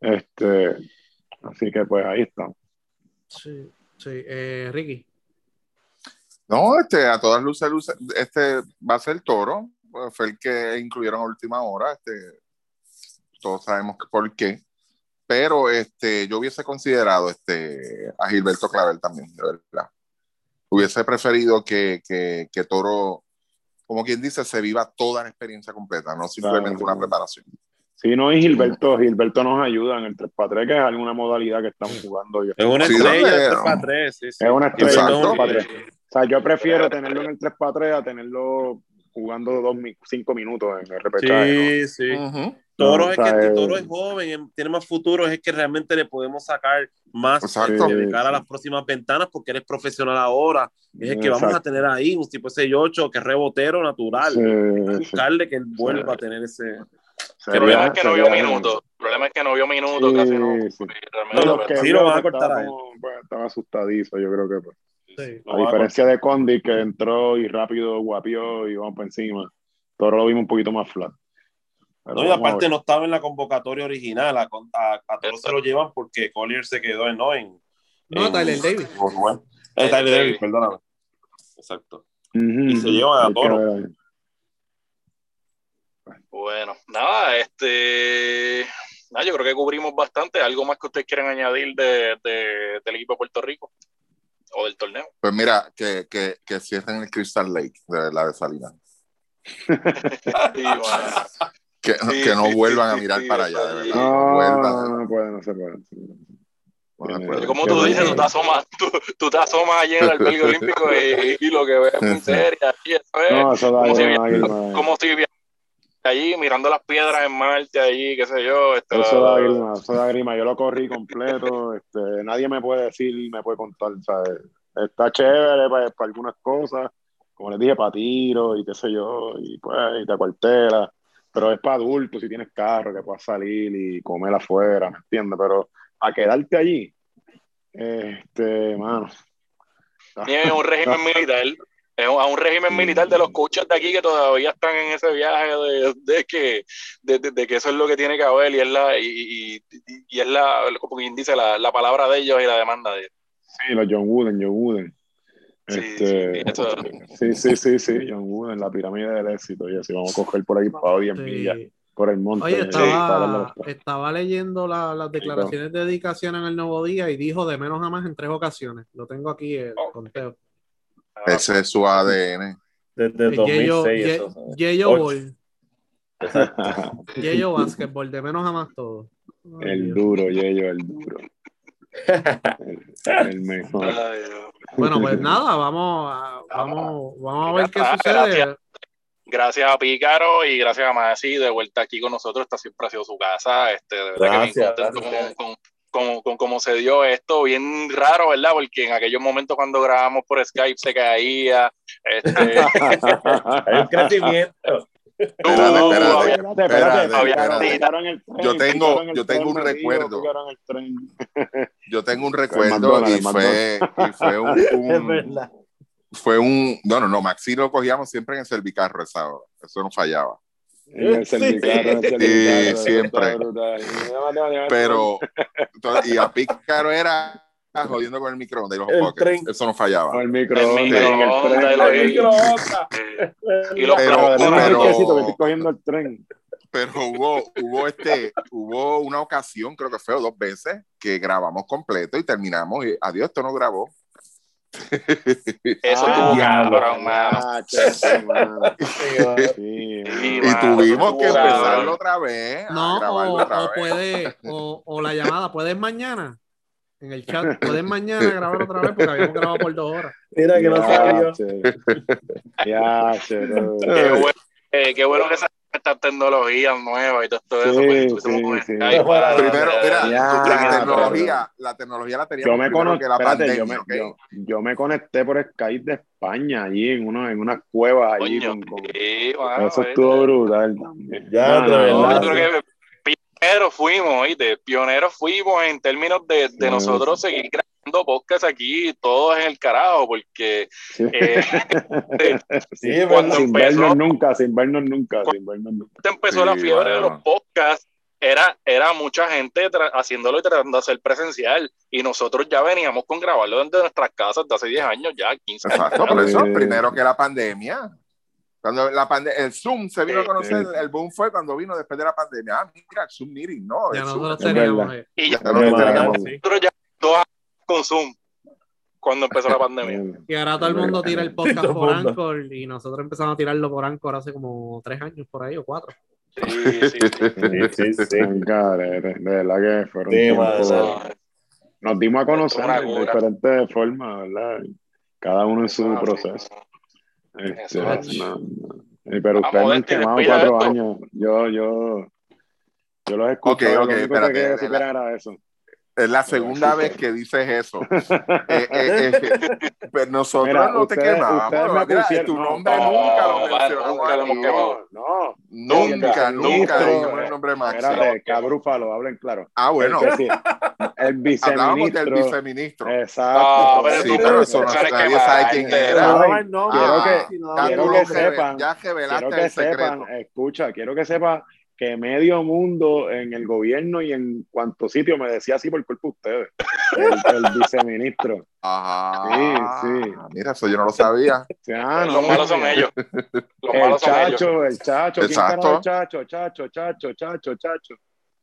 Este, así que pues ahí está. sí, sí. Eh, Ricky. No, este, a todas luces, luces, este va a ser Toro, fue el que incluyeron a última hora, este, todos sabemos que por qué, pero este, yo hubiese considerado este, a Gilberto Clavel también, de verdad. Hubiese preferido que, que, que Toro, como quien dice, se viva toda la experiencia completa, no simplemente Claro. una preparación. Si no, y Gilberto, Gilberto nos ayuda en el 3x3, que es alguna modalidad que estamos jugando. Yo. es una Sí, estrella ¿dónde? de 3 para 3. Sí, sí. Es una estrella Exacto. de 3x3. O sea, yo prefiero tenerlo en el 3x3 a tenerlo jugando dos, mi- cinco minutos en el repechaje. Sí, sí. Ujú. Toro, No, es o sea, que, eh, Toro es joven, em- tiene más futuro, es que realmente le podemos sacar más Exacto. eh, de cara a las próximas ventanas porque eres profesional ahora. Es el que vamos a tener ahí, un tipo ese 8 que es rebotero natural. Sí, sí. Buscarle que él vuelva a tener ese. El problema es que no vio minutos. El problema es que no vio minutos, Sí, casi no. lo que sí lo van a cortar estaba a él. como- pues, estaba asustadizo, yo creo que pues. A diferencia de Condi que entró y rápido guapió y vamos por encima. Toro lo vimos un poquito más flat. No, y aparte no estaba en la convocatoria original. A, a, a todos se lo llevan porque Collier se quedó en. No, en, No, en- Tyler Davis. Bueno, eh, Tyler Davis, perdóname. Exacto. Y se llevan a todos. Bueno, nada, este. nada, yo creo que cubrimos bastante. ¿Algo más que ustedes quieren añadir de, de- del equipo de Puerto Rico? O del torneo. Pues mira, que, que, que cierren el Crystal Lake de la de Salinas. Sí, bueno. Que, Sí, que no sí, vuelvan sí, a mirar sí, para allá, de verdad. No, No vuelvan. no, no puede, no se puede. no se puede. No se puede. Como tú dices, tú te asomas, tú, tú te asomas allí en el albergue olímpico y, y lo que ves es muy serio. Y eso es No, eso da como si como allí mirando las piedras en Marte, allí, qué sé yo. Este, Eso da grima, eso da grima. Yo lo corrí completo. Este, nadie me puede decir, me puede contar. ¿sabes? Está chévere para, para algunas cosas, como les dije, para tiro y qué sé yo, y pues, y te acuartela. Pero es para adultos, si tienes carro, que puedas salir y comer afuera, ¿me entiendes? Pero a quedarte allí, este, mano. Es un régimen militar. A un régimen militar de los coaches de aquí que todavía están en ese viaje de, de que, de, de- que eso es lo que tiene que haber y es la, y- y- y es la, como quien dice, la, la palabra de ellos y la demanda de ellos. Sí, los John Wooden, John Wooden. Sí, Este, sí, sí, sí, sí, sí, John Wooden, la pirámide del éxito. Y así vamos a coger por ahí para 10 Sí. millas, por el monte. Oye, estaba, estaba leyendo la- las declaraciones de dedicación en el Nuevo Día y dijo de menos a más en tres ocasiones. Lo tengo aquí el conteo. Ese es su ADN. Desde el Yeyo, 2006. Ye- eso, ¿sabes? Yeyo. Ball, Yeyo Basketball, de menos a más todo. Ay, el Dios. duro, Yeyo, el duro. El, el mejor. Ay. Bueno, pues nada, vamos a, vamos, vamos a ver qué sucede. Gracias a Pícaro y gracias a Masi de vuelta aquí con nosotros. Esta siempre ha sido su casa. Este, de verdad que Gracias, bien contento gracias. con, con, con- con cómo se dio esto. Bien raro, ¿verdad? Porque en aquellos momentos cuando grabamos por Skype se caía. Este, Hay un crecimiento. Espérate, espérate. Espérate, espérate, Espérate, tren, Yo tengo- yo tengo un recuerdo. Yo tengo un recuerdo y fue, y fue un, un- fue un, no, no, no, Maxi lo cogíamos siempre en el servicarro esa hora. Eso no fallaba. En el Sí. cervicarro, en el Sí, cervicarro, siempre. Llévate, llévate. Pero, y a Pícaro era jodiendo con el microondas y los El tren. Eso no fallaba. O el microondas, El microondas, tren. el- y los Pero- cogiendo el tren. Pero hubo, hubo este, hubo una ocasión, creo que fue o dos veces, que grabamos completo y terminamos y adiós, esto no grabó. Eso Ah, cabrón, mano. Ah, che, sí, mano. Sí, Sí, Y tuvimos que empezarlo otra vez, a No, o, otra o vez. puede, o, o la llamada, puedes mañana en el chat, puedes mañana grabar otra vez porque habíamos grabado por dos horas. Mira que no Ya, salió. che. Ya, che, no. Qué bueno, eh, qué bueno que se estas tecnologías nuevas y todo esto Sí, eso. pues, sí, con sí. Skype, Primero, Primero, mira, Ya, la tecnología, la tecnología la teníamos Yo me, primero conecté, que la espérate, yo, pandemia, me, ¿ok? yo, yo me conecté por Skype de España, allí en, uno, en unas cuevas allí. Coño, con- con- sí, mano, Eso estuvo brutal también. Ya, No, no, verdad. No, no, yo creo que pioneros fuimos, ¿oíste? Pioneros fuimos en términos de, de Sí. nosotros seguir grabando podcast aquí, todos en el carajo, porque Sí. eh, Cuando sin empezó- vernos nunca, sin vernos nunca, sin vernos nunca. empezó Sí, la fiebre de mano. los podcasts, era, era mucha gente haciéndolo y tratando de hacer presencial, y nosotros ya veníamos con grabarlo desde nuestras casas de hace 10 años, ya 15 años. Exacto, por eso, primero que la pandemia. Cuando la pande el Zoom se vino a conocer, el boom fue cuando vino después de la pandemia. Ah, mira, el Zoom meeting, no. Ya nosotros teníamos. eh, Y Ya nosotros ya dos años con Zoom cuando empezó la pandemia. Y ahora todo el mundo tira el podcast por mundo. Anchor y nosotros empezamos a tirarlo por Anchor hace como tres años por ahí o cuatro. Sí, sí, sí. Sí, de verdad que fueron. Nos dimos a conocer de diferentes formas, ¿verdad? Cada uno en su proceso. Este, Eso es así. no, no. Pero Vamos, ustedes me han quemado cuatro esto. años. Yo, yo, yo los escucho. Ok, ok, espérate, eso. Es la segunda vez que dices eso. Eh, eh, eh, pero nosotros Mira, no te quemamos. Mira, tu no, nombre no, nunca lo mencionamos nunca aquí. No, Nunca, dijimos el nombre espérate, cabrúfalo, hablen claro. Ah, bueno, El, el hablábamos del viceministro. viceministro. Exacto. Pero Sí, tú- pero eso no, nadie que sabe quién era. no, quiero que- quiero sepan, ya revelaste quiero que el secreto. sepan, escucha, quiero que sepan que medio mundo en el gobierno y en cuantos sitios me decía así por culpa de ustedes, el, el viceministro. Ajá. Sí, sí. Mira, eso yo no lo sabía. Ah, Los malos son ellos. Los El malos son ellos. chacho, el chacho, ¿quién el chacho, chacho, chacho, chacho, chacho.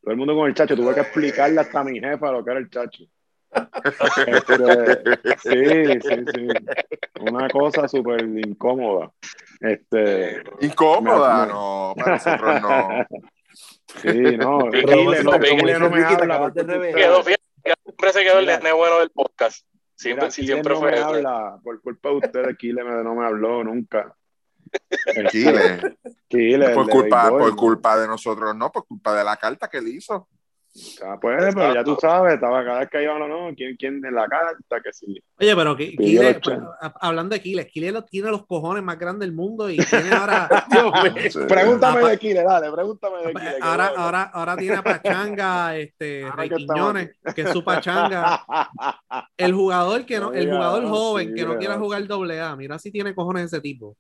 Todo el mundo con el chacho, tuve que explicarle hasta a mi jefa lo que era el chacho. Este, sí, sí, sí. Una cosa súper incómoda. Este, Incómoda, Me- no, para nosotros no. sí, no. Por. Siempre se quedó el nene bueno del podcast. Siempre, Mira, siempre no fue me habla, por culpa de ustedes, Kile no me habló nunca. Este, Chile, Kile, el por de culpa, por culpa de nosotros, no, por culpa de la carta que él hizo. Ah, pues, pero ya tú sabes, estaba cada vez que iba no, no, ¿quién, quién en la carta? Que sí. Oye, pero Kile, lo pues, hablando de Kile, Kile tiene los cojones más grandes del mundo y tiene ahora. Sí. Pregúntame de Kile, dale, pregúntame de Kile. que ahora, ahora, ahora tiene a Pachanga, este, Ahora Rey que estamos Quiñones, que es su Pachanga. El jugador que no, el jugador joven sí, que no quiera jugar doble A, mira si tiene cojones ese tipo.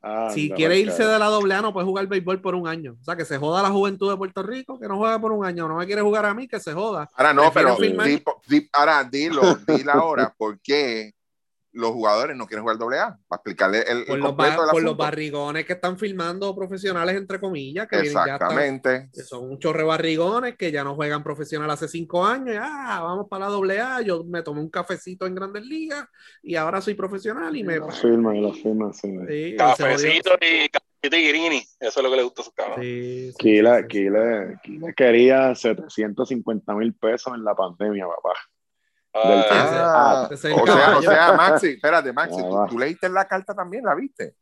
Anda, Si quiere irse de la doble A, no puede jugar béisbol por un año. O sea, que se joda la juventud de Puerto Rico, que no juegue por un año. No me quiere jugar a mí, que se joda. Ahora no, Prefiero pero firmar- di- di- ahora dilo, dile ahora por qué los jugadores no quieren jugar doble A, para explicarle el, el Por, los, ba- del por los barrigones que están filmando profesionales, entre comillas, que vienen, ya están, Exactamente. que son un chorre de barrigones que ya no juegan profesional hace cinco años. y, ah, vamos para la doble A. Yo me tomé un cafecito en Grandes Ligas y ahora soy profesional y me. Lo firma, lo firma, sí. Sí, Cafecito y cafecito y guirini. Eso es lo que le gusta a cabros. jodió. Sí, sí, Kile, sí, sí. Kile, Kile quería 750 mil pesos en la pandemia, papá. Del- Ah, es el o sea, o sea, Maxi, espérate, Maxi, ¿tú, va. tú leíste la carta también, ¿la viste?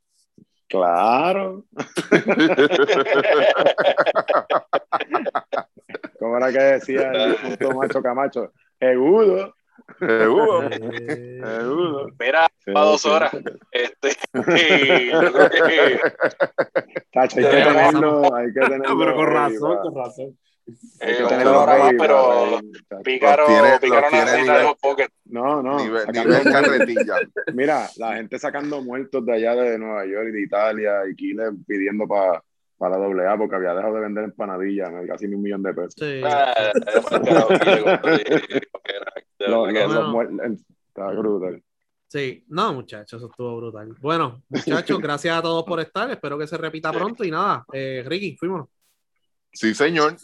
Claro. ¿Cómo era que decía el difunto macho Camacho? Seguro. Eh, seguro. Mira, para dos horas. Este, y yo creo que Tacho, hay que tenerlo, hay que tenerlo. Pero con razón, con razón. Hay eh, que un tenerlo hora más, pero. Pícaro, Los tiene- Pícaro los tiene necesita nivel- los pockets. No, no. Nivel, sacando nivel muertos. carretilla. Mira, la gente sacando muertos de allá de Nueva York y de Italia y Kile pidiendo para la doble A porque había dejado de vender empanadillas, ¿no? casi un millón de pesos. sí. Ah, para Los- los- no. los brutal. Sí, no, muchachos, eso estuvo brutal. Bueno, muchachos, gracias a todos por estar. Espero que se repita pronto. Y nada, eh, Ricky, fuimos. Sí, señor.